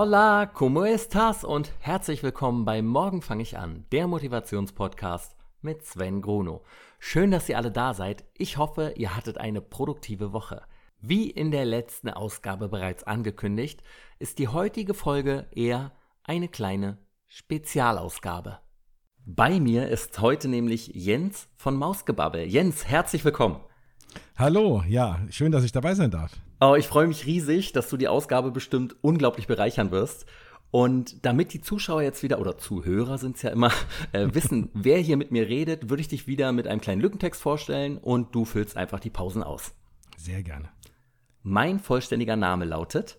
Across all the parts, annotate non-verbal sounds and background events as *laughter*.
Hola, ¿cómo estás? Und herzlich willkommen bei Morgen fange ich an, der Motivationspodcast mit Sven Gruno. Schön, dass ihr alle da seid. Ich hoffe, ihr hattet eine produktive Woche. Wie in der letzten Ausgabe bereits angekündigt, ist die heutige Folge eher eine kleine Spezialausgabe. Bei mir ist heute nämlich Jens von Mausgebabbel. Jens, herzlich willkommen. Hallo, ja, schön, dass ich dabei sein darf. Oh, ich freue mich riesig, dass du die Ausgabe bestimmt unglaublich bereichern wirst. Und damit die Zuschauer jetzt wieder, oder Zuhörer sind es ja immer, *laughs* äh, wissen, *laughs* wer hier mit mir redet, würde ich dich wieder mit einem kleinen Lückentext vorstellen und du füllst einfach die Pausen aus. Sehr gerne. Mein vollständiger Name lautet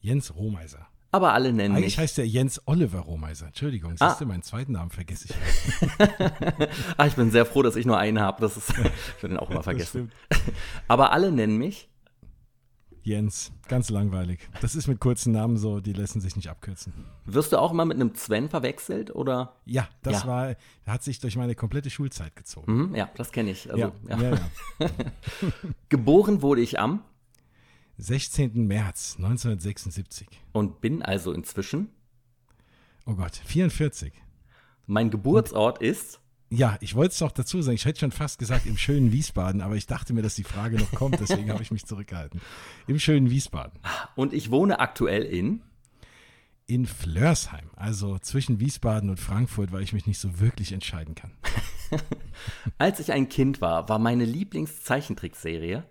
Jens Rohmeiser. Aber alle nennen Eigentlich mich. heißt der Jens Oliver Rohmeiser. Entschuldigung, Ah. siehst du, meinen zweiten Namen vergesse ich. *laughs* ah, ich bin sehr froh, dass ich nur einen habe. Das ist, ich würde den auch immer vergessen. Aber alle nennen mich. Jens, ganz langweilig. Das ist mit kurzen Namen so, die lassen sich nicht abkürzen. Wirst du auch immer mit einem Sven verwechselt oder? Ja, das Ja. war, hat sich durch meine komplette Schulzeit gezogen. Mhm, ja, das kenne ich. Also, ja, ja. ja, ja. *laughs* Geboren wurde ich am 16. März 1976. und bin also inzwischen. Oh Gott, 44. Mein Geburtsort ist. Ja, ich wollte es noch dazu sagen. Ich hätte schon fast gesagt im schönen Wiesbaden, aber ich dachte mir, dass die Frage noch kommt, deswegen habe ich mich zurückgehalten. Im schönen Wiesbaden. Und ich wohne aktuell in. In Flörsheim, also zwischen Wiesbaden und Frankfurt, weil ich mich nicht so wirklich entscheiden kann. *laughs* Als ich ein Kind war, war meine Lieblingszeichentrickserie.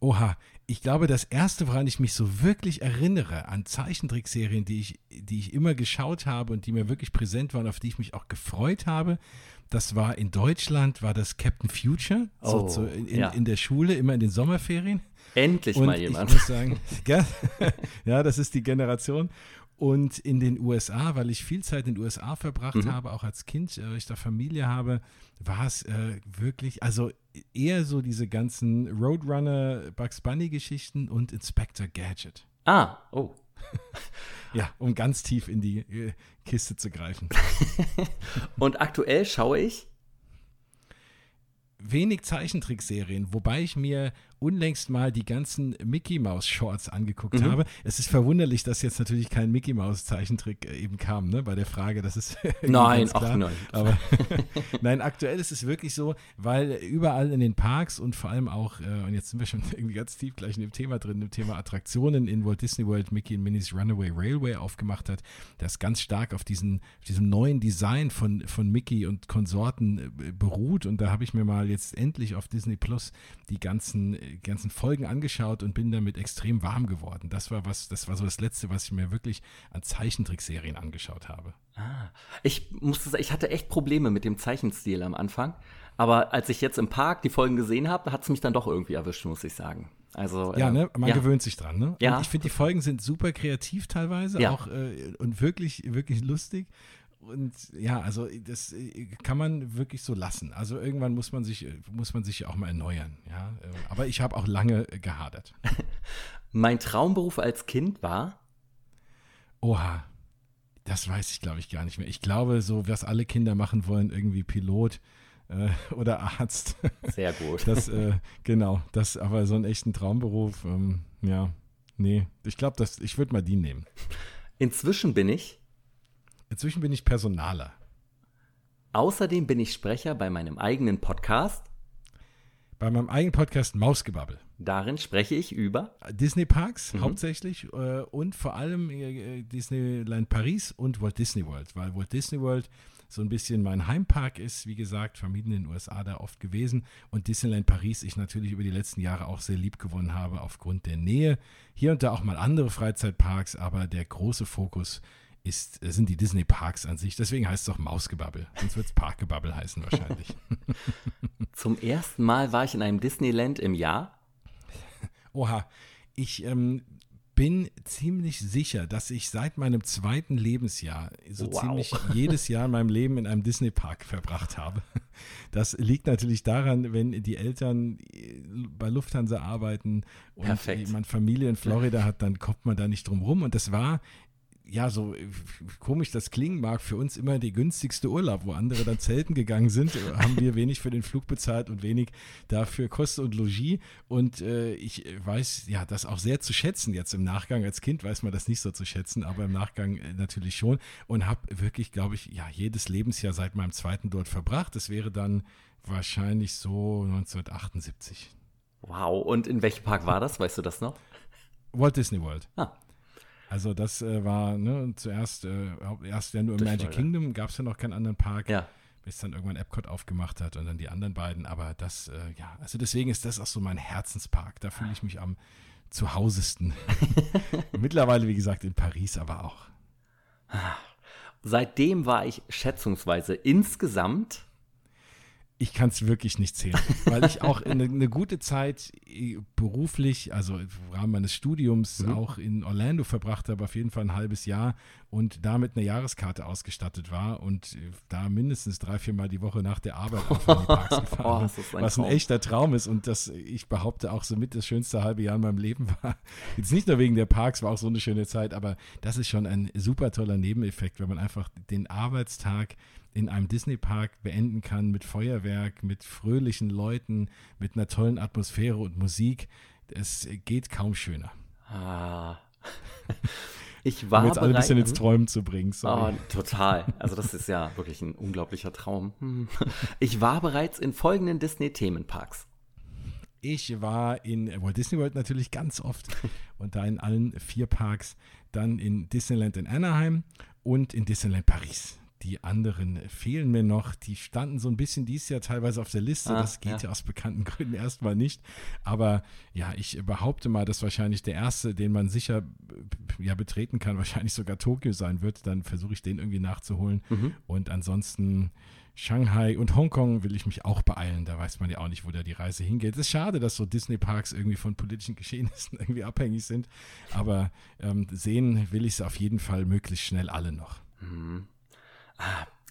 Oha, ich glaube, das erste, woran ich mich so wirklich erinnere an Zeichentrickserien, die ich, die ich immer geschaut habe und die mir wirklich präsent waren, auf die ich mich auch gefreut habe, das war in Deutschland, war das Captain Future, so, Oh, so in, in, ja. in der Schule, immer in den Sommerferien. Endlich Und mal ich jemand. muss sagen, *laughs* *laughs* ja, das ist die Generation. Und in den USA, weil ich viel Zeit in den USA verbracht Mhm. habe, auch als Kind, äh, ich da Familie habe, war es äh, wirklich, also eher so diese ganzen Roadrunner, Bugs Bunny Geschichten und Inspector Gadget. Ah, oh. *laughs* Ja, um ganz tief in die äh, Kiste zu greifen. *laughs* Und aktuell schaue ich. Wenig Zeichentrickserien, wobei ich mir unlängst mal die ganzen Mickey Mouse Shorts angeguckt Mhm. habe. Es ist verwunderlich, dass jetzt natürlich kein Mickey Mouse Zeichentrick äh, eben kam, ne, bei der Frage, das ist *laughs* Nein, ach nein. Aber *laughs* *laughs* nein, aktuell ist es wirklich so, weil überall in den Parks und vor allem auch, äh, und jetzt sind wir schon irgendwie ganz tief gleich in dem Thema drin, im Thema Attraktionen in Walt Disney World Mickey and Minnie's Runaway Railway aufgemacht hat, das ganz stark auf diesen, auf diesem neuen Design von, von Mickey und Konsorten äh, beruht. Und da habe ich mir mal jetzt endlich auf Disney Plus die ganzen, äh, ganzen Folgen angeschaut und bin damit extrem warm geworden. Das war was, das war so das Letzte, was ich mir wirklich an Zeichentrickserien angeschaut habe. Ah, ich musste sagen, ich hatte echt Probleme mit dem Zeichenstil am Anfang. Aber als ich jetzt im Park die Folgen gesehen habe, hat es mich dann doch irgendwie erwischt, muss ich sagen. Also, Ja, äh, ne? Man ja. gewöhnt sich dran, ne? Ja. Und ich finde, die Folgen sind super kreativ teilweise Ja. auch äh, und wirklich, wirklich lustig. Und ja, also das äh, kann man wirklich so lassen. Also irgendwann muss man sich, äh, muss man sich auch mal erneuern, ja. Äh, Aber ich habe auch lange äh, gehadert. *laughs* Mein Traumberuf als Kind war. Oha, das weiß ich, glaube ich, gar nicht mehr. Ich glaube, so, was alle Kinder machen wollen, irgendwie Pilot äh, *laughs* oder Arzt. Sehr gut. Das, äh, genau, das aber so einen echten Traumberuf, ähm, ja, nee. Ich glaube, ich würde mal die nehmen. Inzwischen bin ich. Inzwischen bin ich Personaler. Außerdem bin ich Sprecher bei meinem eigenen Podcast. Bei meinem eigenen Podcast Mausgebabbel. Darin spreche ich über. Disney Parks Mhm. hauptsächlich äh, und vor allem äh, Disneyland Paris und Walt Disney World, weil Walt Disney World so ein bisschen mein Heimpark ist, wie gesagt, Familien in den USA da oft gewesen und Disneyland Paris ich natürlich über die letzten Jahre auch sehr lieb gewonnen habe aufgrund der Nähe. Hier und da auch mal andere Freizeitparks, aber der große Fokus ist, äh, sind die Disney Parks an sich. Deswegen heißt es auch Mausgebabbel. Sonst wird es Parkgebabbel heißen wahrscheinlich. *laughs* Zum ersten Mal war ich in einem Disneyland im Jahr. Oha, ich ähm, bin ziemlich sicher, dass ich seit meinem zweiten Lebensjahr so Wow. ziemlich *laughs* jedes Jahr in meinem Leben in einem Disney-Park verbracht habe. Das liegt natürlich daran, wenn die Eltern äh, bei Lufthansa arbeiten und Perfekt. man Familie in Florida hat, dann kommt man da nicht drum rum. Und das war ja, so äh, komisch das klingen mag, für uns immer der günstigste Urlaub, wo andere dann zelten gegangen sind, äh, haben wir wenig für den Flug bezahlt und wenig dafür Kosten und Logis. Und äh, ich weiß ja das auch sehr zu schätzen jetzt im Nachgang. Als Kind weiß man das nicht so zu schätzen, aber im Nachgang äh, natürlich schon. Und habe wirklich, glaube ich, ja, jedes Lebensjahr seit meinem zweiten dort verbracht. Das wäre dann wahrscheinlich so 1978. Wow, und in welchem Park war das? Weißt du das noch? Walt Disney World. Ah. Also das äh, war ne, zuerst äh, erst ja nur im Magic Kingdom, gab es ja noch keinen anderen Park. Ja. Bis dann irgendwann Epcot aufgemacht hat und dann die anderen beiden. Aber das, äh, ja, also deswegen ist das auch so mein Herzenspark. Da fühle ich mich am zuhausesten. *laughs* Mittlerweile, wie gesagt, in Paris aber auch. Seitdem war ich schätzungsweise insgesamt ich kann es wirklich nicht zählen, weil ich auch eine, eine, gute Zeit äh, beruflich, also im Rahmen meines Studiums, mhm. auch in Orlando verbracht habe, auf jeden Fall ein halbes Jahr und damit eine Jahreskarte ausgestattet war und äh, da mindestens drei, vier Mal die Woche nach der Arbeit in die *laughs* Parks gefahren oh, ein was ein echter Traum ist und das, ich behaupte, auch somit das schönste halbe Jahr in meinem Leben *laughs* war. Jetzt nicht nur wegen der Parks, war auch so eine schöne Zeit, aber das ist schon ein super toller Nebeneffekt, wenn man einfach den Arbeitstag in einem Disney-Park beenden kann mit Feuerwerk, mit fröhlichen Leuten, mit einer tollen Atmosphäre und Musik. Es geht kaum schöner. Ah. Ich war um jetzt alle ein bisschen ins Träumen zu bringen. Sorry. Oh, total. Also das ist ja wirklich ein unglaublicher Traum. Hm. Ich war bereits in folgenden Disney-Themenparks. Ich war in Walt Disney World natürlich ganz oft *laughs* und da in allen vier Parks, dann in Disneyland in Anaheim und in Disneyland Paris. Die anderen fehlen mir noch. Die standen so ein bisschen dieses Jahr teilweise auf der Liste. Ah, das geht ja. ja. aus bekannten *laughs* Gründen erstmal nicht. Aber ja, ich behaupte mal, dass wahrscheinlich der erste, den man sicher ja, betreten kann, *laughs* wahrscheinlich sogar Tokio sein wird. Dann versuche ich den irgendwie nachzuholen. Mhm. Und ansonsten Shanghai und Hongkong will ich mich auch beeilen. Da weiß man ja auch nicht, wo da die Reise hingeht. Es ist schade, dass so Disney-Parks irgendwie von politischen *laughs* Geschehnissen irgendwie abhängig sind. Aber ähm, sehen will ich es auf jeden Fall möglichst schnell alle noch. Mhm.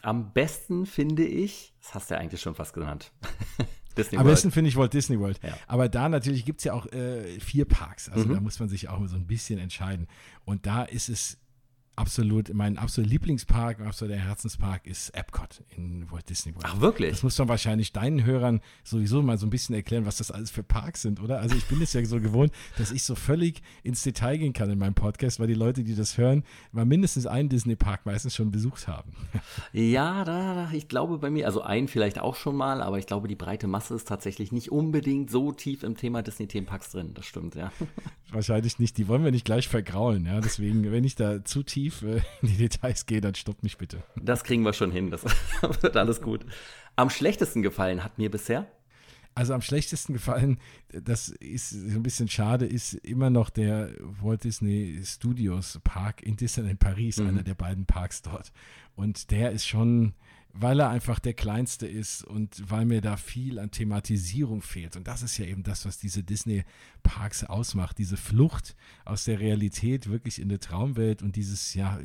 Am besten finde ich, das hast du ja eigentlich schon fast genannt. *laughs* Disney Am World. besten finde ich Walt Disney World. Ja. Aber da natürlich gibt es ja auch äh, vier Parks. Also mhm. da muss man sich auch so ein bisschen entscheiden. Und da ist es absolut, mein absoluter Lieblingspark, absoluter Herzenspark ist Epcot in Walt Disney World. Ach, wirklich? Das muss man wahrscheinlich deinen Hörern sowieso mal so ein bisschen erklären, was das alles für Parks sind, oder? Also ich bin es ja so gewohnt, dass ich so völlig ins Detail gehen kann in meinem Podcast, weil die Leute, die das hören, mal mindestens einen Disney-Park meistens schon besucht haben. Ja, da, ich glaube bei mir, also einen vielleicht auch schon mal, aber ich glaube, die breite Masse ist tatsächlich nicht unbedingt so tief im Thema Disney-Themenparks drin. Das stimmt, ja. Wahrscheinlich nicht. Die wollen wir nicht gleich vergraulen, ja. Deswegen, wenn ich da zu tief tief äh, in die Details gehe, dann stopp mich bitte. Das kriegen wir schon hin. *laughs* Das wird alles gut. Am schlechtesten gefallen hat mir bisher. Also am schlechtesten gefallen, das ist so ein bisschen schade, ist immer noch der Walt Disney Studios Park in Disneyland Paris, mhm. einer der beiden Parks dort. Und der ist schon, weil er einfach der kleinste ist und weil mir da viel an Thematisierung fehlt. Und das ist ja eben das, was diese Disney-Parks ausmacht. Diese Flucht aus der Realität wirklich in der Traumwelt und dieses, ja,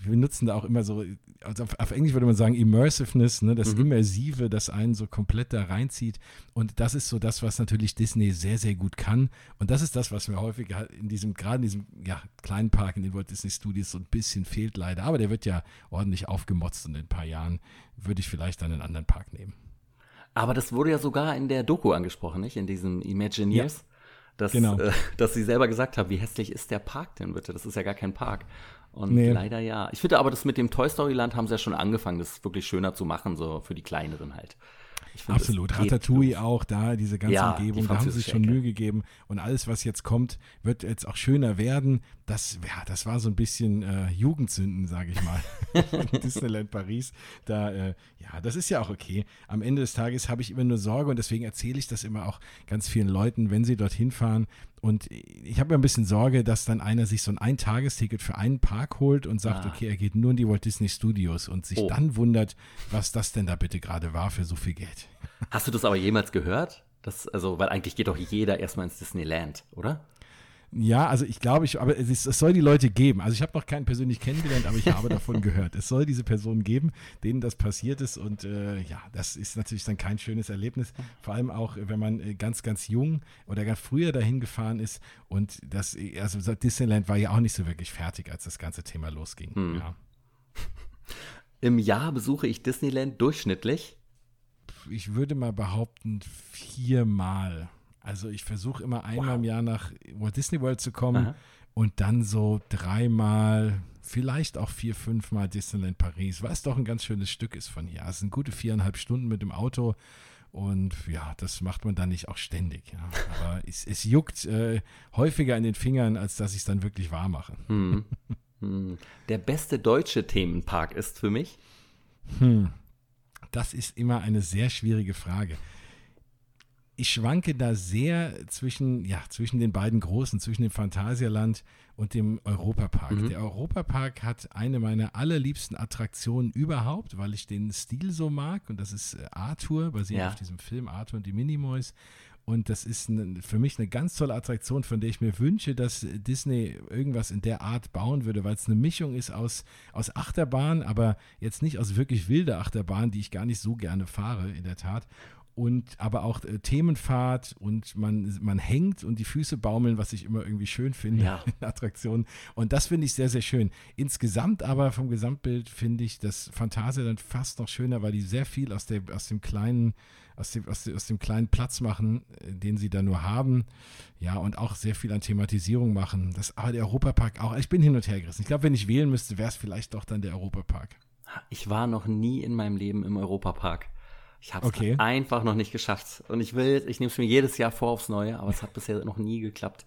wir nutzen da auch immer so, also auf, auf Englisch würde man sagen Immersiveness, ne, das mhm. Immersive, das einen so komplett da reinzieht. Und das ist so das, was natürlich Disney sehr, sehr gut kann. Und das ist das, was mir häufig halt in diesem, gerade in diesem ja, kleinen Park in den Walt Disney Studios so ein bisschen fehlt leider. Aber der wird ja ordentlich aufgemotzt und in ein paar Jahren würde ich vielleicht dann einen anderen Park nehmen. Aber das wurde ja sogar in der Doku angesprochen, nicht? In diesem Imagineers. Ja. Dass, genau. äh, dass sie selber gesagt haben, wie hässlich ist der Park denn bitte? Das ist ja gar kein Park. Und nee. leider ja. Ich finde aber, das mit dem Toy Story Land haben sie ja schon angefangen, das wirklich schöner zu machen, so für die kleineren halt. Find, Absolut. Ratatouille auch da, diese ganze ja, Umgebung, die da haben sie sich schon Mühe gegeben. Und alles, was jetzt kommt, wird jetzt auch schöner werden. Das, ja, das war so ein bisschen äh, Jugendsünden, sage ich mal. *laughs* Disneyland Paris. Da, äh, ja, das ist ja auch okay. Am Ende des Tages habe ich immer nur Sorge und deswegen erzähle ich das immer auch ganz vielen Leuten, wenn sie dorthin fahren, und ich habe mir ein bisschen Sorge, dass dann einer sich so ein Eintagesticket für einen Park holt und sagt, ah. okay, er geht nur in die Walt Disney Studios und sich oh. dann wundert, was das denn da bitte gerade war für so viel Geld. Hast du das aber jemals gehört? Das, also, weil eigentlich geht doch jeder erstmal ins Disneyland, oder? Ja, also ich glaube, ich, aber es, es, soll die Leute geben. Also ich habe noch keinen persönlich kennengelernt, aber ich *laughs* habe davon gehört. Es soll diese Personen geben, denen das passiert ist. Und äh, ja, das ist natürlich dann kein schönes Erlebnis. Vor allem auch, wenn man äh, ganz, ganz jung oder ganz früher dahin gefahren ist. Und das, also Disneyland war ja auch nicht so wirklich fertig, als das ganze Thema losging. Hm. Ja. *laughs* Im Jahr besuche ich Disneyland durchschnittlich? Ich würde mal behaupten, viermal. Also ich versuche immer einmal wow. im Jahr nach Walt Disney World zu kommen Aha. und dann so dreimal, vielleicht auch vier, fünfmal Disneyland Paris, was doch ein ganz schönes Stück ist von hier. Es sind gute viereinhalb Stunden mit dem Auto. Und ja, das macht man dann nicht auch ständig. Ja. Aber *laughs* es, es juckt äh, häufiger in den Fingern, als dass ich es dann wirklich wahr mache. Hm. Hm. Der beste deutsche Themenpark ist für mich? Hm. Das ist immer eine sehr schwierige Frage. Ich schwanke da sehr zwischen, ja, zwischen den beiden großen, zwischen dem Phantasialand und dem Europapark. Mhm. Der Europapark hat eine meiner allerliebsten Attraktionen überhaupt, weil ich den Stil so mag. Und das ist äh, Arthur, basiert ja. auf diesem Film Arthur und die Minimoys. Und das ist eine, für mich eine ganz tolle Attraktion, von der ich mir wünsche, dass Disney irgendwas in der Art bauen würde, weil es eine Mischung ist aus, aus Achterbahn, aber jetzt nicht aus wirklich wilder Achterbahn, die ich gar nicht so gerne fahre, in der Tat und aber auch äh, Themenfahrt und man, man hängt und die Füße baumeln, was ich immer irgendwie schön finde ja. *laughs* in Attraktionen. Und das finde ich sehr, sehr schön. Insgesamt aber vom Gesamtbild finde ich das Fantasia dann fast noch schöner, weil die sehr viel aus, der, aus dem kleinen aus dem, aus, dem, aus dem kleinen Platz machen, äh, den sie da nur haben. Ja, und auch sehr viel an Thematisierung machen. Das, aber der Europapark auch. Ich bin hin und her gerissen. Ich glaube, wenn ich wählen müsste, wäre es vielleicht doch dann der Europapark. Ich war noch nie in meinem Leben im Europapark. Ich habe es okay. einfach noch nicht geschafft. Und ich will, ich nehme es mir jedes Jahr vor aufs Neue, aber es hat bisher noch nie geklappt.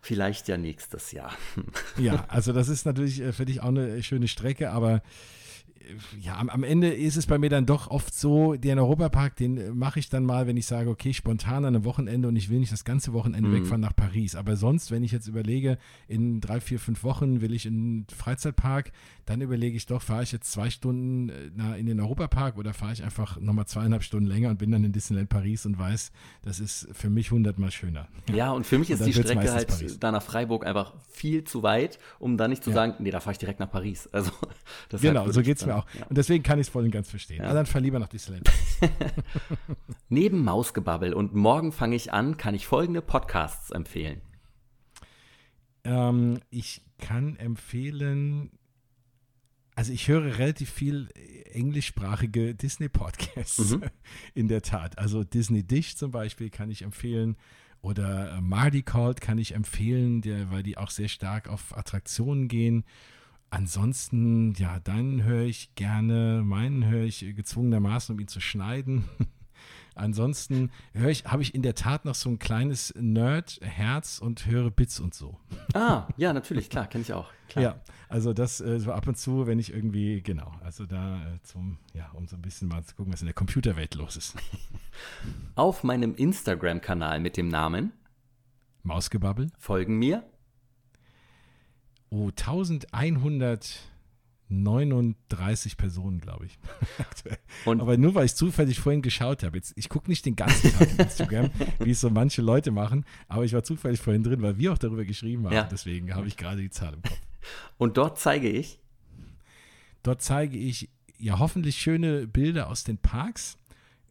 Vielleicht ja nächstes Jahr. *laughs* Ja, also das ist natürlich äh, für dich auch eine schöne Strecke, aber ja, am, am, Ende ist es bei mir dann doch oft so, den Europapark, den äh, mache ich dann mal, wenn ich sage, okay, spontan an einem Wochenende und ich will nicht das ganze Wochenende mhm. wegfahren nach Paris. Aber sonst, wenn ich jetzt überlege, in drei, vier, fünf Wochen will ich in den Freizeitpark, dann überlege ich doch, fahre ich jetzt zwei Stunden äh, na, in den Europapark oder fahre ich einfach nochmal zweieinhalb Stunden länger und bin dann in Disneyland Paris und weiß, das ist für mich hundertmal schöner. Ja, und für mich ist die Strecke halt Paris. da nach Freiburg einfach viel zu weit, um dann nicht zu ja. sagen, nee, da fahre ich direkt nach Paris. Also, *laughs* genau, halt so geht es mir auch. Ja. Und deswegen kann ich es voll und ganz verstehen. Ja. Also dann fahr lieber nach Disneyland. *laughs* Neben Mausgebabbel und morgen fange ich an, kann ich folgende Podcasts empfehlen. Ähm, ich kann empfehlen, also ich höre relativ viel englischsprachige Disney-Podcasts, mhm. *laughs* in der Tat. Also Disney Dish zum Beispiel kann ich empfehlen. Oder äh, Mardi Called kann ich empfehlen, der, weil die auch sehr stark auf Attraktionen gehen. Ansonsten, ja, dann höre ich gerne, meinen höre ich gezwungenermaßen, um ihn zu schneiden. *laughs* Ansonsten höre ich, habe ich in der Tat noch so ein kleines Nerd-Herz und höre Bits und so. Ah, ja, natürlich, klar, kenne ich auch. Klar. Ja, also das äh, so ab und zu, wenn ich irgendwie, genau, also da äh, zum, ja, um so ein bisschen mal zu gucken, was in der Computerwelt los ist. Auf meinem Instagram-Kanal mit dem Namen Mausgebabbel folgen mir Oh, 1139 Personen, glaube ich. *laughs* Aber nur weil ich zufällig vorhin geschaut habe. Jetzt, ich gucke nicht den ganzen Tag auf Instagram, *laughs* wie es so manche Leute machen, aber ich war zufällig vorhin drin, weil wir auch darüber geschrieben haben. Ja. Deswegen habe ich gerade die Zahl im Kopf. Und dort zeige ich? Dort zeige ich ja hoffentlich schöne Bilder aus den Parks.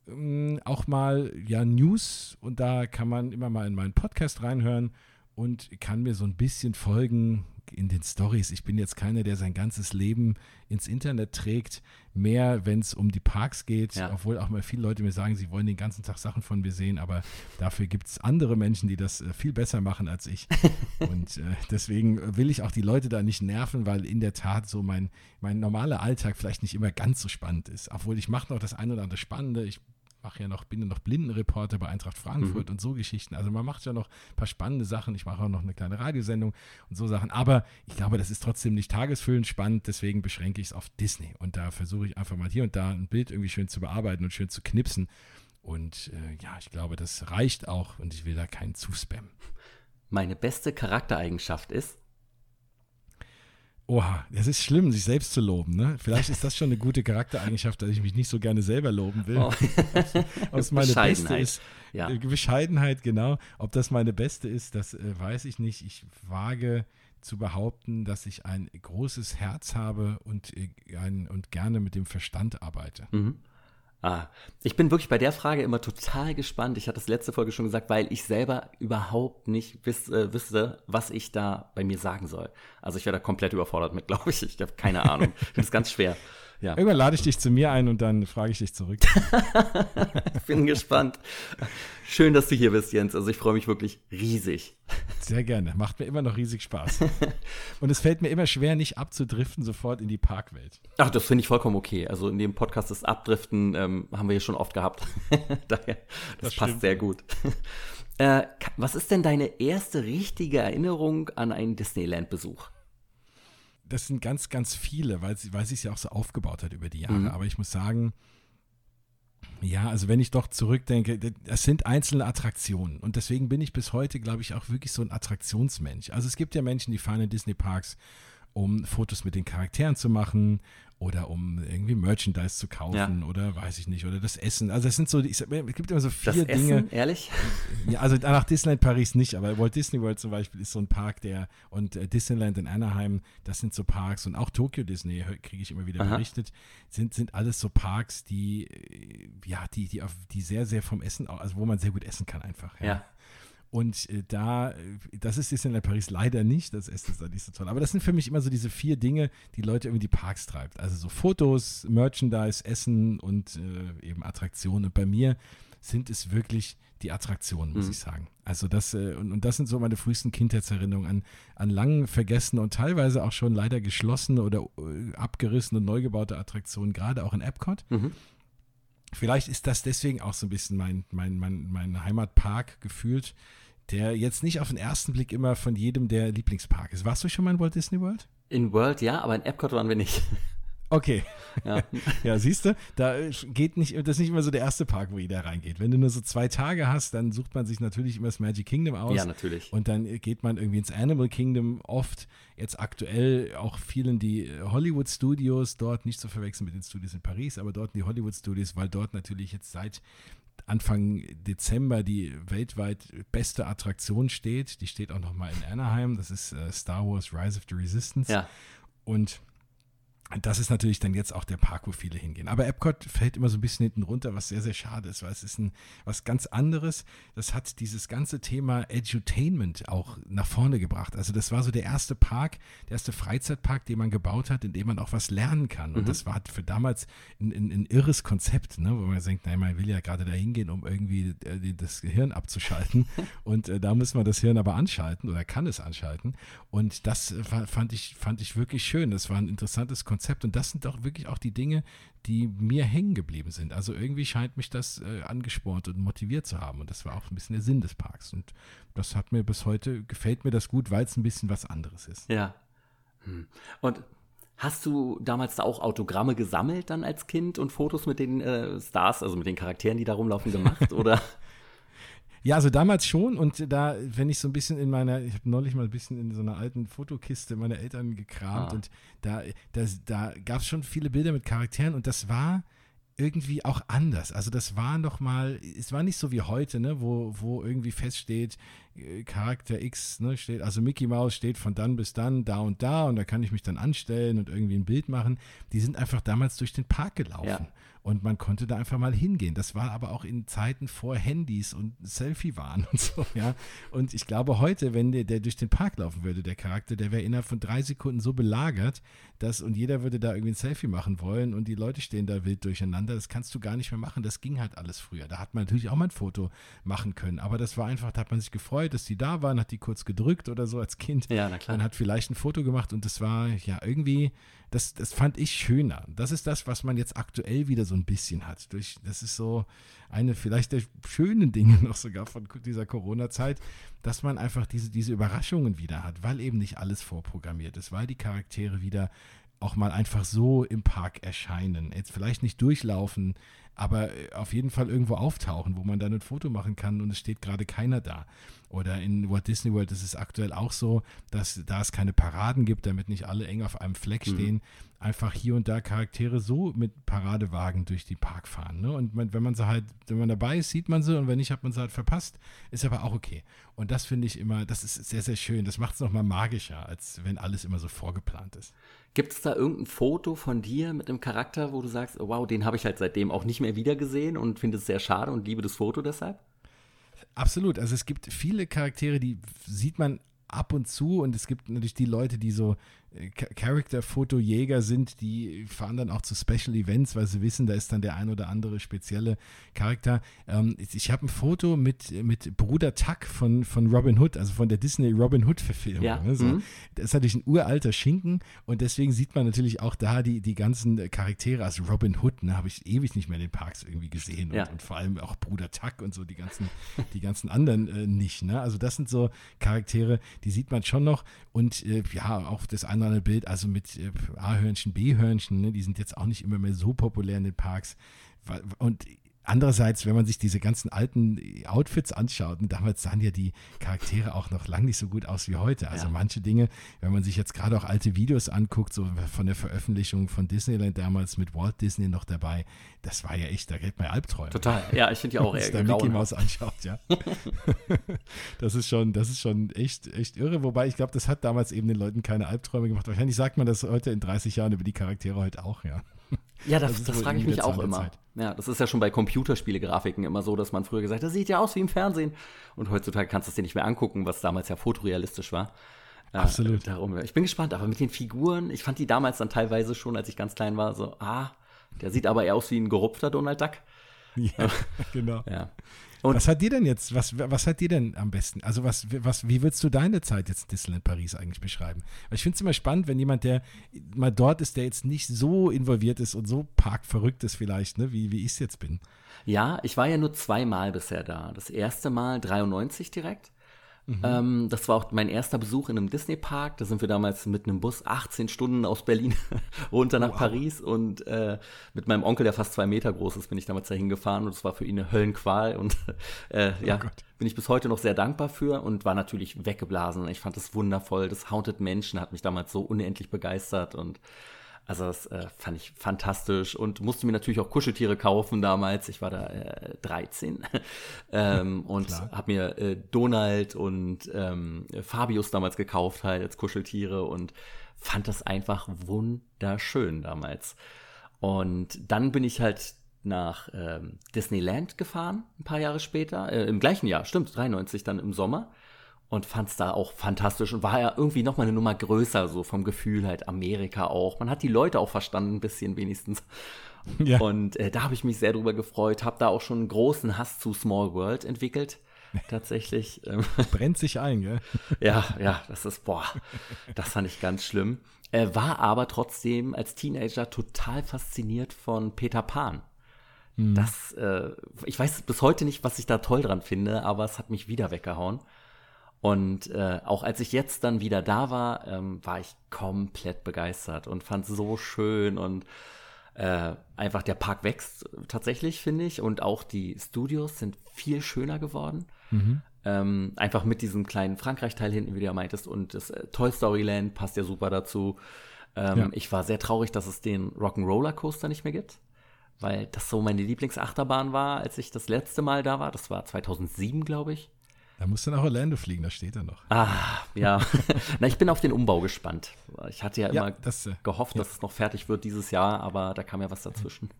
Ähm, auch mal ja News und da kann man immer mal in meinen Podcast reinhören und kann mir so ein bisschen folgen, in den Stories. Ich bin jetzt keiner, der sein ganzes Leben ins Internet trägt, mehr, wenn es um die Parks geht, ja. obwohl auch mal viele Leute mir sagen, sie wollen den ganzen Tag Sachen von mir sehen, aber dafür gibt es andere Menschen, die das äh, viel besser machen als ich. *laughs* Und äh, deswegen will ich auch die Leute da nicht nerven, weil in der Tat so mein, mein normaler Alltag vielleicht nicht immer ganz so spannend ist. Obwohl ich mache noch das eine oder andere Spannende. Ich mache ja noch, bin ja noch Blindenreporter bei Eintracht Frankfurt mhm. und so Geschichten. Also man macht ja noch ein paar spannende Sachen. Ich mache auch noch eine kleine Radiosendung und so Sachen. Aber ich glaube, das ist trotzdem nicht tagesfüllend spannend. Deswegen beschränke ich es auf Disney. Und da versuche ich einfach mal hier und da ein Bild irgendwie schön zu bearbeiten und schön zu knipsen. Und äh, ja, ich glaube, das reicht auch und ich will da keinen zuspammen. Meine beste Charaktereigenschaft ist? Oha, es ist schlimm, sich selbst zu loben. Ne? Vielleicht ist das schon eine gute Charaktereigenschaft, dass ich mich nicht so gerne selber loben will. Oh. *laughs* Ob es meine beste ist. Ja. Äh, Bescheidenheit, genau. Ob das meine beste ist, das äh, weiß ich nicht. Ich wage zu behaupten, dass ich ein großes Herz habe und, äh, ein, und gerne mit dem Verstand arbeite. Mhm. Ah, ich bin wirklich bei der Frage immer total gespannt. Ich hatte das letzte Folge schon gesagt, weil ich selber überhaupt nicht wiss, äh, wüsste, was ich da bei mir sagen soll. Also ich wäre da komplett überfordert mit, *laughs* glaube ich. Ich habe keine Ahnung. das ist ganz schwer. Ja. Irgendwann lade ich dich zu mir ein und dann frage ich dich zurück. *laughs* ich bin gespannt. Schön, dass du hier bist, Jens. Also ich freue mich wirklich riesig. Sehr gerne. Macht mir immer noch riesig Spaß. *laughs* Und es fällt mir immer schwer, nicht abzudriften sofort in die Parkwelt. Ach, das finde ich vollkommen okay. Also in dem Podcast das Abdriften ähm, haben wir ja schon oft gehabt. *laughs* Daher, das, das passt stimmt. sehr gut. Äh, was ist denn deine erste richtige Erinnerung an einen Disneyland-Besuch? Das sind ganz, ganz viele, weil, weil sie es ja auch so aufgebaut hat über die Jahre. Mhm. Aber ich muss sagen, ja, also wenn ich doch zurückdenke, es sind einzelne Attraktionen und deswegen bin ich bis heute, glaube ich, auch wirklich so ein Attraktionsmensch. Also es gibt ja Menschen, die fahren in Disney Parks, um Fotos mit den Charakteren zu machen oder um irgendwie Merchandise zu kaufen ja. oder weiß ich nicht, oder das Essen. Also es sind so, ich, es gibt immer so vier das Dinge. Essen, ehrlich? *laughs* Ja, also nach Disneyland Paris nicht, aber Walt Disney World zum Beispiel ist so ein Park, der und äh, Disneyland in Anaheim, das sind so Parks und auch Tokyo Disney, kriege ich immer wieder Aha. berichtet, sind, sind alles so Parks, die, äh, ja, die, die, auf, die sehr, sehr vom Essen, also wo man sehr gut essen kann einfach. ja. ja. Und äh, da, äh, das ist Disneyland Paris leider nicht, das Essen ist da nicht so toll. Aber das sind für mich immer so diese vier Dinge, die Leute irgendwie die Parks treibt. Also so Fotos, Merchandise, Essen und äh, eben Attraktionen. Und bei mir sind es wirklich die Attraktionen, muss mhm. ich sagen. Also das, äh, und, und, das sind so meine frühesten Kindheitserinnerungen an, an lang vergessene und teilweise auch schon leider geschlossene oder äh, abgerissene und neu gebaute Attraktionen, gerade auch in Epcot. Mhm. Vielleicht ist das deswegen auch so ein bisschen mein, mein, mein, mein Heimatpark gefühlt der jetzt nicht auf den ersten Blick immer von jedem der Lieblingspark ist. Warst du schon mal in Walt Disney World? In World ja, aber in Epcot waren wir nicht. Okay. *laughs* Ja, *laughs* ja siehst du, da geht nicht, das ist nicht immer so der erste Park, wo jeder reingeht. Wenn du nur so zwei Tage hast, dann sucht man sich natürlich immer das Magic Kingdom aus. Ja, natürlich. Und dann geht man irgendwie ins Animal Kingdom oft. Jetzt aktuell auch vielen die Hollywood Studios dort, nicht zu verwechseln mit den Studios in Paris, aber dort die Hollywood Studios, weil dort natürlich jetzt seit Anfang Dezember die weltweit beste Attraktion steht. Die steht auch nochmal in Anaheim. Das ist äh, Star Wars Rise of the Resistance. Ja. Und das ist natürlich dann jetzt auch der Park, wo viele hingehen. Aber Epcot fällt immer so ein bisschen hinten runter, was sehr, sehr schade ist, weil es ist ein, was ganz anderes. Das hat dieses ganze Thema Edutainment auch nach vorne gebracht. Also das war so der erste Park, der erste Freizeitpark, den man gebaut hat, in dem man auch was lernen kann. Und mhm. das war für damals ein, ein, ein irres Konzept, ne? wo man denkt, nein, man will ja gerade da hingehen, um irgendwie äh, das Gehirn abzuschalten. *laughs* Und äh, da muss man das Hirn aber anschalten oder kann es anschalten. Und das äh, fand ich, fand ich wirklich schön. Das war ein interessantes Konzept. Konzept. Und das sind doch wirklich auch die Dinge, die mir hängen geblieben sind. Also irgendwie scheint mich das äh, angespornt und motiviert zu haben. Und das war auch ein bisschen der Sinn des Parks. Und das hat mir bis heute, gefällt mir das gut, weil es ein bisschen was anderes ist. Ja. Hm. Und Hast du damals da auch Autogramme gesammelt dann als Kind und Fotos mit den äh, Stars, also mit den Charakteren, die da rumlaufen, gemacht? *laughs* oder? Ja, also damals schon und da, wenn ich so ein bisschen in meiner, ich habe neulich mal ein bisschen in so einer alten Fotokiste meiner Eltern gekramt ah. und da, das, da gab es schon viele Bilder mit Charakteren und das war irgendwie auch anders. Also das war noch mal, es war nicht so wie heute, ne, wo, wo irgendwie feststeht, äh, Charakter X, ne, steht, also Mickey Mouse steht von dann bis dann da und da und da kann ich mich dann anstellen und irgendwie ein Bild machen. Die sind einfach damals durch den Park gelaufen. Ja und man konnte da einfach mal hingehen. Das war aber auch in Zeiten vor Handys und Selfie waren und so, *laughs* ja. Und ich glaube heute, wenn der, der durch den Park laufen würde, der Charakter, der wäre innerhalb von drei Sekunden so belagert, dass und jeder würde da irgendwie ein Selfie machen wollen und die Leute stehen da wild durcheinander. Das kannst du gar nicht mehr machen. Das ging halt alles früher. Da hat man natürlich auch mal ein Foto machen können, aber das war einfach, da hat man sich gefreut, dass die da waren, hat die kurz gedrückt oder so als Kind. Ja, na klar. Man hat vielleicht ein Foto gemacht und das war ja irgendwie das, das fand ich schöner. Das ist das, was man jetzt aktuell wieder so ein bisschen hat. Durch, das ist so eine vielleicht der schönen Dinge *laughs* noch sogar von dieser Corona-Zeit, dass man einfach diese, diese Überraschungen wieder hat, weil eben nicht alles vorprogrammiert ist, weil die Charaktere wieder auch mal einfach so im Park erscheinen. Jetzt vielleicht nicht durchlaufen, aber auf jeden Fall irgendwo auftauchen, wo man dann ein Foto machen kann und es steht gerade keiner da. Oder in Walt Disney World ist es aktuell auch so, dass da es keine Paraden gibt, damit nicht alle eng auf einem Fleck mhm. stehen, mhm. Einfach hier und da Charaktere so mit Paradewagen durch die Park fahren. Ne? Und man, wenn man sie halt, wenn man dabei ist, sieht man sie und wenn nicht, hat man sie halt verpasst. Ist aber auch okay. Und das finde ich immer, das ist sehr, sehr schön. Das macht es nochmal magischer, als wenn alles immer so vorgeplant ist. Gibt es da irgendein Foto von dir mit einem Charakter, wo du sagst, oh, wow, den habe ich halt seitdem auch nicht mehr wiedergesehen und finde es sehr schade und liebe das Foto deshalb? Absolut. Also es gibt viele Charaktere, die sieht man ab und zu und es gibt natürlich die Leute, die so Character-Fotojäger sind, die fahren dann auch zu Special Events, weil sie wissen, da ist dann der ein oder andere spezielle Charakter. Ähm, ich habe ein Foto mit, mit Bruder Tuck von, von Robin Hood, also von der Disney Robin Hood-Verfilmung. Ja. Ne? So. Mhm. Das ist natürlich ein uralter Schinken und deswegen sieht man natürlich auch da die, die ganzen Charaktere. Also Robin Hood, ne, habe ich ewig nicht mehr in den Parks irgendwie gesehen und, ja. und, vor allem auch Bruder Tuck und so die ganzen, die ganzen anderen äh, nicht. Ne? Also das sind so Charaktere, die sieht man schon noch und äh, ja, auch das eine andere Bild, also mit äh, A-Hörnchen, B-Hörnchen, ne, die sind jetzt auch nicht immer mehr so populär in den Parks. Und Andererseits, wenn man sich diese ganzen alten Outfits anschaut, und damals sahen ja die Charaktere auch noch lang nicht so gut aus wie heute. Also ja. manche Dinge, wenn man sich jetzt gerade auch alte Videos anguckt, so von der Veröffentlichung von Disneyland damals mit Walt Disney noch dabei, das war ja echt, da geht man Albträume. Total, ja, ich finde ja auch *laughs* eher Wenn man Mickey Mouse anschaut, ja. *laughs* das ist schon, das ist schon echt, echt irre. Wobei ich glaube, das hat damals eben den Leuten keine Albträume gemacht. Wahrscheinlich sagt man das heute in 30 Jahren über die Charaktere heute auch, ja. Ja, das, das, das frage ich mich auch immer. Zeit. Ja, das ist ja schon bei Computerspiele-Grafiken immer so, dass man früher gesagt hat, das sieht ja aus wie im Fernsehen. Und heutzutage kannst du es dir nicht mehr angucken, was damals ja fotorealistisch war. Äh, Absolut. Äh, darum, ich bin gespannt, aber mit den Figuren, ich fand die damals dann teilweise schon, als ich ganz klein war, so, ah, der sieht aber eher aus wie ein gerupfter Donald Duck. *laughs* Ja, genau. ja. Und was hat dir denn jetzt, was, was hat dir denn am besten? Also was, was, wie würdest du deine Zeit jetzt in Disneyland Paris eigentlich beschreiben? Weil ich finde es immer spannend, wenn jemand, der mal dort ist, der jetzt nicht so involviert ist und so parkverrückt ist vielleicht, ne, wie, wie ich es jetzt bin. Ja, ich war ja nur zweimal bisher da. Das erste Mal 93 direkt. Mhm. Ähm, das war auch mein erster Besuch in einem Disney-Park. Da sind wir damals mit einem Bus 18 Stunden aus Berlin *laughs* runter nach wow. Paris und äh, mit meinem Onkel, der fast zwei Meter groß ist, bin ich damals dahin gefahren und es war für ihn eine Höllenqual und *laughs* äh, oh ja, Gott. bin ich bis heute noch sehr dankbar für und war natürlich weggeblasen. Ich fand das wundervoll. Das Haunted Menschen hat mich damals so unendlich begeistert und also das äh, fand ich fantastisch und musste mir natürlich auch Kuscheltiere kaufen damals. Ich war da äh, 13 *laughs* ähm, und habe mir äh, Donald und ähm, Fabius damals gekauft halt als Kuscheltiere und fand das einfach wunderschön damals. Und dann bin ich halt nach ähm, Disneyland gefahren, ein paar Jahre später, äh, im gleichen Jahr, stimmt, 93 dann im Sommer und fand es da auch fantastisch und war ja irgendwie noch mal eine Nummer größer, so vom Gefühl halt Amerika auch. Man hat die Leute auch verstanden, ein bisschen wenigstens. *laughs* Ja. Und äh, da habe ich mich sehr drüber gefreut, habe da auch schon einen großen Hass zu Small World entwickelt. *laughs* Tatsächlich. Ähm. Brennt sich ein, gell? *laughs* Ja, ja, das ist, boah, das fand ich ganz schlimm. Äh, war aber trotzdem als Teenager total fasziniert von Peter Pan. Mhm. Das, äh, ich weiß bis heute nicht, was ich da toll dran finde, aber es hat mich wieder weggehauen. Und äh, auch als ich jetzt dann wieder da war, ähm, war ich komplett begeistert und fand es so schön und äh, einfach der Park wächst tatsächlich, finde ich. Und auch die Studios sind viel schöner geworden. Mhm. Ähm, einfach mit diesem kleinen Frankreich-Teil hinten, wie du ja meintest. Und das äh, Toy Story Land passt ja super dazu. Ähm, ja. Ich war sehr traurig, dass es den Rock'n'Roller Coaster nicht mehr gibt. Weil das so meine Lieblingsachterbahn war, als ich das letzte Mal da war. Das war 2007, glaube ich. Da musst du nach Orlando fliegen, da steht er noch. Ah, ja. *laughs* Na, ich bin auf den Umbau gespannt. Ich hatte ja immer ja, das, äh, gehofft, dass ja. es noch fertig wird dieses Jahr, aber da kam ja was dazwischen. *laughs*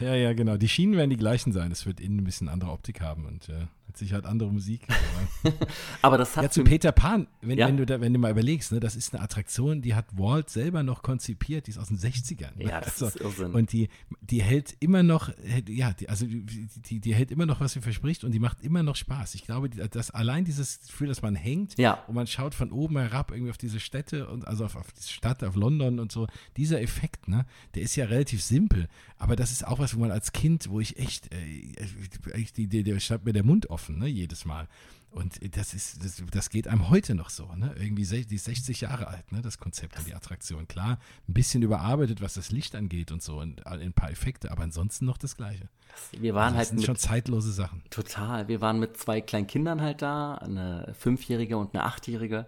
Ja, ja, genau. Die Schienen werden die gleichen sein. Es wird innen ein bisschen andere Optik haben und äh, mit Sicherheit andere Musik. *laughs* Aber das hat. Ja, zu Peter Pan, wenn, ja. wenn, du da, wenn du mal überlegst, ne, das ist eine Attraktion, die hat Walt selber noch konzipiert, die ist aus den 60ern. Ne? Ja, das also, ist Irrsinn. Und die, die hält immer noch, ja, die, also die, die, die, hält immer noch, was sie verspricht und die macht immer noch Spaß. Ich glaube, dass allein dieses Gefühl, dass man hängt ja. und man schaut von oben herab irgendwie auf diese Städte und also auf, auf auf die Stadt, auf London und so. Dieser Effekt, ne, der ist ja relativ simpel, aber das ist auch was, wo man als Kind, wo ich echt, äh, die, die, der stand mir der Mund offen, ne, jedes Mal. Und das ist, das, das geht einem heute noch so, ne? Irgendwie die ist 60 Jahre alt, ne? Das Konzept und die Attraktion. Klar, ein bisschen überarbeitet, was das Licht angeht und so und ein paar Effekte, aber ansonsten noch das Gleiche. Wir waren also das halt sind schon zeitlose Sachen. Total. Wir waren mit zwei kleinen Kindern halt da, eine Fünfjährige und eine Achtjährige.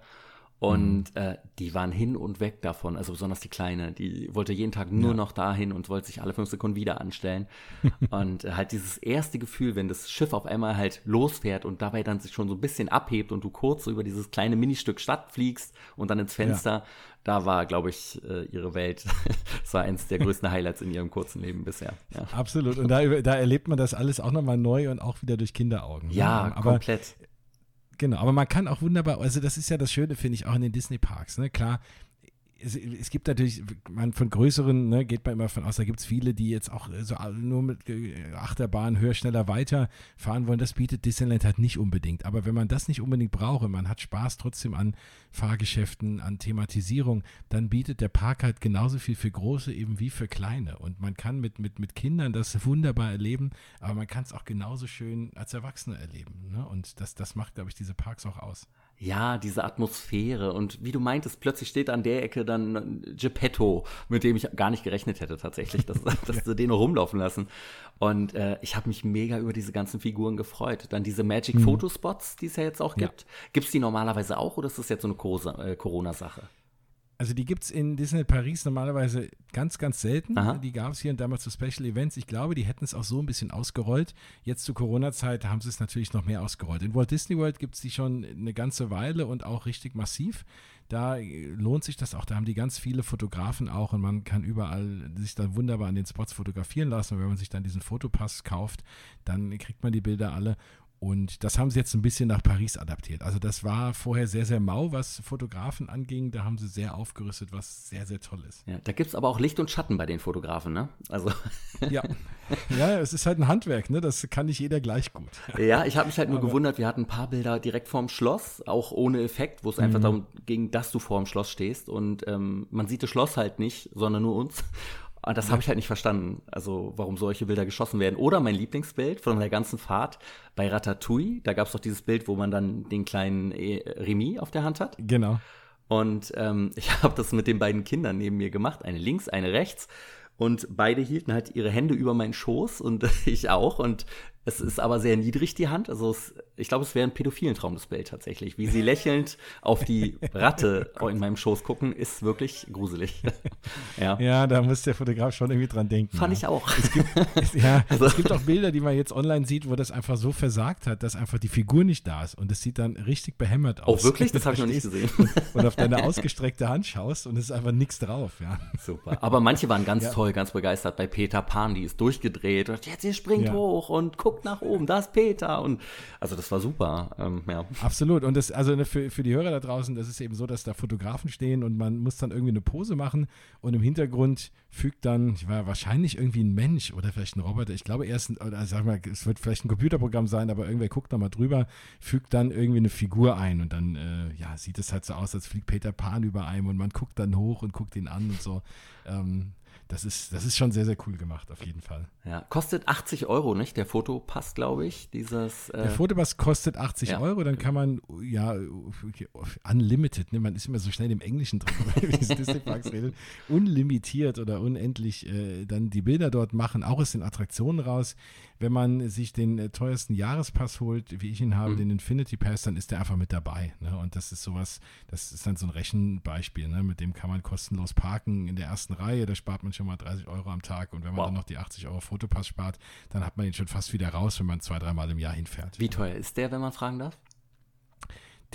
Und mhm. äh, die waren hin und weg davon, also besonders die Kleine, die wollte jeden Tag nur ja. noch dahin und wollte sich alle fünf Sekunden wieder anstellen. *laughs* und äh, halt dieses erste Gefühl, wenn das Schiff auf einmal halt losfährt und dabei dann sich schon so ein bisschen abhebt und du kurz so über dieses kleine Ministück Stadt fliegst und dann ins Fenster, ja. da war, glaube ich, äh, ihre Welt. *laughs* das war eins der größten Highlights in ihrem kurzen Leben bisher. Ja. Absolut. Und da, da erlebt man das alles auch nochmal neu und auch wieder durch Kinderaugen. Ne? Ja, ne? aber komplett Genau, aber man kann auch wunderbar, also das ist ja das Schöne, finde ich, auch in den Disney-Parks. Ne? Klar, es, es, gibt natürlich, man von größeren, ne, geht man immer von aus, da gibt es viele, die jetzt auch so nur mit äh, Achterbahn höher, schneller weiter fahren wollen. Das bietet Disneyland halt nicht unbedingt. Aber wenn man das nicht unbedingt braucht und man hat Spaß trotzdem an Fahrgeschäften, an Thematisierung, dann bietet der Park halt genauso viel für große eben wie für kleine. Und man kann mit, mit, mit Kindern das wunderbar erleben, aber man kann es auch genauso schön als Erwachsene erleben. Ne? Und das, das macht, glaube ich, diese Parks auch aus ja, diese Atmosphäre und wie du meintest, plötzlich steht an der Ecke dann Geppetto, mit dem ich gar nicht gerechnet hätte tatsächlich, dass, *laughs* dass sie den rumlaufen lassen. Und äh, ich habe mich mega über diese ganzen Figuren gefreut. Dann diese Magic mhm. Die es ja jetzt auch gibt. Ja. Gibt es die normalerweise auch oder ist das jetzt so eine äh, Corona-Sache? Also die gibt es in Disney Paris normalerweise ganz, ganz selten. Aha. Die gab es hier und damals zu Special Events. Ich glaube, die hätten es auch so ein bisschen ausgerollt. Jetzt zu Corona-Zeit haben sie es natürlich noch mehr ausgerollt. In Walt Disney World gibt es die schon eine ganze Weile und auch richtig massiv. Da lohnt sich das auch. Da haben die ganz viele Fotografen auch und man kann überall sich da wunderbar an den Spots fotografieren lassen. Und wenn man sich dann diesen Fotopass kauft, dann kriegt man die Bilder alle. Und das haben sie jetzt ein bisschen nach Paris adaptiert. Also das war vorher sehr, sehr mau, was Fotografen anging. Da haben sie sehr aufgerüstet, was sehr, sehr toll ist. Ja, da gibt es aber auch Licht und Schatten bei den Fotografen, ne? Also. *laughs* Ja. ja, es ist halt ein Handwerk, ne? Das kann nicht jeder gleich gut. Ja, ich habe mich halt nur aber gewundert, wir hatten ein paar Bilder direkt vorm Schloss, auch ohne Effekt, wo es einfach mhm. darum ging, dass du vorm Schloss stehst. Und ähm, man sieht das Schloss halt nicht, sondern nur uns. Und das habe ich halt nicht verstanden, also warum solche Bilder geschossen werden. Oder mein Lieblingsbild von der ganzen Fahrt bei Ratatouille, da gab es doch dieses Bild, wo man dann den kleinen äh, Remy auf der Hand hat. Genau. Und ähm, *laughs* ich habe das mit den beiden Kindern neben mir gemacht, eine links, eine rechts. Und beide hielten halt ihre Hände über meinen Schoß und *laughs* ich auch. Und es ist aber sehr niedrig, die Hand. Also es, ich glaube, es wäre ein pädophilen Traum, das Bild tatsächlich. Wie sie lächelnd auf die Ratte *laughs* in meinem Schoß gucken, ist wirklich gruselig. *laughs* ja. ja, da muss der Fotograf schon irgendwie dran denken. Fand ja. ich auch. Es gibt, es, ja, also. *laughs* es gibt auch Bilder, die man jetzt online sieht, wo das einfach so versagt hat, dass einfach die Figur nicht da ist. Und es sieht dann richtig behämmert aus. Oh, wirklich? Das habe ich noch nicht gesehen. Und auf deine ausgestreckte Hand schaust und es ist einfach nichts drauf. Ja. Super. Aber manche waren ganz ja. toll, ganz begeistert. Bei Peter Pan, die ist durchgedreht und jetzt, ihr springt hoch und guckt guckt nach oben, da ist Peter. Und also das war super. Ähm, ja. Absolut. Und das, also ne, für, für die Hörer da draußen, das ist eben so, dass da Fotografen stehen und man muss dann irgendwie eine Pose machen und im Hintergrund fügt dann, ich war wahrscheinlich irgendwie ein Mensch oder vielleicht ein Roboter. Ich glaube erst, oder sag mal, es wird vielleicht ein Computerprogramm sein, aber irgendwer guckt da mal drüber, fügt dann irgendwie eine Figur ein und dann, äh, ja, sieht es halt so aus, als fliegt Peter Pan über einem und man guckt dann hoch und guckt ihn an und so. Ähm, das ist, das ist schon sehr, sehr cool gemacht, auf jeden Fall. Ja, kostet 80 Euro, nicht? Der Fotopass, glaube ich. Dieses, äh Der Fotopass kostet 80 ja. Euro, dann kann man, ja, unlimited, ne? man ist immer so schnell im Englischen drin, wie Disney Parks redet, unlimitiert oder unendlich äh, dann die Bilder dort machen, auch aus den Attraktionen raus. Wenn man sich den äh, teuersten Jahrespass holt, wie ich ihn habe, mhm. den Infinity Pass, dann ist der einfach mit dabei. Ne? Und das ist sowas, das ist dann so ein Rechenbeispiel, ne? mit dem kann man kostenlos parken in der ersten Reihe, da spart man schon mal 30 Euro am Tag. Und wenn man wow. dann noch die 80 Euro Fotopass spart, dann hat man ihn schon fast wieder raus, wenn man zwei, dreimal im Jahr hinfährt. Wie teuer ist der, wenn man fragen darf?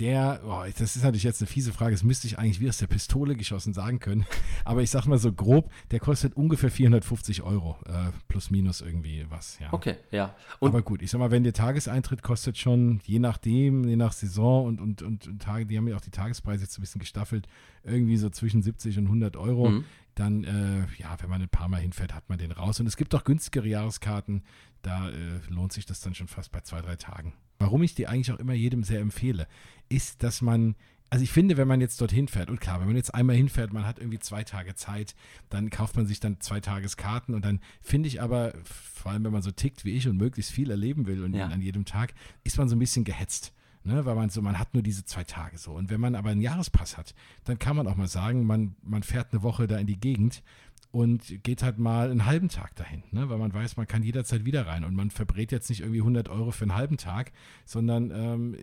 Der, oh, das ist natürlich jetzt eine fiese Frage, das müsste ich eigentlich wie aus der Pistole geschossen sagen können, *laughs* aber ich sag mal so grob, der kostet ungefähr 450 Euro, äh, plus minus irgendwie was, ja. Okay, ja. Und aber gut, ich sag mal, wenn der Tageseintritt kostet schon, je nachdem, je nach Saison und, und, und, und Tage, die haben ja auch die Tagespreise jetzt ein bisschen gestaffelt, irgendwie so zwischen 70 und 100 Euro. Mhm. Dann, äh, ja, wenn man ein paar Mal hinfährt, hat man den raus. Und es gibt auch günstigere Jahreskarten, da äh, lohnt sich das dann schon fast bei zwei, drei Tagen warum ich die eigentlich auch immer jedem sehr empfehle, ist, dass man also ich finde, wenn man jetzt dorthin fährt, und klar, wenn man jetzt einmal hinfährt, man hat irgendwie zwei Tage Zeit, dann kauft man sich dann zwei Tageskarten und dann finde ich aber, vor allem wenn man so tickt wie ich und möglichst viel erleben will und Ja. an jedem Tag, ist man so ein bisschen gehetzt. Ne, weil man so, man hat nur diese zwei Tage so. Und wenn man aber einen Jahrespass hat, dann kann man auch mal sagen, man, man fährt eine Woche da in die Gegend und geht halt mal einen halben Tag dahin, ne? weil man weiß, man kann jederzeit wieder rein und man verbrät jetzt nicht irgendwie 100 Euro für einen halben Tag, sondern ähm,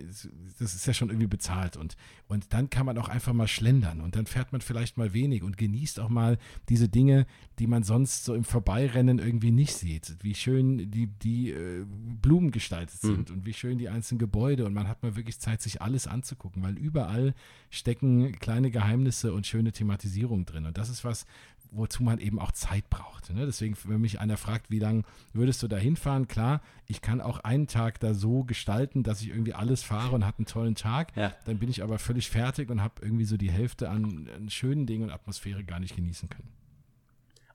das ist ja schon irgendwie bezahlt und, und dann kann man auch einfach mal schlendern und dann fährt man vielleicht mal wenig und genießt auch mal diese Dinge, die man sonst so im Vorbeirennen irgendwie nicht sieht, wie schön die, die äh, Blumen gestaltet sind und wie schön die einzelnen Gebäude und man hat mal wirklich Zeit, sich alles anzugucken, weil überall stecken kleine Geheimnisse und schöne Thematisierungen drin und das ist was, wozu man eben auch Zeit braucht. Ne? Deswegen, wenn mich einer fragt, wie lange würdest du da hinfahren, klar, ich kann auch einen Tag da so gestalten, dass ich irgendwie alles fahre und habe einen tollen Tag. Ja. Dann bin ich aber völlig fertig und habe irgendwie so die Hälfte an, an schönen Dingen und Atmosphäre gar nicht genießen können.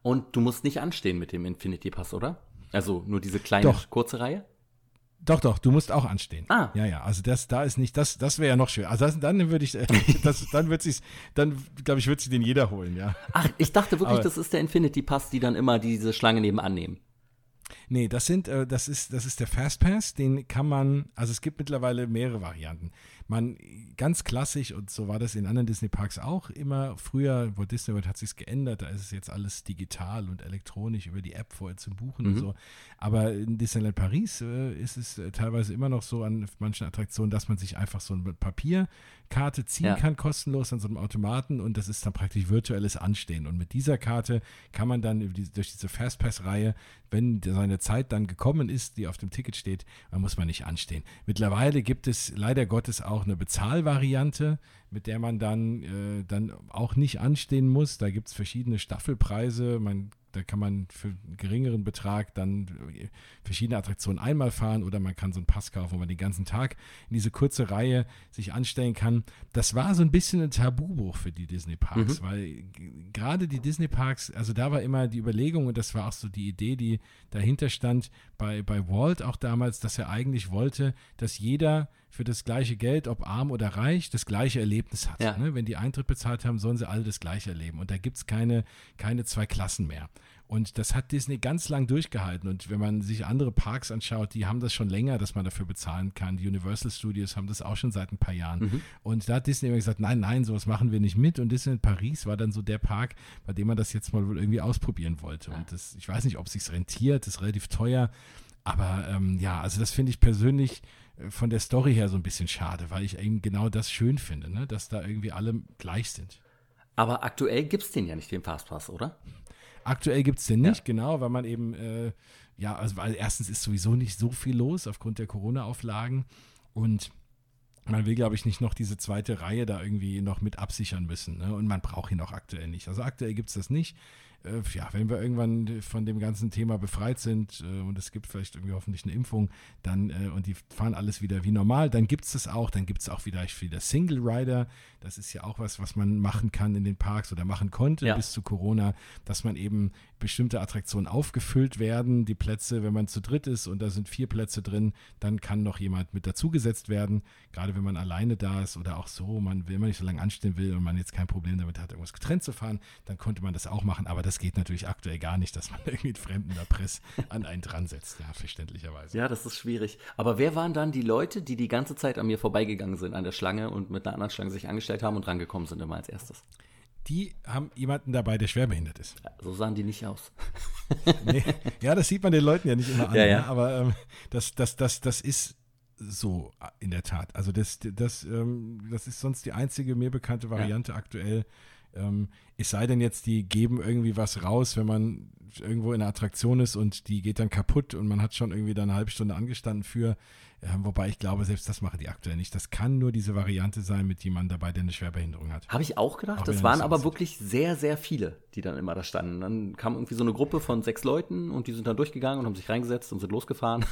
Und du musst nicht anstehen mit dem Infinity Pass, oder? Also nur diese kleine Doch. kurze Reihe? Doch, doch, du musst auch anstehen. Ah. Ja, ja, also das, da ist nicht, das, das wäre ja noch schön. Also das, dann würde ich, äh, *laughs* das, dann wird sich, dann glaube ich, wird sich den jeder holen, ja. Ach, ich dachte wirklich, Aber- das ist der Infinity Pass, die dann immer diese Schlange nebenan nehmen. Nee, das sind, äh, das ist, das ist der Fastpass, den kann man, also es gibt mittlerweile mehrere Varianten. Man, ganz klassisch, und so war das in anderen Disney-Parks auch immer früher, Walt Disney World hat sich geändert, da ist es jetzt alles digital und elektronisch über die App vorher zu buchen und so. Aber in Disneyland Paris äh, ist es äh, teilweise immer noch so an manchen Attraktionen, dass man sich einfach so eine Papierkarte ziehen Ja. kann, kostenlos an so einem Automaten und das ist dann praktisch virtuelles Anstehen. Und mit dieser Karte kann man dann durch diese Fastpass-Reihe, wenn seine Zeit dann gekommen ist, die auf dem Ticket steht, dann muss man nicht anstehen. Mittlerweile gibt es leider Gottes auch eine Bezahlvariante, mit der man dann, äh, dann auch nicht anstehen muss. Da gibt es verschiedene Staffelpreise. Man, da kann man für einen geringeren Betrag dann äh, verschiedene Attraktionen einmal fahren oder man kann so einen Pass kaufen, wo man den ganzen Tag in diese kurze Reihe sich anstellen kann. Das war so ein bisschen ein Tabubruch für die Disney-Parks, weil g- gerade die Disney-Parks, also da war immer die Überlegung und das war auch so die Idee, die dahinter stand bei, bei Walt auch damals, dass er eigentlich wollte, dass jeder für das gleiche Geld, ob arm oder reich, das gleiche Erlebnis hat. Ja. Ne? Wenn die Eintritt bezahlt haben, sollen sie alle das gleiche erleben. Und da gibt es keine, keine zwei Klassen mehr. Und das hat Disney ganz lang durchgehalten. Und wenn man sich andere Parks anschaut, die haben das schon länger, dass man dafür bezahlen kann. Die Universal Studios haben das auch schon seit ein paar Jahren. Und da hat Disney immer gesagt, nein, nein, sowas machen wir nicht mit. Und Disneyland Paris war dann so der Park, bei dem man das jetzt mal wohl irgendwie ausprobieren wollte. Und das, ich weiß nicht, ob es sich rentiert, das ist relativ teuer. Aber ähm, ja, also das finde ich persönlich von der Story her so ein bisschen schade, weil ich eben genau das schön finde, ne? dass da irgendwie alle gleich sind. Aber aktuell gibt es den ja nicht, den Fastpass, oder? Aktuell gibt es den nicht, genau, weil man eben, äh, ja, also weil erstens ist sowieso nicht so viel los aufgrund der Corona-Auflagen und man will, glaube ich, nicht noch diese zweite Reihe da irgendwie noch mit absichern müssen. Ne? Und man braucht ihn auch aktuell nicht. Also aktuell gibt es das nicht. Äh, ja, wenn wir irgendwann von dem ganzen Thema befreit sind äh, und es gibt vielleicht irgendwie hoffentlich eine Impfung, dann äh, und die fahren alles wieder wie normal, dann gibt es das auch. Dann gibt es auch vielleicht wieder Single Rider. Das ist ja auch was, was man machen kann in den Parks oder machen konnte Ja. bis zu Corona, dass man eben bestimmte Attraktionen aufgefüllt werden. Die Plätze, wenn man zu dritt ist und da sind vier Plätze drin, dann kann noch jemand mit dazugesetzt werden. Gerade wenn man alleine da ist oder auch so, man will man nicht so lange anstehen will und man jetzt kein Problem damit hat, irgendwas getrennt zu fahren, dann konnte man das auch machen. Aber das geht natürlich aktuell gar nicht, dass man *laughs* irgendwie mit Fremden da Press an einen dran setzt, ja, verständlicherweise. Ja, das ist schwierig. Aber wer waren dann die Leute, die die ganze Zeit an mir vorbeigegangen sind, an der Schlange und mit einer anderen Schlange sich angestellt haben und rangekommen sind immer als erstes? Die haben jemanden dabei, der schwerbehindert ist. Ja, so sahen die nicht aus. *laughs* Nee, ja, das sieht man den Leuten ja nicht immer an. Ja, ja. Ne? Aber ähm, das, das, das, das ist so in der Tat. Also das, das, ähm, das ist sonst die einzige mir bekannte Variante aktuell. Ähm, es sei denn jetzt, die geben irgendwie was raus, wenn man irgendwo in einer Attraktion ist und die geht dann kaputt und man hat schon irgendwie da eine halbe Stunde angestanden für. Ähm, wobei ich glaube, selbst das machen die aktuell nicht. Das kann nur diese Variante sein mit jemandem dabei, der eine Schwerbehinderung hat. Habe ich auch gedacht. Auch das waren aber wirklich sehr, sehr viele, die dann immer da standen. Dann kam irgendwie so eine Gruppe von sechs Leuten und die sind dann durchgegangen und haben sich reingesetzt und sind losgefahren.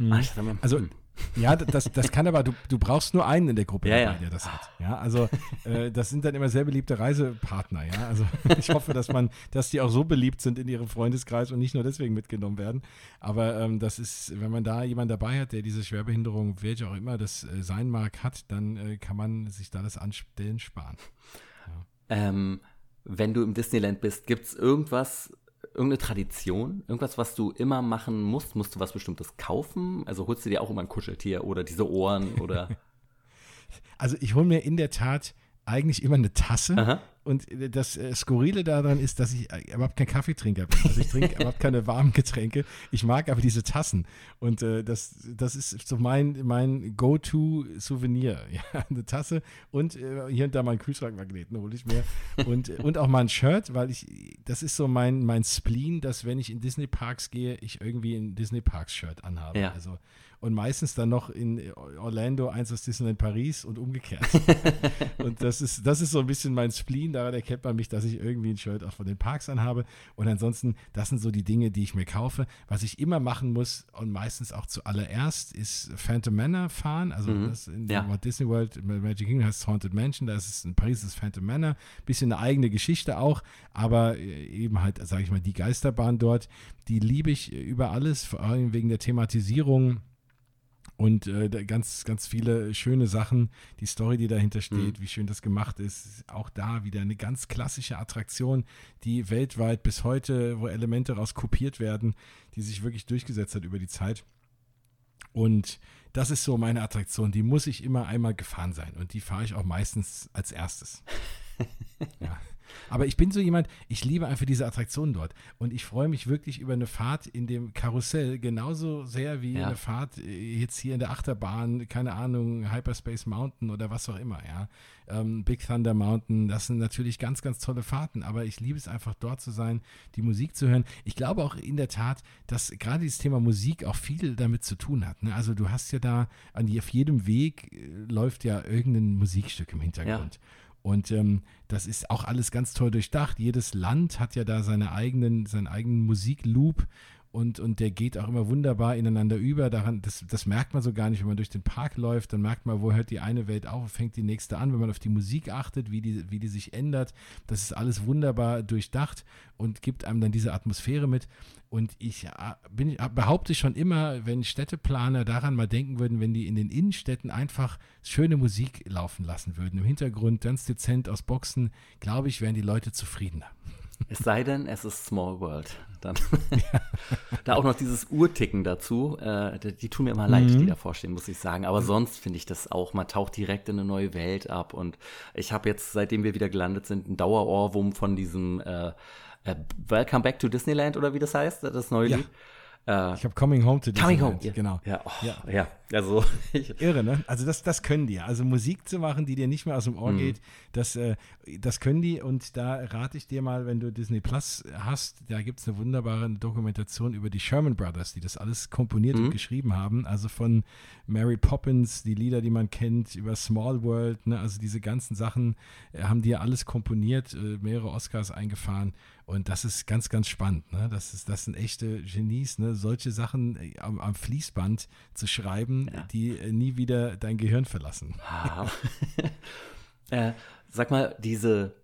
Ah, dachte mir, Also hm, Ja, das, das kann aber, du, du brauchst nur einen in der Gruppe, Ja, dabei, ja. der das hat. Ja, also äh, das sind dann immer sehr beliebte Reisepartner, ja. Also *laughs* ich hoffe, dass man, dass die auch so beliebt sind in ihrem Freundeskreis und nicht nur deswegen mitgenommen werden. Aber ähm, das ist, wenn man da jemanden dabei hat, der diese Schwerbehinderung, welche auch immer das äh, sein mag, hat, dann äh, kann man sich da das Anstellen sparen. Ähm, wenn du im Disneyland bist, gibt es irgendwas, irgendeine Tradition? Irgendwas, was du immer machen musst? Musst du was Bestimmtes kaufen? Also holst du dir auch immer ein Kuscheltier oder diese Ohren oder. *laughs* Also ich hole mir in der Tat eigentlich immer eine Tasse. Aha. Und äh, das äh, Skurrile daran ist, dass ich äh, überhaupt kein Kaffeetrinker bin. Also ich trinke *laughs* überhaupt keine warmen Getränke. Ich mag aber diese Tassen. Und äh, das, das ist so mein, mein Go-To-Souvenir. *laughs* Ja, eine Tasse und äh, hier und da mal einen Kühlschrankmagneten hole ich mir. Und, und auch mal ein Shirt, weil ich, das ist so mein, mein Spleen, dass wenn ich in Disney-Parks gehe, ich irgendwie ein Disney-Parks-Shirt anhabe. Ja. Also, und meistens dann noch in Orlando eins aus Disneyland Paris und umgekehrt. *laughs* Und das ist, das ist so ein bisschen mein Spleen. Daran erkennt man mich, dass ich irgendwie ein Shirt auch von den Parks anhabe. Und ansonsten, das sind so die Dinge, die ich mir kaufe. Was ich immer machen muss und meistens auch zuallererst, ist Phantom Manor fahren. Also Mhm. das in Ja. Walt Disney World, Magic Kingdom heißt es Haunted Mansion. Da ist es in Paris ist Phantom Manor. Bisschen eine eigene Geschichte auch. Aber äh, eben halt, sage ich mal, die Geisterbahn dort, die liebe ich über alles. Vor allem wegen der Thematisierung. Und äh, ganz, ganz viele schöne Sachen, die Story, die dahinter steht, wie schön das gemacht ist. Auch da wieder eine ganz klassische Attraktion, die weltweit bis heute, wo Elemente raus kopiert werden, die sich wirklich durchgesetzt hat über die Zeit. Und das ist so meine Attraktion, die muss ich immer einmal gefahren sein. Und die fahre ich auch meistens als erstes. *laughs* ja. Aber ich bin so jemand, ich liebe einfach diese Attraktion dort. Und ich freue mich wirklich über eine Fahrt in dem Karussell genauso sehr wie Ja. eine Fahrt äh, jetzt hier in der Achterbahn, keine Ahnung, Hyperspace Mountain oder was auch immer, ja. Ähm, Big Thunder Mountain, das sind natürlich ganz, ganz tolle Fahrten, aber ich liebe es einfach dort zu sein, die Musik zu hören. Ich glaube auch in der Tat, dass gerade dieses Thema Musik auch viel damit zu tun hat. Ne? Also du hast ja da, an, auf jedem Weg äh, läuft ja irgendein Musikstück im Hintergrund. Und ähm, das ist auch alles ganz toll durchdacht. Jedes Land hat ja da seine eigenen, seinen eigenen Musikloop und, und der geht auch immer wunderbar ineinander über. Daran, das, das merkt man so gar nicht, wenn man durch den Park läuft. Dann merkt man, wo hört die eine Welt auf, fängt die nächste an. Wenn man auf die Musik achtet, wie die, wie die sich ändert, das ist alles wunderbar durchdacht und gibt einem dann diese Atmosphäre mit. Und ich äh, bin, äh, behaupte schon immer, wenn Städteplaner daran mal denken würden, wenn die in den Innenstädten einfach schöne Musik laufen lassen würden, im Hintergrund ganz dezent aus Boxen, glaube ich, wären die Leute zufriedener. Es sei denn, es ist Small World. Dann. *laughs* da auch noch dieses Urticken dazu. Äh, die, die tun mir immer leid, Mhm. die davor stehen, muss ich sagen. Aber sonst finde ich das auch. Man taucht direkt in eine neue Welt ab. Und ich habe jetzt, seitdem wir wieder gelandet sind, einen Dauerohrwurm von diesem äh, äh, Welcome Back to Disneyland oder wie das heißt, das neue Ja. Lied. Äh, Ich habe Coming Home to Coming Disneyland, Home. Ja. Genau. Ja, oh, Ja. ja. Also, *laughs* Irre, ne? Also das, das können die. Also Musik zu machen, die dir nicht mehr aus dem Ohr Mhm. geht, das, äh, das können die. Und da rate ich dir mal, wenn du Disney Plus hast, da gibt es eine wunderbare Dokumentation über die Sherman Brothers, die das alles komponiert Mhm. und geschrieben haben. Also von Mary Poppins, die Lieder, die man kennt, über Small World, ne? also diese ganzen Sachen äh, haben die ja alles komponiert, äh, mehrere Oscars eingefahren. Und das ist ganz, ganz spannend. Ne? Das, ist, das sind echte Genies, ne? solche Sachen äh, am, am Fließband zu schreiben, Ja. die äh, nie wieder dein Gehirn verlassen. Ah. *laughs* äh, sag mal, diese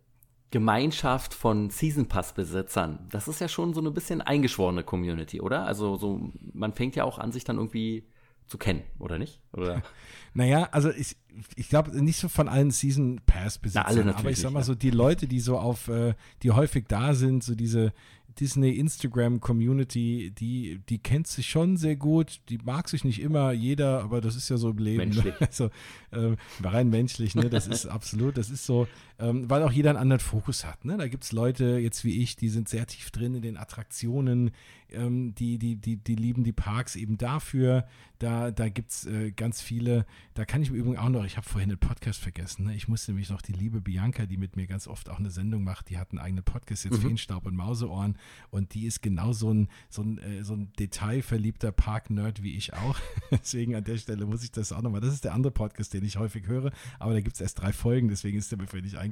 Gemeinschaft von Season Pass Besitzern, das ist ja schon so eine bisschen eingeschworene Community, oder? Also so, man fängt ja auch an, sich dann irgendwie zu kennen, oder nicht? Oder? *laughs* Naja, also ich, ich glaube nicht so von allen Season Pass Besitzern, Na, aber ich sag mal nicht, so die Leute, die so auf, äh, die häufig da sind, so diese Disney Instagram Community, die, die kennt sich schon sehr gut, die mag sich nicht immer jeder, aber das ist ja so im Leben. Menschlich. *laughs* Also, ähm, rein menschlich, ne? das ist *laughs* absolut, das ist so, ähm, weil auch jeder einen anderen Fokus hat. Ne? Da gibt es Leute, jetzt wie ich, die sind sehr tief drin in den Attraktionen, ähm, die, die, die, die lieben die Parks eben dafür. Da, da gibt es äh, ganz viele, da kann ich im Übrigen auch noch, ich habe vorhin einen Podcast vergessen, ne? ich musste nämlich noch die liebe Bianca, die mit mir ganz oft auch eine Sendung macht, die hat einen eigenen Podcast, jetzt Mhm. Feenstaub und Mauseohren und die ist genau so ein, so ein, äh, so ein detailverliebter Park-Nerd wie ich auch. *laughs* deswegen an der Stelle muss ich das auch nochmal, das ist der andere Podcast, den ich häufig höre, aber da gibt es erst drei Folgen, deswegen ist der mir nicht eingefallen.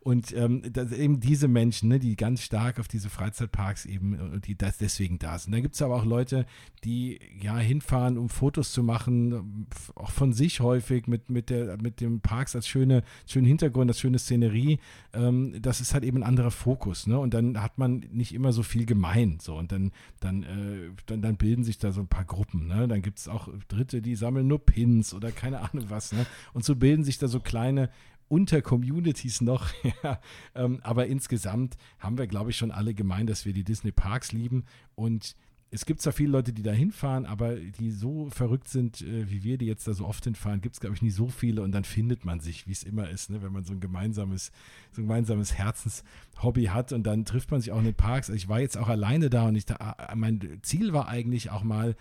Und ähm, eben diese Menschen, ne, die ganz stark auf diese Freizeitparks eben äh, die das deswegen da sind. Da gibt es aber auch Leute, die ja hinfahren, um Fotos zu machen, auch von sich häufig mit, mit, der, mit dem Parks als schöne, schönen Hintergrund, als schöne Szenerie. Ähm, das ist halt eben ein anderer Fokus. Ne? Und dann hat man nicht immer so viel gemein. So. Und dann, dann, äh, dann, dann bilden sich da so ein paar Gruppen. Ne? Dann gibt es auch Dritte, die sammeln nur Pins oder keine Ahnung was. Ne? Und so bilden sich da so kleine unter Communities noch. *laughs* ähm, aber insgesamt haben wir, glaube ich, schon alle gemeint, dass wir die Disney Parks lieben. Und es gibt zwar viele Leute, die da hinfahren, aber die so verrückt sind, äh, wie wir, die jetzt da so oft hinfahren, gibt es, glaube ich, nicht so viele. Und dann findet man sich, wie es immer ist, ne? wenn man so ein gemeinsames, so ein gemeinsames Herzenshobby hat. Und dann trifft man sich auch in den Parks. Also ich war jetzt auch alleine da und ich da, äh, mein Ziel war eigentlich auch mal,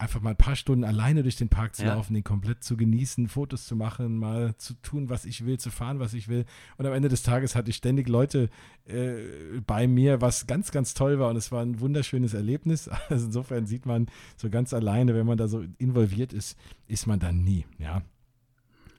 einfach mal ein paar Stunden alleine durch den Park zu ja. laufen, den komplett zu genießen, Fotos zu machen, mal zu tun, was ich will, zu fahren, was ich will. Und am Ende des Tages hatte ich ständig Leute äh, bei mir, was ganz, ganz toll war. Und es war ein wunderschönes Erlebnis. *laughs* Also insofern sieht man so ganz alleine, wenn man da so involviert ist, ist man dann nie. Ja.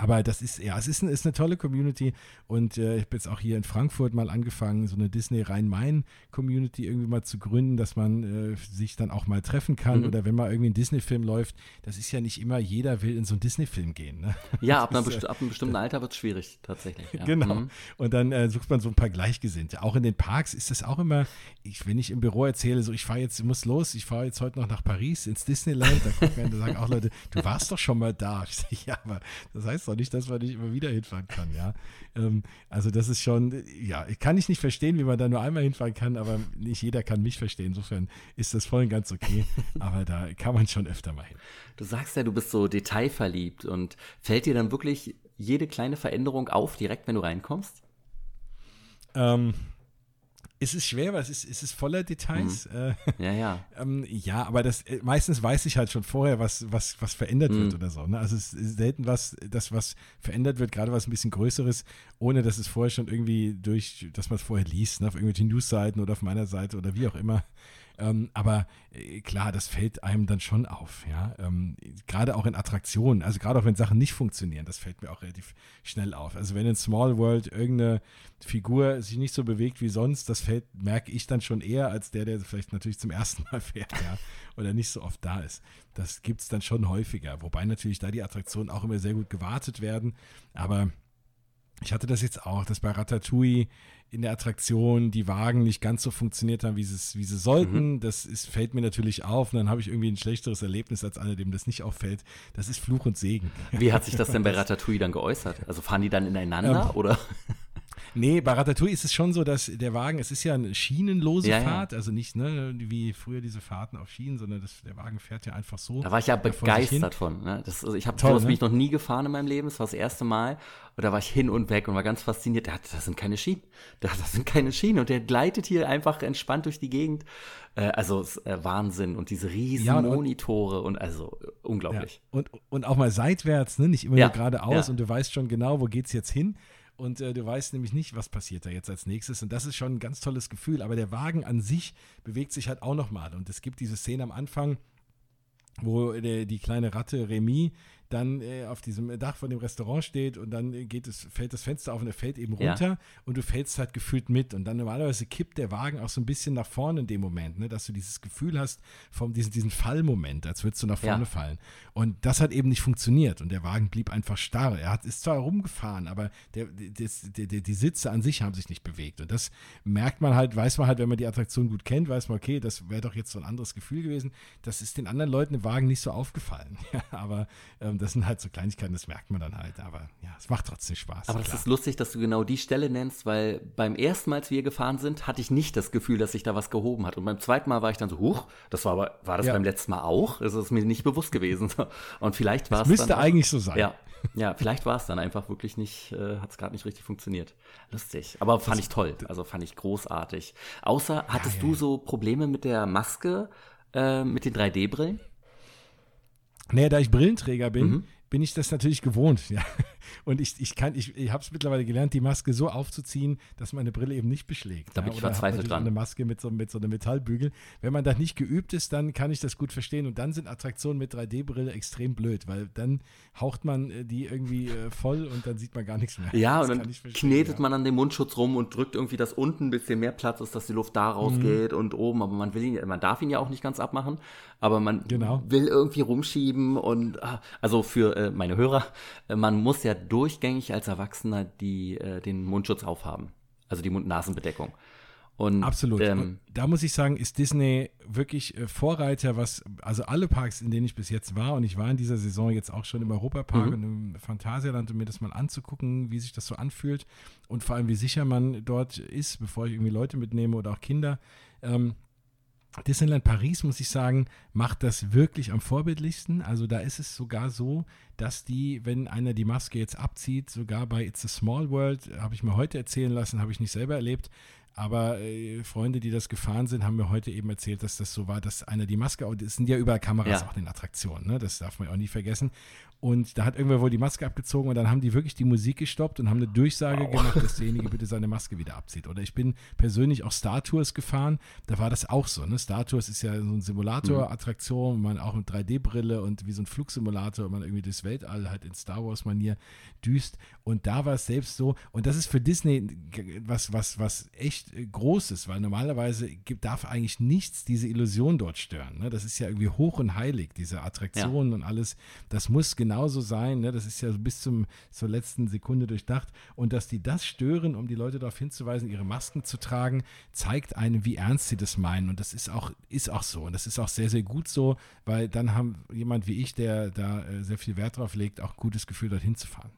Aber das ist, ja, es ist, ist eine tolle Community und äh, ich habe jetzt auch hier in Frankfurt mal angefangen, so eine Disney Rhein-Main-Community irgendwie mal zu gründen, dass man äh, sich dann auch mal treffen kann mhm. oder wenn mal irgendwie ein Disney-Film läuft, das ist ja nicht immer, jeder will in so einen Disney-Film gehen. Ne? *laughs* Ja, ab, ist, ab, einem bestimmten Alter wird es schwierig, tatsächlich. Ja. Genau. Mhm. Und dann äh, sucht man so ein paar Gleichgesinnte. Auch in den Parks ist das auch immer, ich, wenn ich im Büro erzähle, so ich fahre jetzt, ich muss los, ich fahre jetzt heute noch nach Paris ins Disneyland, da gucken da sagen auch Leute, du warst doch schon mal da. Ich sage, ja, aber das heißt doch nicht, dass man nicht immer wieder hinfahren kann, ja. *laughs* Ähm, also das ist schon, ja, kann ich nicht verstehen, wie man da nur einmal hinfahren kann, aber nicht jeder kann mich verstehen. Insofern ist das voll und ganz okay. *laughs* aber da kann man schon öfter mal hin. Du sagst ja, du bist so detailverliebt und fällt dir dann wirklich jede kleine Veränderung auf, direkt wenn du reinkommst? Ähm, es ist schwer, weil es ist, es ist voller Details. Mhm. Äh, ja, ja. *laughs* Ähm, ja, aber das äh, meistens weiß ich halt schon vorher, was, was, was verändert mhm. wird oder so. Ne? Also es ist selten was, das, was verändert wird, gerade was ein bisschen Größeres, ohne dass es vorher schon irgendwie durch, dass man es vorher liest, ne? auf irgendwelchen Newsseiten oder auf meiner Seite oder wie auch immer. Ähm, aber äh, klar, das fällt einem dann schon auf, ja. Ähm, gerade auch in Attraktionen, also gerade auch wenn Sachen nicht funktionieren, das fällt mir auch relativ schnell auf. Also wenn in Small World irgendeine Figur sich nicht so bewegt wie sonst, das fällt, merke ich dann schon eher als der, der vielleicht natürlich zum ersten *laughs* Mal fährt, ja, oder nicht so oft da ist. Das gibt es dann schon häufiger, wobei natürlich da die Attraktionen auch immer sehr gut gewartet werden, aber ich hatte das jetzt auch, dass bei Ratatouille in der Attraktion die Wagen nicht ganz so funktioniert haben, wie, wie sie sollten. Mhm. Das ist, fällt mir natürlich auf und dann habe ich irgendwie ein schlechteres Erlebnis als einer, dem das nicht auffällt. Das ist Fluch und Segen. Wie hat sich das denn bei *laughs* Ratatouille dann geäußert? Also fahren die dann ineinander ähm, oder? Nee, bei Ratatouille ist es schon so, dass der Wagen, es ist ja eine schienenlose ja, Fahrt, ja. also nicht ne, wie früher diese Fahrten auf Schienen, sondern das, der Wagen fährt ja einfach so. Da war ich ja begeistert von. Ne? Das, also ich habe sowas ne? bin ich noch nie gefahren in meinem Leben, das war das erste Mal. Und da war ich hin und weg und war ganz fasziniert. Das sind keine Schienen. Das, sind keine Schienen. Und der gleitet hier einfach entspannt durch die Gegend. Äh, also äh, Wahnsinn. Und diese riesen ja, und, Monitore und also unglaublich. Ja. Und, und auch mal seitwärts, ne? nicht immer nur geradeaus und du weißt schon genau, wo geht's jetzt hin. Und äh, du weißt nämlich nicht, was passiert da jetzt als nächstes. Und das ist schon ein ganz tolles Gefühl. Aber der Wagen an sich bewegt sich halt auch nochmal. Und es gibt diese Szene am Anfang, wo die kleine Ratte Remy dann äh, auf diesem Dach von dem Restaurant steht und dann geht es, fällt das Fenster auf und er fällt eben runter ja. und du fällst halt gefühlt mit. Und dann normalerweise kippt der Wagen auch so ein bisschen nach vorne in dem Moment, ne, dass du dieses Gefühl hast, von diesem, diesen Fallmoment, als würdest du nach vorne ja. fallen. Und das hat eben nicht funktioniert und der Wagen blieb einfach starr. Er hat, ist zwar rumgefahren, aber der, der, der, die Sitze an sich haben sich nicht bewegt. Und das merkt man halt, weiß man halt, wenn man die Attraktion gut kennt, weiß man, okay, das wäre doch jetzt so ein anderes Gefühl gewesen. Das ist den anderen Leuten im Wagen nicht so aufgefallen. *laughs* Aber ähm, das sind halt so Kleinigkeiten, das merkt man dann halt. Aber ja, es macht trotzdem Spaß. Aber das ist lustig, dass du genau die Stelle nennst, weil beim ersten Mal, als wir gefahren sind, hatte ich nicht das Gefühl, dass sich da was gehoben hat. Und beim zweiten Mal war ich dann so, huch, das war aber, war das ja. beim letzten Mal auch? Das ist mir nicht bewusst gewesen. *laughs* Und vielleicht war es. Müsste eigentlich so sein. Ja, ja vielleicht war es dann einfach wirklich nicht, äh, hat es gerade nicht richtig funktioniert. Lustig. Aber fand das, ich toll. Also fand ich großartig. Außer, hattest ja, ja, du so Probleme mit der Maske, äh, mit den 3D-Brillen? Naja, da ich Brillenträger bin, mhm bin ich das natürlich gewohnt. *laughs* Ja. Und ich, ich kann, ich, ich habe es mittlerweile gelernt, die Maske so aufzuziehen, dass meine Brille eben nicht beschlägt. Da bin ja. ich verzweifelt dran. Eine Maske mit so, mit so einem Metallbügel. Wenn man da nicht geübt ist, dann kann ich das gut verstehen. Und dann sind Attraktionen mit 3D-Brille extrem blöd, weil dann haucht man äh, die irgendwie äh, voll und dann sieht man gar nichts mehr. Ja, das und dann knetet ja. man an dem Mundschutz rum und drückt irgendwie, dass unten ein bisschen mehr Platz ist, dass die Luft da rausgeht mhm. und oben. Aber man will ihn, man darf ihn ja auch nicht ganz abmachen. Aber man genau. will irgendwie rumschieben und ah, also für äh, meine Hörer, äh, man muss ja durchgängig als Erwachsener die, äh, den Mundschutz aufhaben. Also die Mund-Nasen-Bedeckung. Und, Absolut. Ähm, da muss ich sagen, ist Disney wirklich äh, Vorreiter, was, also alle Parks, in denen ich bis jetzt war, und ich war in dieser Saison jetzt auch schon im Europapark mhm. und im Phantasialand, um mir das mal anzugucken, wie sich das so anfühlt und vor allem, wie sicher man dort ist, bevor ich irgendwie Leute mitnehme oder auch Kinder. Ähm, Disneyland Paris, muss ich sagen, macht das wirklich am vorbildlichsten. Also da ist es sogar so, dass die, wenn einer die Maske jetzt abzieht, sogar bei It's a Small World, habe ich mir heute erzählen lassen, habe ich nicht selber erlebt, aber äh, Freunde, die das gefahren sind, haben mir heute eben erzählt, dass das so war, dass einer die Maske, und es sind ja überall Kameras ja. auch in den Attraktionen, ne? das darf man ja auch nie vergessen. Und da hat irgendwer wohl die Maske abgezogen und dann haben die wirklich die Musik gestoppt und haben eine Durchsage wow. gemacht, dass derjenige *laughs* bitte seine Maske wieder abzieht. Oder ich bin persönlich auch Star Tours gefahren, da war das auch so. Ne? Star Tours ist ja so ein Simulator-Attraktion, mhm. man auch mit 3D-Brille und wie so ein Flugsimulator, man irgendwie durchs Weltall halt in Star Wars-Manier düst. Und da war es selbst so, und das ist für Disney was, was, was echt groß ist, weil normalerweise gibt, darf eigentlich nichts diese Illusion dort stören. Ne? Das ist ja irgendwie hoch und heilig, diese Attraktionen ja. und alles. Das muss genau genauso sein. Ne? Das ist ja bis zum, zur letzten Sekunde durchdacht. Und dass die das stören, um die Leute darauf hinzuweisen, ihre Masken zu tragen, zeigt einem, wie ernst sie das meinen. Und das ist auch, ist auch so. Und das ist auch sehr, sehr gut so, weil dann haben jemand wie ich, der da äh, sehr viel Wert drauf legt, auch gutes Gefühl, dorthin zu fahren.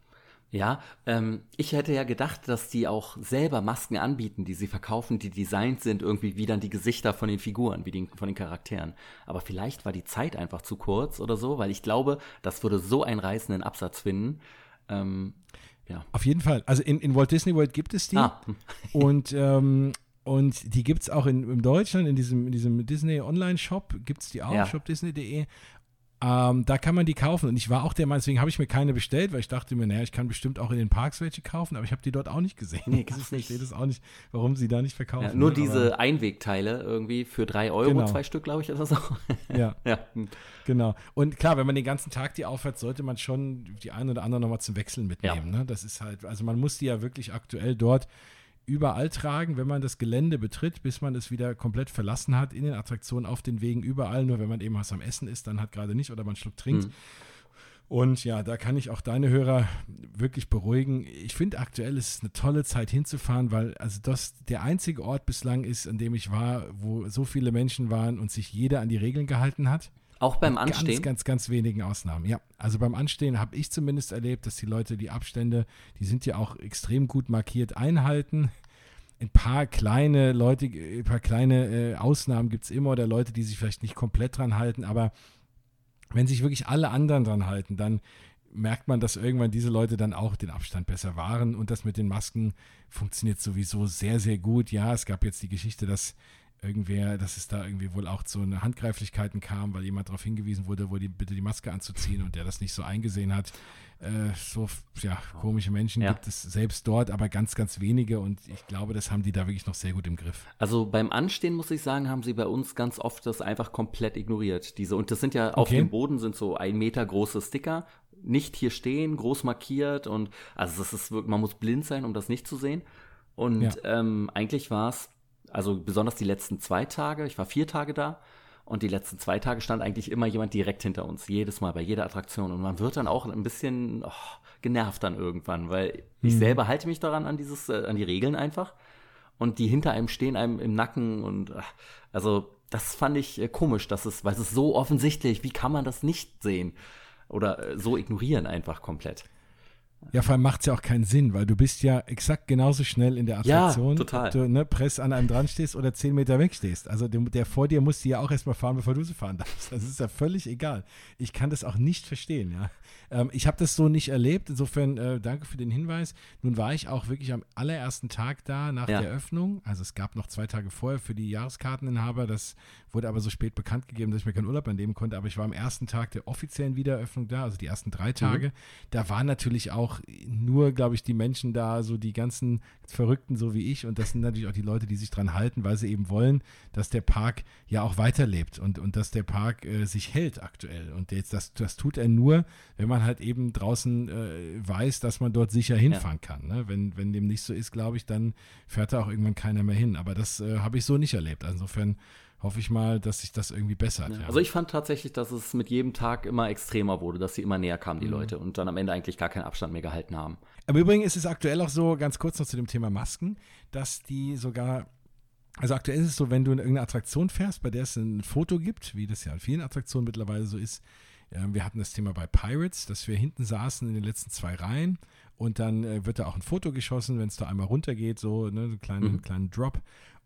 Ja, ähm, ich hätte ja gedacht, dass die auch selber Masken anbieten, die sie verkaufen, die designt sind, irgendwie wie dann die Gesichter von den Figuren, wie die, von den Charakteren. Aber vielleicht war die Zeit einfach zu kurz oder so, weil ich glaube, das würde so einen reißenden Absatz finden. Ähm, ja. Auf jeden Fall. Also in, in Walt Disney World gibt es die. Ah. *laughs* und ähm, und die gibt es auch in, in Deutschland, in diesem, in diesem Disney Online-Shop, gibt es die auch, ja. shopdisney.de. Ähm, da kann man die kaufen. Und ich war auch der Meinung, deswegen habe ich mir keine bestellt, weil ich dachte mir, naja, ich kann bestimmt auch in den Parks welche kaufen, aber ich habe die dort auch nicht gesehen. Nee, *laughs* nicht. Ich verstehe das auch nicht, warum sie da nicht verkaufen. Ja, nur ne? diese aber Einwegteile irgendwie für drei Euro, genau. zwei Stück, glaube ich, ist das auch. ja. ja. Genau. Und klar, wenn man den ganzen Tag die aufhört, sollte man schon die eine oder andere nochmal zum Wechseln mitnehmen. Ja. Ne? Das ist halt, also man muss die ja wirklich aktuell dort überall tragen, wenn man das Gelände betritt, bis man es wieder komplett verlassen hat, in den Attraktionen, auf den Wegen, überall. Nur wenn man eben was am Essen ist, dann hat gerade nicht oder man einen Schluck trinkt. Mhm. Und ja, da kann ich auch deine Hörer wirklich beruhigen. Ich finde aktuell ist es eine tolle Zeit hinzufahren, weil also das der einzige Ort bislang ist, an dem ich war, wo so viele Menschen waren und sich jeder an die Regeln gehalten hat. Auch beim Anstehen? Ganz, ganz, ganz wenigen Ausnahmen, ja. Also beim Anstehen habe ich zumindest erlebt, dass die Leute die Abstände, die sind ja auch extrem gut markiert, einhalten. Ein paar kleine Leute, ein paar kleine äh, Ausnahmen gibt es immer oder Leute, die sich vielleicht nicht komplett dran halten, aber wenn sich wirklich alle anderen dran halten, dann merkt man, dass irgendwann diese Leute dann auch den Abstand besser wahren und das mit den Masken funktioniert sowieso sehr, sehr gut. Ja, es gab jetzt die Geschichte, dass irgendwer, dass es da irgendwie wohl auch zu eine Handgreiflichkeiten kam, weil jemand darauf hingewiesen wurde, wo die bitte die Maske anzuziehen und der das nicht so eingesehen hat. Äh, so ja, komische Menschen ja. gibt es selbst dort, aber ganz, ganz wenige und ich glaube, das haben die da wirklich noch sehr gut im Griff. Also beim Anstehen muss ich sagen, haben sie bei uns ganz oft das einfach komplett ignoriert. Diese und das sind ja auf dem Boden sind so ein Meter große Sticker. Nicht hier stehen, groß markiert und also das ist wirklich, man muss blind sein, um das nicht zu sehen. Und ja. ähm, eigentlich war es also besonders die letzten zwei Tage, ich war vier Tage da und die letzten zwei Tage stand eigentlich immer jemand direkt hinter uns, jedes Mal bei jeder Attraktion. Und man wird dann auch ein bisschen oh, genervt dann irgendwann, weil mhm. ich selber halte mich daran an dieses, äh, an die Regeln einfach. Und die hinter einem stehen einem im Nacken und äh, also das fand ich äh, komisch, dass es, weil es ist so offensichtlich, wie kann man das nicht sehen? Oder äh, so ignorieren einfach komplett. Ja, vor allem macht es ja auch keinen Sinn, weil du bist ja exakt genauso schnell in der Attraktion, ja, total. ob du ne, press an einem dran stehst oder zehn Meter weg stehst. Also der, der vor dir muss die ja auch erstmal fahren, bevor du sie fahren darfst. Das ist ja völlig egal. Ich kann das auch nicht verstehen, ja. Ähm, ich habe das so nicht erlebt. Insofern äh, danke für den Hinweis. Nun war ich auch wirklich am allerersten Tag da nach ja. der Öffnung. Also es gab noch zwei Tage vorher für die Jahreskarteninhaber. Das wurde aber so spät bekannt gegeben, dass ich mir keinen Urlaub annehmen konnte. Aber ich war am ersten Tag der offiziellen Wiedereröffnung da, also die ersten drei mhm. Tage. Mhm. Da waren natürlich auch nur, glaube ich, die Menschen da, so die ganzen Verrückten, so wie ich. Und das sind natürlich auch die Leute, die sich dran halten, weil sie eben wollen, dass der Park ja auch weiterlebt und, und dass der Park äh, sich hält aktuell. Und jetzt, das, das tut er nur, wenn man halt eben draußen äh, weiß, dass man dort sicher hinfahren ja. kann. Ne? Wenn, wenn dem nicht so ist, glaube ich, dann fährt da auch irgendwann keiner mehr hin. Aber das äh, habe ich so nicht erlebt. Insofern hoffe ich mal, dass sich das irgendwie bessert. Ja. Ja. Also ich fand tatsächlich, dass es mit jedem Tag immer extremer wurde, dass sie immer näher kamen, die mhm. Leute, und dann am Ende eigentlich gar keinen Abstand mehr gehalten haben. Im Übrigen ist es aktuell auch so, ganz kurz noch zu dem Thema Masken, dass die sogar also aktuell ist es so, wenn du in irgendeine Attraktion fährst, bei der es ein Foto gibt, wie das ja an vielen Attraktionen mittlerweile so ist, wir hatten das Thema bei Pirates, dass wir hinten saßen in den letzten zwei Reihen und dann äh, wird da auch ein Foto geschossen, wenn es da einmal runtergeht, so, ne, einen kleinen, mhm. kleinen Drop.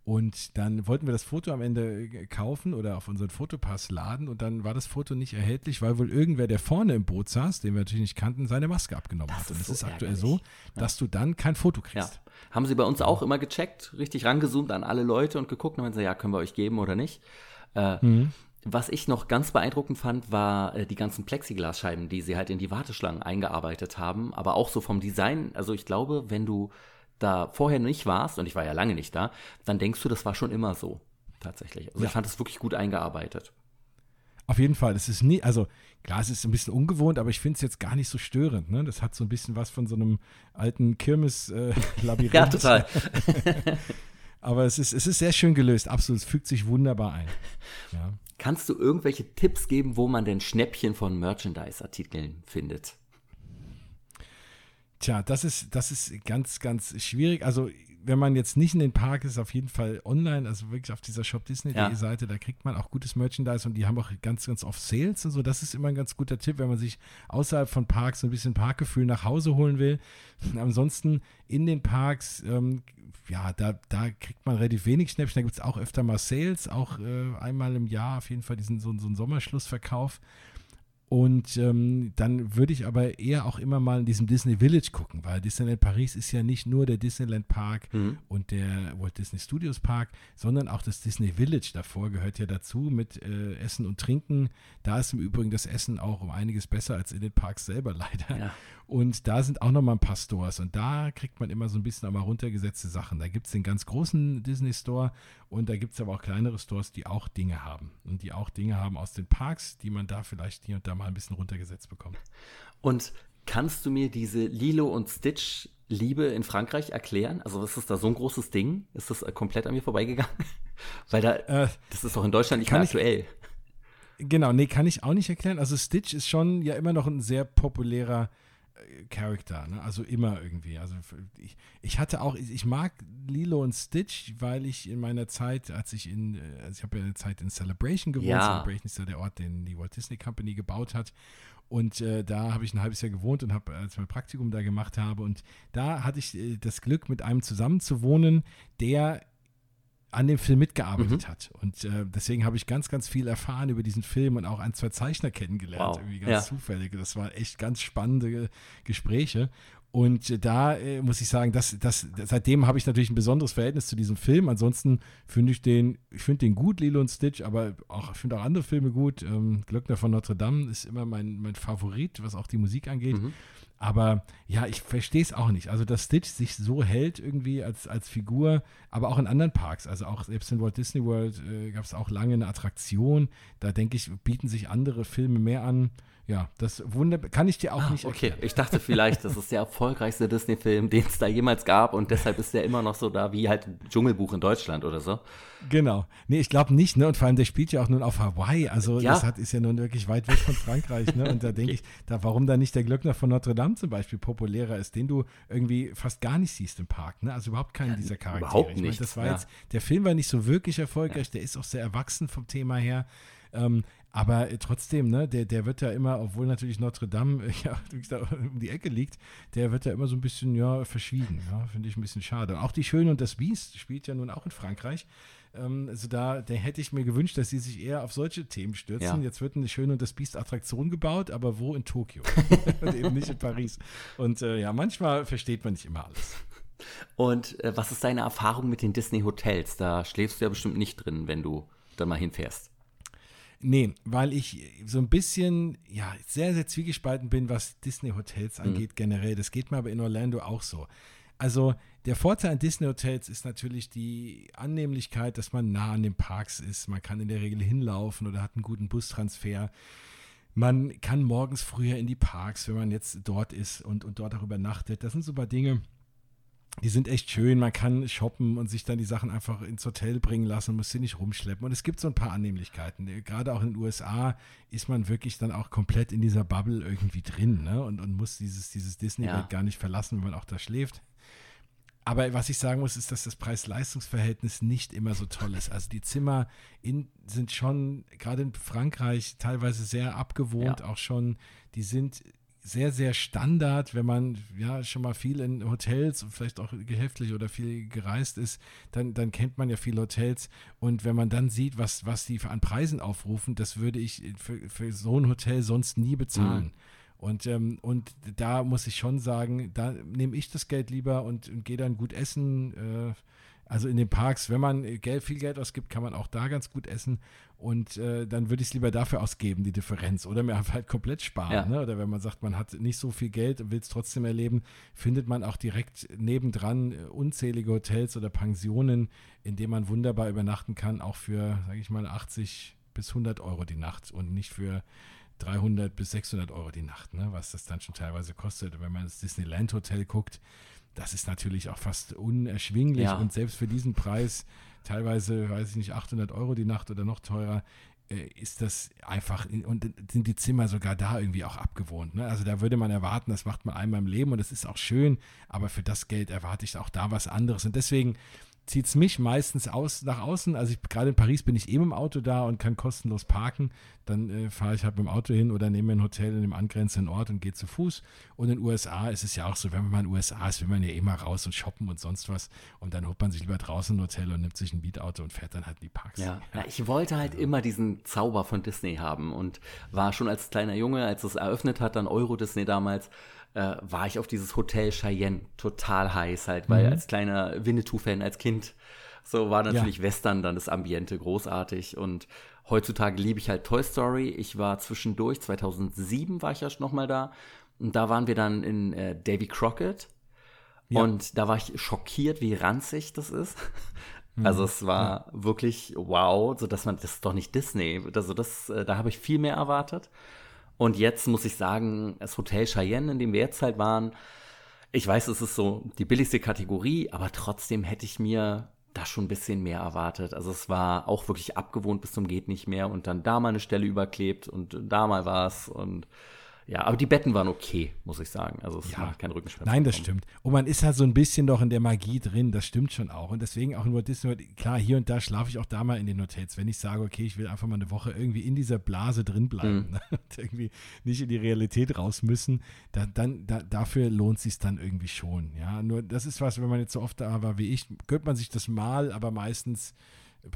Und dann wollten wir das Foto am Ende äh, kaufen oder auf unseren Fotopass laden und dann war das Foto nicht erhältlich, weil wohl irgendwer, der vorne im Boot saß, den wir natürlich nicht kannten, seine Maske abgenommen das hat. Und es ist, so ist aktuell so, dass ja. du dann kein Foto kriegst. Ja. Haben sie bei uns auch immer gecheckt, richtig rangezoomt an alle Leute und geguckt und haben gesagt, ja, können wir euch geben oder nicht. Äh, mhm. Was ich noch ganz beeindruckend fand, war äh, die ganzen Plexiglasscheiben, die sie halt in die Warteschlangen eingearbeitet haben, aber auch so vom Design. Also ich glaube, wenn du da vorher nicht warst, und ich war ja lange nicht da, dann denkst du, das war schon immer so. Tatsächlich. Also ja. ich fand es wirklich gut eingearbeitet. Auf jeden Fall. Es ist nie, also klar, es ist ein bisschen ungewohnt, aber ich finde es jetzt gar nicht so störend. Ne? Das hat so ein bisschen was von so einem alten Kirmes-Labyrinth. Äh, *laughs* ja, total. *laughs* aber es ist, es ist sehr schön gelöst, absolut. Es fügt sich wunderbar ein. Ja. Kannst du irgendwelche Tipps geben, wo man denn Schnäppchen von Merchandise-Artikeln findet? Tja, das ist, das ist ganz, ganz schwierig. Also, wenn man jetzt nicht in den Park ist, auf jeden Fall online, also wirklich auf dieser Shop Disney.de ja. Seite, da kriegt man auch gutes Merchandise und die haben auch ganz, ganz oft Sales und so. Das ist immer ein ganz guter Tipp, wenn man sich außerhalb von Parks so ein bisschen Parkgefühl nach Hause holen will. *laughs* Ansonsten in den Parks ähm, ja, da, da kriegt man relativ wenig Schnäppchen. Da gibt es auch öfter mal Sales, auch äh, einmal im Jahr auf jeden Fall diesen so, so einen Sommerschlussverkauf. Und ähm, dann würde ich aber eher auch immer mal in diesem Disney Village gucken, weil Disneyland Paris ist ja nicht nur der Disneyland Park mhm. und der Walt Disney Studios Park, sondern auch das Disney Village davor gehört ja dazu mit äh, Essen und Trinken. Da ist im Übrigen das Essen auch um einiges besser als in den Parks selber *laughs* leider. Ja. Und da sind auch noch mal ein paar Stores und da kriegt man immer so ein bisschen aber runtergesetzte Sachen. Da gibt es den ganz großen Disney Store und da gibt es aber auch kleinere Stores, die auch Dinge haben und die auch Dinge haben aus den Parks, die man da vielleicht hier und da mal ein bisschen runtergesetzt bekommt. Und kannst du mir diese Lilo und Stitch Liebe in Frankreich erklären? Also ist das da so ein großes Ding? Ist das äh, komplett an mir vorbeigegangen? *laughs* Weil da, äh, das ist doch in Deutschland nicht mehr aktuell. Ich, genau, nee, kann ich auch nicht erklären. Also Stitch ist schon ja immer noch ein sehr populärer Charakter, ne? also immer irgendwie. Also ich, ich hatte auch, ich mag Lilo und Stitch, weil ich in meiner Zeit, als ich in, äh, also ich habe ja eine Zeit in Celebration gewohnt. Ja. Celebration ist ja der Ort, den die Walt Disney Company gebaut hat. Und äh, da habe ich ein halbes Jahr gewohnt und habe, als mein Praktikum da gemacht habe, und da hatte ich äh, das Glück, mit einem zusammen zu wohnen, der an dem Film mitgearbeitet mhm. hat. Und äh, deswegen habe ich ganz, ganz viel erfahren über diesen Film und auch ein, zwei Zeichner kennengelernt. Wow. Irgendwie ganz ja. zufällig. Das waren echt ganz spannende Gespräche. Und da äh, muss ich sagen, dass, dass, seitdem habe ich natürlich ein besonderes Verhältnis zu diesem Film. Ansonsten finde ich den, ich finde den gut, Lilo und Stitch, aber auch, ich finde auch andere Filme gut. Ähm, Glöckner von Notre Dame ist immer mein, mein Favorit, was auch die Musik angeht. Mhm. Aber ja, ich verstehe es auch nicht. Also, dass Stitch sich so hält irgendwie als, als Figur, aber auch in anderen Parks. Also auch selbst in Walt Disney World äh, gab es auch lange eine Attraktion. Da denke ich, bieten sich andere Filme mehr an ja, das Wunder kann ich dir auch ah, nicht erklären. Okay, ich dachte vielleicht, das ist der erfolgreichste Disney-Film, den es da jemals gab und deshalb ist der immer noch so da wie halt Dschungelbuch in Deutschland oder so. Genau. Nee, ich glaube nicht, ne? Und vor allem, der spielt ja auch nun auf Hawaii. Also ja. das hat, ist ja nun wirklich weit weg von Frankreich, ne? Und da *laughs* denke okay. ich, da, warum da nicht der Glöckner von Notre Dame zum Beispiel populärer ist, den du irgendwie fast gar nicht siehst im Park, ne? Also überhaupt keinen dieser Charaktere. Überhaupt nicht. Ich mein, das war ja. jetzt, der Film war nicht so wirklich erfolgreich, ja. der ist auch sehr erwachsen vom Thema her. Ähm, aber trotzdem, ne, der, der wird ja immer, obwohl natürlich Notre Dame *laughs* ja, da um die Ecke liegt, der wird ja immer so ein bisschen, ja, verschwiegen. Ja, Finde ich ein bisschen schade. Auch die Schöne und das Biest spielt ja nun auch in Frankreich. Ähm, also da, da hätte ich mir gewünscht, dass sie sich eher auf solche Themen stürzen. Ja. Jetzt wird eine Schöne und das Biest Attraktion gebaut, aber wo in Tokio? *laughs* und eben nicht in Paris. Und äh, ja, manchmal versteht man nicht immer alles. Und äh, was ist deine Erfahrung mit den Disney-Hotels? Da schläfst du ja bestimmt nicht drin, wenn du da mal hinfährst. Nee, weil ich so ein bisschen, ja, sehr, sehr zwiegespalten bin, was Disney-Hotels mhm. angeht, mhm. generell. Das geht mir aber in Orlando auch so. Also, der Vorteil an Disney-Hotels ist natürlich die Annehmlichkeit, dass man nah an den Parks ist. Man kann in der Regel hinlaufen oder hat einen guten Bustransfer. Man kann morgens früher in die Parks, wenn man jetzt dort ist und, und dort auch übernachtet. Das sind so ein paar Dinge, die sind echt schön. Man kann shoppen und sich dann die Sachen einfach ins Hotel bringen lassen, muss sie nicht rumschleppen. Und es gibt so ein paar Annehmlichkeiten. Gerade auch in den USA ist man wirklich dann auch komplett in dieser Bubble irgendwie drin ne? und, und muss dieses, dieses Disney-Welt ja. gar nicht verlassen, wenn man auch da schläft. Aber was ich sagen muss, ist, dass das Preis-Leistungs-Verhältnis nicht immer so toll ist. Also die Zimmer in, sind schon, gerade in Frankreich, teilweise sehr abgewohnt, ja. auch schon. Die sind sehr, sehr Standard, wenn man ja schon mal viel in Hotels und vielleicht auch gehäftlich oder viel gereist ist, dann, dann kennt man ja viele Hotels. Und wenn man dann sieht, was, was die an Preisen aufrufen, das würde ich für, für so ein Hotel sonst nie bezahlen. Mhm. Und, ähm, und da muss ich schon sagen, da nehme ich das Geld lieber und, und gehe dann gut essen. Äh, also in den Parks, wenn man Geld, viel Geld ausgibt, kann man auch da ganz gut essen. Und äh, dann würde ich es lieber dafür ausgeben, die Differenz. Oder mir halt komplett sparen. Ja. Ne? Oder wenn man sagt, man hat nicht so viel Geld und will es trotzdem erleben, findet man auch direkt nebendran äh, unzählige Hotels oder Pensionen, in denen man wunderbar übernachten kann, auch für, sage ich mal, 80 bis 100 Euro die Nacht und nicht für 300 bis 600 Euro die Nacht, ne? was das dann schon teilweise kostet. wenn man ins Disneyland Hotel guckt, das ist natürlich auch fast unerschwinglich ja. und selbst für diesen Preis, teilweise, weiß ich nicht, 800 Euro die Nacht oder noch teurer, äh, ist das einfach, und sind die Zimmer sogar da irgendwie auch abgewohnt. Ne? Also da würde man erwarten, das macht man einmal im Leben und das ist auch schön, aber für das Geld erwarte ich auch da was anderes. Und deswegen zieht es mich meistens aus, nach außen. Also gerade in Paris bin ich eben im Auto da und kann kostenlos parken. Dann äh, fahre ich halt mit dem Auto hin oder nehme mir ein Hotel in dem angrenzenden Ort und gehe zu Fuß. Und in den USA ist es ja auch so, wenn man mal in den USA ist, will man ja immer raus und shoppen und sonst was. Und dann holt man sich lieber draußen ein Hotel und nimmt sich ein Mietauto und fährt dann halt in die Parks. Ja, ja ich wollte halt ja. immer diesen Zauber von Disney haben und war schon als kleiner Junge, als es eröffnet hat, dann Euro Disney damals, äh, war ich auf dieses Hotel Cheyenne total heiß halt, weil mhm. als kleiner Winnetou-Fan, als Kind, so war natürlich ja. Western dann das Ambiente großartig und heutzutage liebe ich halt Toy Story. Ich war zwischendurch, 2007 war ich ja noch mal da und da waren wir dann in äh, Davy Crockett ja. und da war ich schockiert, wie ranzig das ist. Mhm. Also es war ja. wirklich wow, so dass man das ist doch nicht Disney. Also das, äh, da habe ich viel mehr erwartet. Und jetzt muss ich sagen, das Hotel Cheyenne, in dem wir jetzt halt waren, ich weiß, es ist so die billigste Kategorie, aber trotzdem hätte ich mir da schon ein bisschen mehr erwartet. Also es war auch wirklich abgewohnt bis zum geht nicht mehr und dann da mal eine Stelle überklebt und da mal was und ja, aber die Betten waren okay, muss ich sagen. Also es ja. macht keinen Rückenschmerz. Nein, das stimmt. Und man ist halt so ein bisschen doch in der Magie drin, das stimmt schon auch. Und deswegen auch nur Disney, klar, hier und da schlafe ich auch da mal in den Hotels, wenn ich sage, okay, ich will einfach mal eine Woche irgendwie in dieser Blase drin bleiben mhm. ne? *laughs* und irgendwie nicht in die Realität raus müssen, da, dann, da, dafür lohnt sich dann irgendwie schon. Ja, nur das ist was, wenn man jetzt so oft da war wie ich, gönnt man sich das mal, aber meistens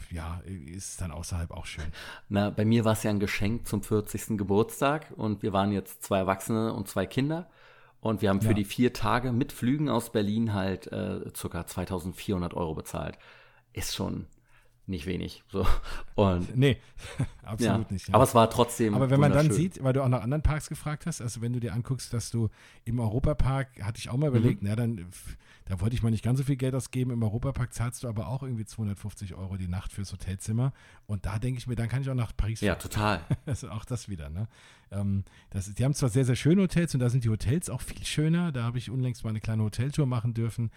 ja, ist dann außerhalb auch schön. Na, bei mir war es ja ein Geschenk zum 40. Geburtstag und wir waren jetzt zwei Erwachsene und zwei Kinder. Und wir haben für ja. die vier Tage mit Flügen aus Berlin halt äh, ca. 2400 Euro bezahlt. Ist schon nicht wenig. So. Und, nee, *laughs* absolut ja, nicht. Ja. Aber es war trotzdem. Aber wenn man dann sieht, weil du auch nach anderen Parks gefragt hast, also wenn du dir anguckst, dass du im Europapark, hatte ich auch mal überlegt, mhm. na dann, da wollte ich mal nicht ganz so viel Geld ausgeben. Im Europapark zahlst du aber auch irgendwie 250 Euro die Nacht fürs Hotelzimmer. Und da denke ich mir, dann kann ich auch nach Paris fahren. Ja, total. *laughs* also auch das wieder, ne? Ähm, das, die haben zwar sehr, sehr schöne Hotels und da sind die Hotels auch viel schöner. Da habe ich unlängst mal eine kleine Hoteltour machen dürfen.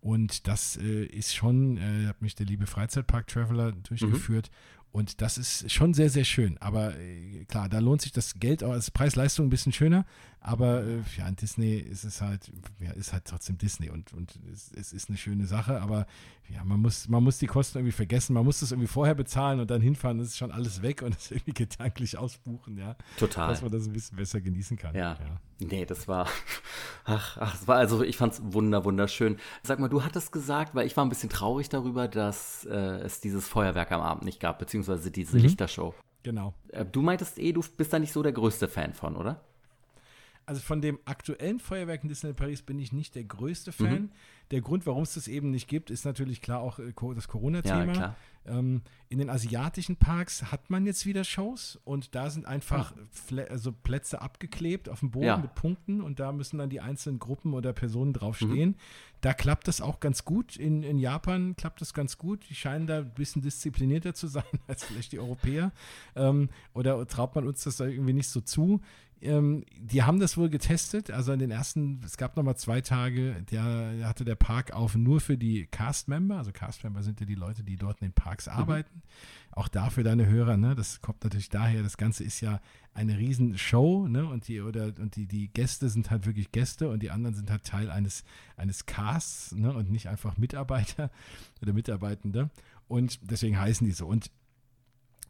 Und das äh, ist schon, äh, hat mich der liebe Freizeitpark-Traveler durchgeführt. Mhm. Und das ist schon sehr, sehr schön. Aber äh, klar, da lohnt sich das Geld auch als Preis-Leistung ein bisschen schöner. Aber äh, ja, in Disney ist es halt, ja, ist halt trotzdem Disney und, und es, es, ist eine schöne Sache. Aber ja, man muss, man muss die Kosten irgendwie vergessen. Man muss das irgendwie vorher bezahlen und dann hinfahren. Das ist schon alles weg und es irgendwie gedanklich ausbuchen, ja. Total. Dass man das ein bisschen besser genießen kann. Ja. ja. Nee, das war, *laughs* ach, ach, es war, also ich fand es wunder, wunderschön. Sag mal, du hattest gesagt, weil ich war ein bisschen traurig darüber, dass äh, es dieses Feuerwerk am Abend nicht gab, beziehungsweise diese mhm. Lichtershow. Genau. Äh, du meintest eh, du bist da nicht so der größte Fan von, oder? Also von dem aktuellen Feuerwerk in Disneyland Paris bin ich nicht der größte Fan. Mhm. Der Grund, warum es das eben nicht gibt, ist natürlich klar auch äh, das Corona-Thema. Ja, ähm, in den asiatischen Parks hat man jetzt wieder Shows und da sind einfach oh. also Plätze abgeklebt auf dem Boden ja. mit Punkten und da müssen dann die einzelnen Gruppen oder Personen draufstehen. Mhm. Da klappt das auch ganz gut. In, in Japan klappt das ganz gut. Die scheinen da ein bisschen disziplinierter zu *laughs* sein als vielleicht die Europäer. Ähm, oder traut man uns das da irgendwie nicht so zu? Ähm, die haben das wohl getestet. Also in den ersten, es gab nochmal zwei Tage, der hatte der Park auf nur für die Cast-Member. Also Cast-Member sind ja die Leute, die dort in den Parks mhm. arbeiten. Auch da für deine Hörer, ne? Das kommt natürlich daher, das Ganze ist ja eine Riesenshow, ne? Und die, oder, und die, die Gäste sind halt wirklich Gäste und die anderen sind halt Teil eines, eines Casts, ne? Und nicht einfach Mitarbeiter *laughs* oder Mitarbeitende. Und deswegen heißen die so. Und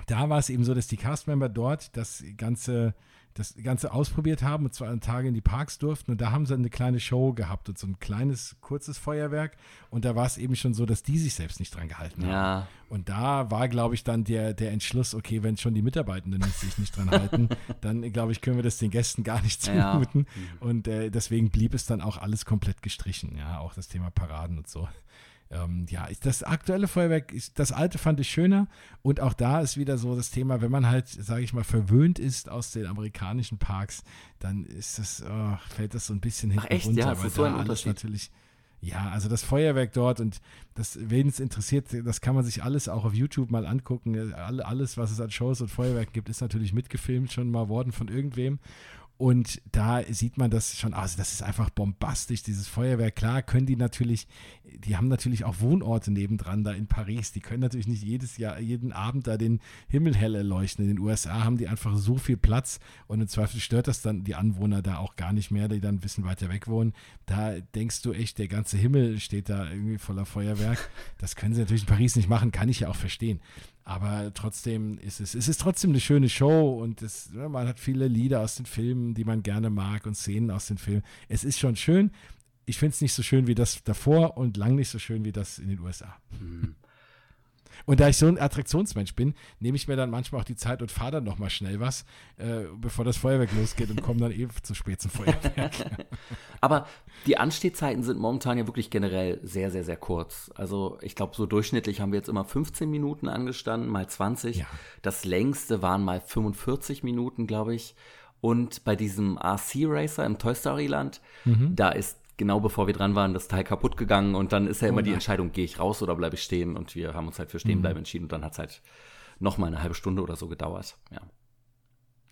da war es eben so, dass die Cast-Member dort das ganze das Ganze ausprobiert haben und zwei Tage in die Parks durften. Und da haben sie eine kleine Show gehabt und so ein kleines, kurzes Feuerwerk. Und da war es eben schon so, dass die sich selbst nicht dran gehalten haben. Ja. Und da war, glaube ich, dann der, der Entschluss, okay, wenn schon die Mitarbeitenden sich nicht dran halten, *laughs* dann, glaube ich, können wir das den Gästen gar nicht zumuten. Ja. Und äh, deswegen blieb es dann auch alles komplett gestrichen. Ja, auch das Thema Paraden und so ähm, ja, das aktuelle Feuerwerk, ist, das alte fand ich schöner. Und auch da ist wieder so das Thema, wenn man halt, sage ich mal, verwöhnt ist aus den amerikanischen Parks, dann ist das, oh, fällt das so ein bisschen hinten Ach echt, runter. Ja, das ist so ein Unterschied. natürlich ja, also das Feuerwerk dort und das, wen es interessiert, das kann man sich alles auch auf YouTube mal angucken. Alles, was es an Shows und Feuerwerken gibt, ist natürlich mitgefilmt schon mal worden von irgendwem. Und da sieht man das schon, also das ist einfach bombastisch, dieses Feuerwerk. Klar können die natürlich, die haben natürlich auch Wohnorte nebendran da in Paris. Die können natürlich nicht jedes Jahr, jeden Abend da den Himmel hell erleuchten. In den USA haben die einfach so viel Platz und im Zweifel stört das dann die Anwohner da auch gar nicht mehr, die dann ein bisschen weiter weg wohnen. Da denkst du echt, der ganze Himmel steht da irgendwie voller Feuerwerk. Das können sie natürlich in Paris nicht machen, kann ich ja auch verstehen. Aber trotzdem ist es, es ist trotzdem eine schöne Show und es, man hat viele Lieder aus den Filmen, die man gerne mag und Szenen aus den Filmen. Es ist schon schön. Ich finde es nicht so schön wie das davor und lang nicht so schön wie das in den USA. Hm. Und da ich so ein Attraktionsmensch bin, nehme ich mir dann manchmal auch die Zeit und fahre dann nochmal schnell was, äh, bevor das Feuerwerk losgeht und komme dann eben zu spät zum Feuerwerk. *laughs* Aber die Anstehzeiten sind momentan ja wirklich generell sehr, sehr, sehr kurz. Also ich glaube, so durchschnittlich haben wir jetzt immer 15 Minuten angestanden, mal 20. Ja. Das längste waren mal 45 Minuten, glaube ich. Und bei diesem RC Racer im Toy Story Land, mhm. da ist genau bevor wir dran waren, das Teil kaputt gegangen und dann ist ja immer oh die Entscheidung, gehe ich raus oder bleibe ich stehen und wir haben uns halt für Stehenbleiben mhm. entschieden und dann hat es halt noch mal eine halbe Stunde oder so gedauert, ja.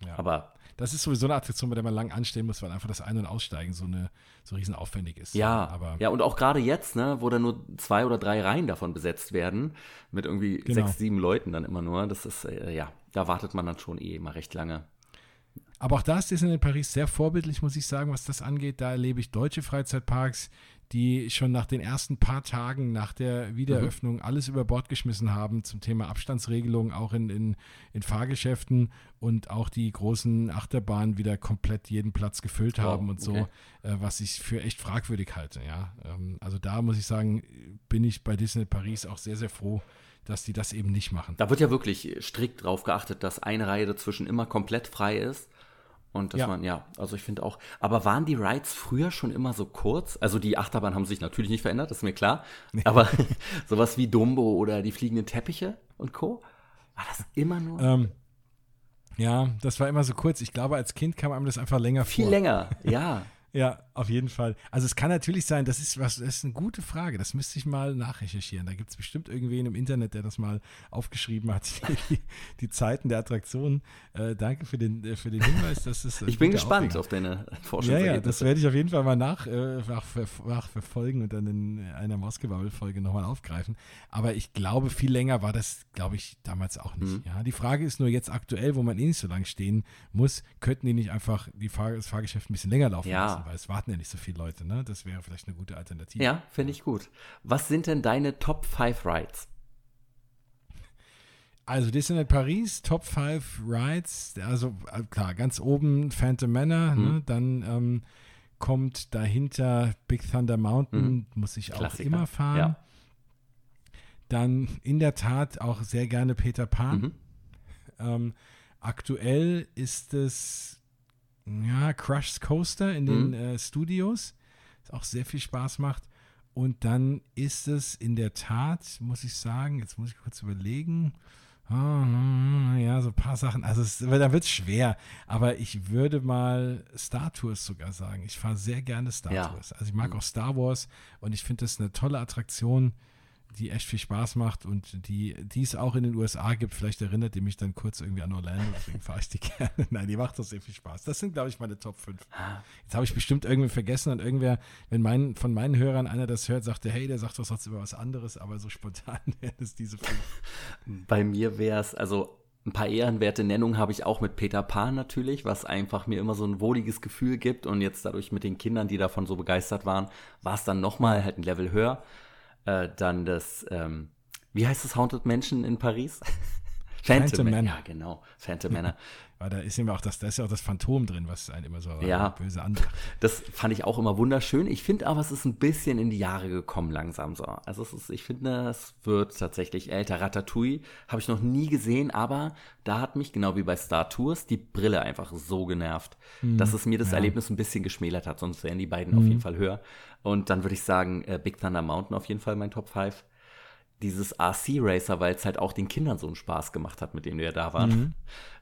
ja. Aber das ist sowieso eine Attraktion, bei der man lang anstehen muss, weil einfach das Ein- und Aussteigen so eine so riesen aufwendig ist. Ja, aber ja und auch gerade jetzt, ne, wo da nur zwei oder drei Reihen davon besetzt werden mit irgendwie genau. sechs, sieben Leuten dann immer nur, das ist äh, ja, da wartet man dann schon eh immer recht lange. Aber auch da ist Disneyland Paris sehr vorbildlich, muss ich sagen, was das angeht. Da erlebe ich deutsche Freizeitparks, die schon nach den ersten paar Tagen nach der Wiedereröffnung mhm. alles über Bord geschmissen haben zum Thema Abstandsregelung, auch in, in, in Fahrgeschäften und auch die großen Achterbahnen wieder komplett jeden Platz gefüllt haben oh, und so, okay. äh, was ich für echt fragwürdig halte. Ja? Ähm, also da muss ich sagen, bin ich bei Disney Paris auch sehr, sehr froh, dass die das eben nicht machen. Da wird ja wirklich strikt drauf geachtet, dass eine Reihe dazwischen immer komplett frei ist. Und dass ja. man, ja, also ich finde auch, aber waren die Rides früher schon immer so kurz? Also die Achterbahnen haben sich natürlich nicht verändert, das ist mir klar. Nee. Aber *laughs* sowas wie Dumbo oder die fliegenden Teppiche und Co. War das immer nur? Ähm, ja, das war immer so kurz. Ich glaube, als Kind kam einem das einfach länger Viel vor. länger, *laughs* ja. Ja, Auf jeden Fall. Also es kann natürlich sein, das ist was, das ist eine gute Frage. Das müsste ich mal nachrecherchieren. Da gibt es bestimmt irgendwen im Internet, der das mal aufgeschrieben hat, *laughs* die, die Zeiten der Attraktionen. Äh, danke für den, äh, für den Hinweis. Das ist ich bin gespannt auf deine *laughs* Forschung. Ja, ja, das werde ich auf jeden Fall mal nach, äh, nachverfolgen und dann in einer Mausgebabbel-Folge nochmal aufgreifen. Aber ich glaube, viel länger war das, glaube ich, damals auch nicht. Mhm. Ja, die Frage ist nur jetzt aktuell, wo man eh nicht so lange stehen muss, könnten die nicht einfach die Fahr das Fahrgeschäft ein bisschen länger laufen ja. lassen, weil es warten ja nicht so viele Leute. Ne? Das wäre vielleicht eine gute Alternative. Ja, finde ich gut. Was sind denn deine Top 5 Rides? Also Disneyland Paris, Top 5 Rides, also äh, klar, ganz oben Phantom Manor, mhm. ne? dann ähm, kommt dahinter Big Thunder Mountain, mhm. muss ich Klassiker. auch immer fahren. Ja. Dann in der Tat auch sehr gerne Peter Pan. Mhm. Ähm, aktuell ist es ja, Crush's Coaster in den mhm. äh, Studios, das auch sehr viel Spaß macht. Und dann ist es in der Tat, muss ich sagen, jetzt muss ich kurz überlegen, oh, ja, so ein paar Sachen, also es, da wird es schwer, aber ich würde mal Star Tours sogar sagen. Ich fahre sehr gerne Star ja. Tours. Also ich mag mhm. auch Star Wars und ich finde das eine tolle Attraktion die echt viel Spaß macht und die, die es auch in den USA gibt. Vielleicht erinnert ihr mich dann kurz irgendwie an Orlando, deswegen fahre ich die *laughs* gerne. Nein, die macht doch sehr viel Spaß. Das sind, glaube ich, meine Top 5. Jetzt habe ich bestimmt irgendwie vergessen und irgendwer, wenn mein, von meinen Hörern einer das hört, sagt er, hey, der sagt doch sonst über was anderes, aber so spontan *laughs* wären es diese fünf. Bei mir wäre es, also ein paar ehrenwerte Nennungen habe ich auch mit Peter Pan natürlich, was einfach mir immer so ein wohliges Gefühl gibt und jetzt dadurch mit den Kindern, die davon so begeistert waren, war es dann nochmal halt ein Level höher. Äh, dann das, ähm, wie heißt das Haunted Mansion in Paris? *laughs* Phantom, Phantom Manor. Ja, genau. Phantom Manor. *laughs* Weil da ist immer auch das, da ist ja auch das Phantom drin, was einen immer so ja, böse anmacht. Das fand ich auch immer wunderschön. Ich finde aber, es ist ein bisschen in die Jahre gekommen langsam so. Also es ist, ich finde, es wird tatsächlich älter. Ratatouille habe ich noch nie gesehen, aber da hat mich, genau wie bei Star Tours, die Brille einfach so genervt, mhm. dass es mir das ja. Erlebnis ein bisschen geschmälert hat. Sonst wären die beiden mhm. auf jeden Fall höher. Und dann würde ich sagen, äh, Big Thunder Mountain auf jeden Fall mein Top 5 dieses RC Racer, weil es halt auch den Kindern so einen Spaß gemacht hat, mit denen wir da waren. Mhm.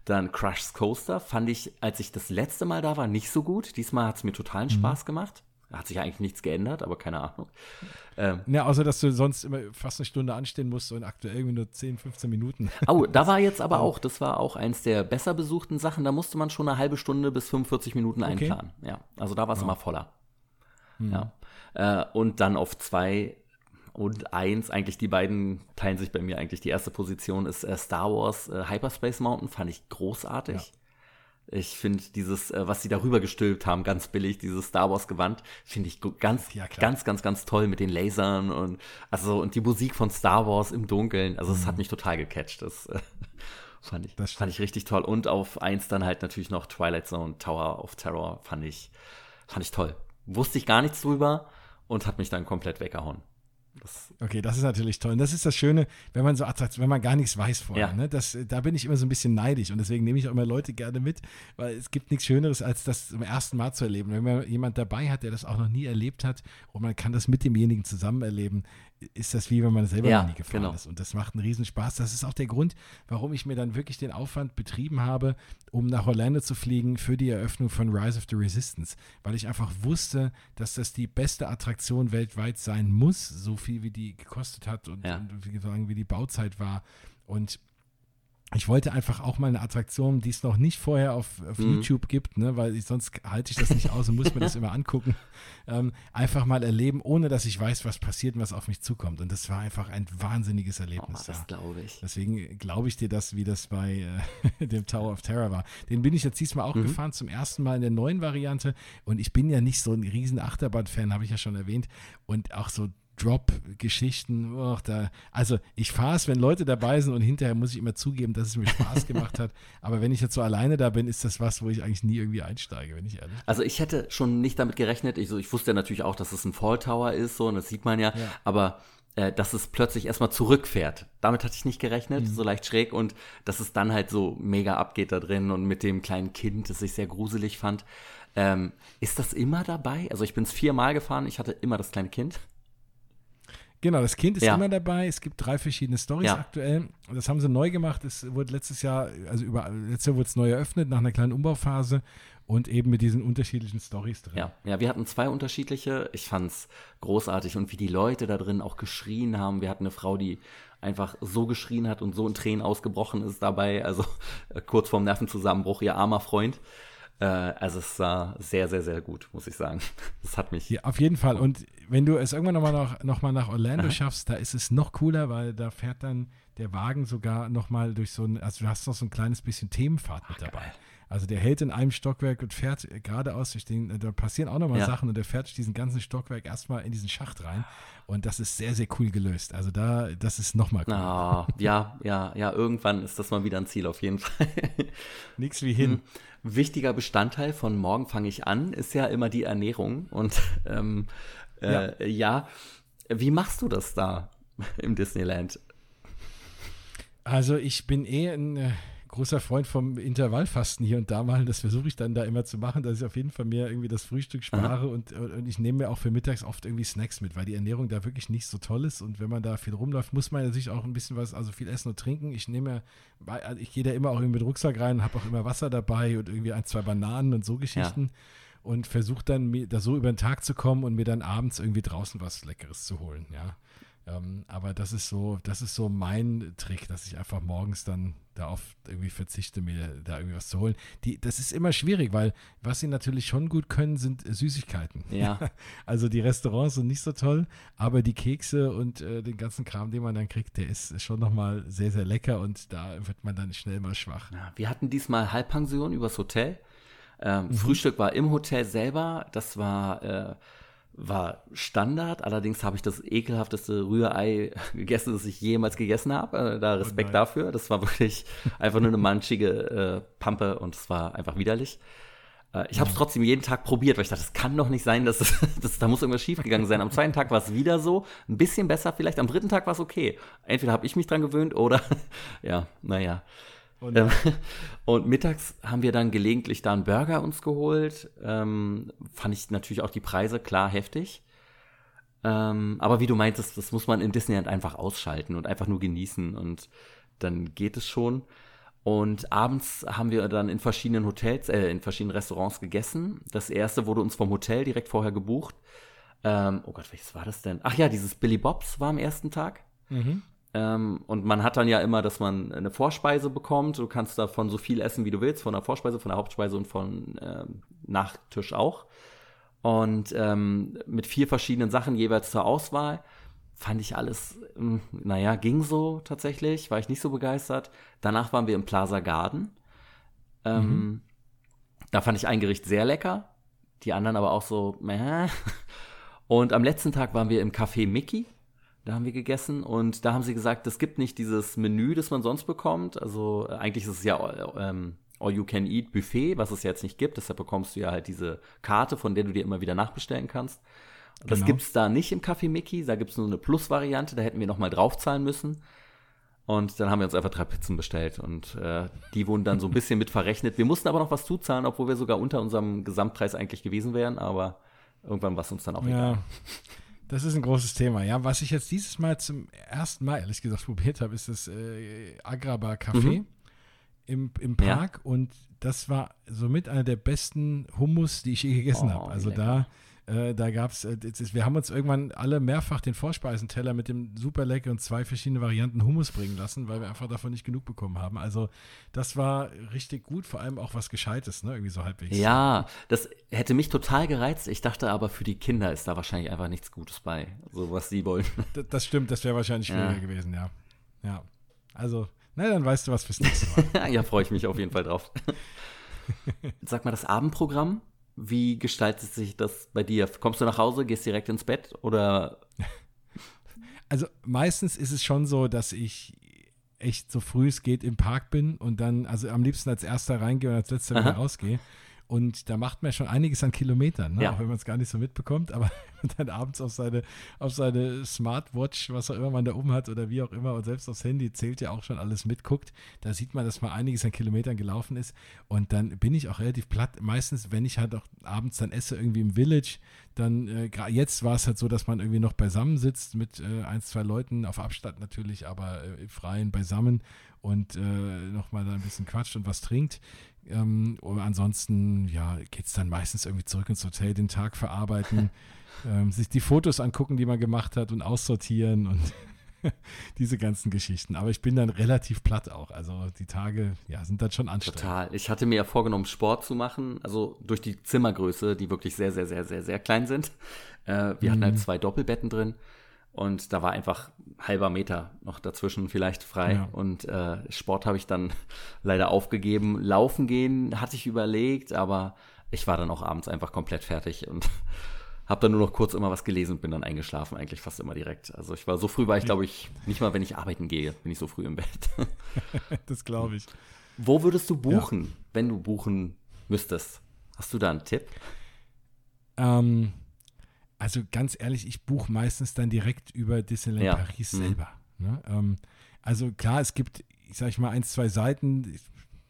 Dann Crush's Coaster fand ich, als ich das letzte Mal da war, nicht so gut. Diesmal hat es mir totalen mhm. Spaß gemacht. Hat sich eigentlich nichts geändert, aber keine Ahnung. Ähm, ja, außer dass du sonst immer fast eine Stunde anstehen musst und aktuell irgendwie nur 10, 15 Minuten. *laughs* Oh, da war jetzt aber auch, das war auch eins der besser besuchten Sachen, da musste man schon eine halbe Stunde bis 45 Minuten einplanen. Okay. Ja, also da war es ja. immer voller. Mhm. Ja. Äh, und dann auf zwei und eins, eigentlich die beiden teilen sich bei mir eigentlich. Die erste Position ist äh, Star Wars äh, Hyperspace Mountain, fand ich großartig. Ja. Ich finde dieses, äh, was sie darüber gestülpt haben, ganz billig, dieses Star Wars Gewand, finde ich ganz, ja, ganz, ganz, ganz toll mit den Lasern und also und die Musik von Star Wars im Dunkeln. Also es mhm. hat mich total gecatcht. Das äh, *laughs* fand ich, das fand ich richtig toll. Und auf eins dann halt natürlich noch Twilight Zone Tower of Terror fand ich, fand ich toll. Wusste ich gar nichts drüber und hat mich dann komplett weggehauen. Das okay, das ist natürlich toll. Und das ist das Schöne, wenn man so attraktiv, wenn man gar nichts weiß vorher. Ja. Ne? Das, da bin ich immer so ein bisschen neidisch und deswegen nehme ich auch immer Leute gerne mit, weil es gibt nichts Schöneres, als das zum ersten Mal zu erleben. Wenn man jemand dabei hat, der das auch noch nie erlebt hat und man kann das mit demjenigen zusammen erleben, ist das wie wenn man selber ja, nie gefahren genau. ist. Und das macht einen Riesenspaß. Das ist auch der Grund, warum ich mir dann wirklich den Aufwand betrieben habe, um nach Orlando zu fliegen für die Eröffnung von Rise of the Resistance. Weil ich einfach wusste, dass das die beste Attraktion weltweit sein muss, so viel wie die gekostet hat und, ja. und wie, wie die Bauzeit war. Und ich wollte einfach auch mal eine Attraktion, die es noch nicht vorher auf, auf mhm. YouTube gibt, ne, weil ich, sonst halte ich das nicht aus und muss mir das *laughs* immer angucken, ähm, einfach mal erleben, ohne dass ich weiß, was passiert und was auf mich zukommt. Und das war einfach ein wahnsinniges Erlebnis. Oh, das glaube ich. Deswegen glaube ich dir das, wie das bei äh, *laughs* dem Tower of Terror war. Den bin ich jetzt diesmal auch mhm. gefahren, zum ersten Mal in der neuen Variante. Und ich bin ja nicht so ein riesen Achterbahn-Fan, habe ich ja schon erwähnt. Und auch so Drop-Geschichten. Oh, also ich fahre es, wenn Leute dabei sind und hinterher muss ich immer zugeben, dass es mir Spaß gemacht hat. *laughs* Aber wenn ich jetzt so alleine da bin, ist das was, wo ich eigentlich nie irgendwie einsteige, wenn ich ehrlich bin. Also ich hätte schon nicht damit gerechnet. Ich, so, ich wusste ja natürlich auch, dass es ein Fall Tower ist, so, und das sieht man ja. ja. Aber äh, dass es plötzlich erstmal zurückfährt. Damit hatte ich nicht gerechnet, mhm. so leicht schräg. Und dass es dann halt so mega abgeht da drin und mit dem kleinen Kind, das ich sehr gruselig fand. Ähm, ist das immer dabei? Also ich bin es viermal gefahren, ich hatte immer das kleine Kind. Genau, das Kind ist Ja. immer dabei. Es gibt drei verschiedene Stories Ja. aktuell. Das haben sie neu gemacht. Es wurde letztes Jahr, also über, letztes Jahr wurde es neu eröffnet nach einer kleinen Umbauphase und eben mit diesen unterschiedlichen Stories drin. Ja, ja, wir hatten zwei unterschiedliche. Ich fand's großartig und wie die Leute da drin auch geschrien haben. Wir hatten eine Frau, die einfach so geschrien hat und so in Tränen ausgebrochen ist dabei. Also äh, kurz vorm Nervenzusammenbruch, ihr armer Freund. Äh, also es war sehr, sehr, sehr gut, muss ich sagen. *laughs* Das hat mich. Ja, auf jeden Fall. Und wenn du es irgendwann nochmal noch, noch mal nach Orlando schaffst, da ist es noch cooler, weil da fährt dann der Wagen sogar nochmal durch so ein, also du hast noch so ein kleines bisschen Themenfahrt mit dabei. Also der hält in einem Stockwerk und fährt geradeaus durch den, da passieren auch nochmal Ja. Sachen und der fährt durch diesen ganzen Stockwerk erstmal in diesen Schacht rein. Und das ist sehr, sehr cool gelöst. Also da, das ist nochmal cool. Ah, ja, ja, ja, irgendwann ist das mal wieder ein Ziel auf jeden Fall. *laughs* Nix wie hin. Wichtiger Bestandteil von Morgen fange ich an ist ja immer die Ernährung. Und ähm, äh, ja. wie machst du das da *laughs* im Disneyland? Also ich bin eh ein äh, großer Freund vom Intervallfasten hier und da mal. Das versuche ich dann da immer zu machen, dass ich auf jeden Fall mir irgendwie das Frühstück spare und, und ich nehme mir auch für mittags oft irgendwie Snacks mit, weil die Ernährung da wirklich nicht so toll ist und wenn man da viel rumläuft, muss man natürlich auch ein bisschen was, also viel essen und trinken. Ich nehme, mir- also ich gehe da immer auch irgendwie mit Rucksack rein, habe auch immer Wasser dabei und irgendwie ein, zwei Bananen und so Geschichten. Und versuche dann mir da so über den Tag zu kommen und mir dann abends irgendwie draußen was Leckeres zu holen, ja. Ähm, aber das ist so, das ist so mein Trick, dass ich einfach morgens dann darauf irgendwie verzichte, mir da irgendwie was zu holen. Die, das ist immer schwierig, weil was sie natürlich schon gut können, sind Süßigkeiten. Ja. *laughs* Also die Restaurants sind nicht so toll, aber die Kekse und äh, den ganzen Kram, den man dann kriegt, der ist schon nochmal sehr, sehr lecker und da wird man dann schnell mal schwach. Ja, wir hatten diesmal Halbpension übers Hotel. Ähm, Mhm. Frühstück war im Hotel selber. Das war, äh, war Standard. Allerdings habe ich das ekelhafteste Rührei *laughs* gegessen, das ich jemals gegessen habe. Äh, da Respekt nein. dafür. Das war wirklich einfach nur eine manchige äh, Pampe und es war einfach widerlich. Äh, ich habe es trotzdem jeden Tag probiert, weil ich dachte, das kann doch nicht sein, dass, *laughs* dass da muss irgendwas schiefgegangen sein. Am zweiten Tag war es wieder so, ein bisschen besser vielleicht. Am dritten Tag war es okay. Entweder habe ich mich dran gewöhnt oder *laughs* ja, naja. Und Ähm, *laughs* und mittags haben wir dann gelegentlich da einen Burger uns geholt. Ähm, fand ich natürlich auch die Preise klar heftig. Ähm, aber wie du meintest, das muss man in Disneyland einfach ausschalten und einfach nur genießen und dann geht es schon. Und abends haben wir dann in verschiedenen Hotels, äh, in verschiedenen Restaurants gegessen. Das erste wurde uns vom Hotel direkt vorher gebucht. Ähm, oh Gott, welches war das denn? Ach ja, dieses Billy Bobs war am ersten Tag. Mhm. Ähm, und man hat dann ja immer, dass man eine Vorspeise bekommt. Du kannst davon so viel essen, wie du willst, von der Vorspeise, von der Hauptspeise und von ähm, Nachtisch auch. Und ähm, mit vier verschiedenen Sachen jeweils zur Auswahl. Fand ich alles, ähm, naja, ging so tatsächlich, war ich nicht so begeistert. Danach waren wir im Plaza Garden. Ähm, Da fand ich ein Gericht sehr lecker, die anderen aber auch so, meh. Und am letzten Tag waren wir im Café Mickey. Da haben wir gegessen und da haben sie gesagt, es gibt nicht dieses Menü, das man sonst bekommt. Also äh, eigentlich ist es ja äh, ähm, All-You-Can-Eat-Buffet, was es ja jetzt nicht gibt. Deshalb bekommst du ja halt diese Karte, von der du dir immer wieder nachbestellen kannst. Das Genau. gibt's da nicht im Café Mickey. Da gibt's nur eine Plus-Variante. Da hätten wir nochmal draufzahlen müssen. Und dann haben wir uns einfach drei Pizzen bestellt und äh, die wurden dann so ein bisschen mit verrechnet. Wir mussten aber noch was zuzahlen, obwohl wir sogar unter unserem Gesamtpreis eigentlich gewesen wären, aber irgendwann war es uns dann auch egal. Ja, das ist ein großes Thema. Ja, was ich jetzt dieses Mal zum ersten Mal, ehrlich gesagt, probiert habe, ist das äh, Agraba Café Mhm. im, im Ja. Park. Und das war somit einer der besten Hummus, die ich je gegessen Oh, habe. Also da, äh, da gab es, äh, wir haben uns irgendwann alle mehrfach den Vorspeisenteller mit dem super leckeren zwei verschiedene Varianten Hummus bringen lassen, weil wir einfach davon nicht genug bekommen haben. Also das war richtig gut, vor allem auch was Gescheites, ne? Irgendwie so halbwegs. Ja, das hätte mich total gereizt. Ich dachte aber, für die Kinder ist da wahrscheinlich einfach nichts Gutes bei, so was sie wollen. *laughs* D- Das stimmt, das wäre wahrscheinlich schwieriger Ja. gewesen, ja. Ja. Also, na, dann weißt du, was fürs nächste Mal. *laughs* ja, freue ich mich auf jeden Fall drauf. *laughs* Sag mal, das Abendprogramm, wie gestaltet sich das bei dir? Kommst du nach Hause, gehst direkt ins Bett oder *laughs* Also, meistens ist es schon so, dass ich echt so früh es geht im Park bin und dann, also am liebsten als erster reingehe und als letzter wieder rausgehe. Und da macht man schon einiges an Kilometern, ne? Ja. auch wenn man es gar nicht so mitbekommt. Aber *laughs* wenn man dann abends auf seine, auf seine Smartwatch, was auch immer man da oben hat oder wie auch immer, und selbst aufs Handy zählt ja auch schon alles mitguckt, da sieht man, dass mal einiges an Kilometern gelaufen ist. Und dann bin ich auch relativ platt. Meistens, wenn ich halt auch abends dann esse, irgendwie im Village, dann, äh, jetzt war es halt so, dass man irgendwie noch beisammen sitzt mit äh, ein, zwei Leuten, auf Abstand natürlich, aber äh, im Freien beisammen und äh, nochmal da ein bisschen quatscht und was trinkt. Ähm, ansonsten, ja, geht es dann meistens irgendwie zurück ins Hotel, den Tag verarbeiten, *laughs* ähm, sich die Fotos angucken, die man gemacht hat und aussortieren und *laughs* diese ganzen Geschichten. Aber ich bin dann relativ platt auch. Also die Tage, ja, sind dann schon anstrengend. Total. Ich hatte mir ja vorgenommen, Sport zu machen, also durch die Zimmergröße, die wirklich sehr, sehr, sehr, sehr, sehr klein sind. Äh, wir hatten Mhm. halt zwei Doppelbetten drin und da war einfach halber Meter noch dazwischen vielleicht frei. Ja. Und äh, Sport habe ich dann *laughs* leider aufgegeben. Laufen gehen hatte ich überlegt, aber ich war dann auch abends einfach komplett fertig und *laughs* habe dann nur noch kurz immer was gelesen und bin dann eingeschlafen, eigentlich fast immer direkt. Also ich war so früh, war ich glaube ich nicht mal, wenn ich arbeiten gehe, bin ich so früh im Bett. *laughs* Das glaube ich. Wo würdest du buchen, wenn du buchen müsstest? Hast du da einen Tipp? Ähm, also ganz ehrlich, ich buche meistens dann direkt über Disneyland Ja. Paris Mhm. selber. Ne? Ähm, also klar, es gibt, ich sage ich mal, ein, zwei Seiten,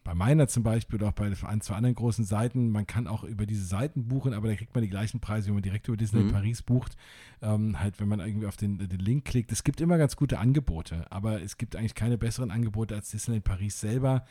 bei meiner zum Beispiel oder auch bei ein, zwei anderen großen Seiten, man kann auch über diese Seiten buchen, aber da kriegt man die gleichen Preise, wie man direkt über Disneyland Mhm. Paris bucht. Ähm, halt, wenn man irgendwie auf den, den Link klickt. Es gibt immer ganz gute Angebote, aber es gibt eigentlich keine besseren Angebote als Disneyland Paris selber.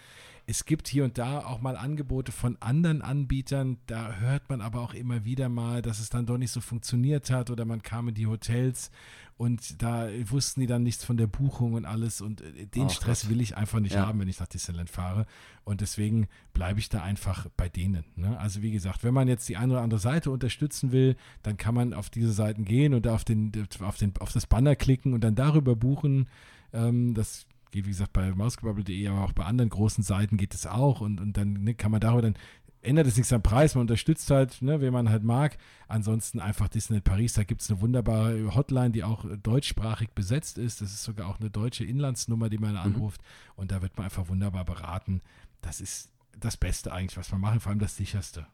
Es gibt hier und da auch mal Angebote von anderen Anbietern. Da hört man aber auch immer wieder mal, dass es dann doch nicht so funktioniert hat oder man kam in die Hotels und da wussten die dann nichts von der Buchung und alles. Und äh, den Oh Stress Gott. will ich einfach nicht Ja. haben, wenn ich nach Disneyland fahre. Und deswegen bleibe ich da einfach bei denen. Ne? Also wie gesagt, wenn man jetzt die eine oder andere Seite unterstützen will, dann kann man auf diese Seiten gehen und auf, den, auf, den, auf das Banner klicken und dann darüber buchen. Ähm, das geht, wie gesagt, bei mausgebabbel.de, aber auch bei anderen großen Seiten geht es auch. Und, und dann ne, kann man darüber dann ändert es nichts am Preis, man unterstützt halt, ne, wen man halt mag. Ansonsten einfach Disneyland Paris, da gibt es eine wunderbare Hotline, die auch deutschsprachig besetzt ist. Das ist sogar auch eine deutsche Inlandsnummer, die man anruft. Und da wird man einfach wunderbar beraten. Das ist das Beste eigentlich, was man machen, vor allem das sicherste.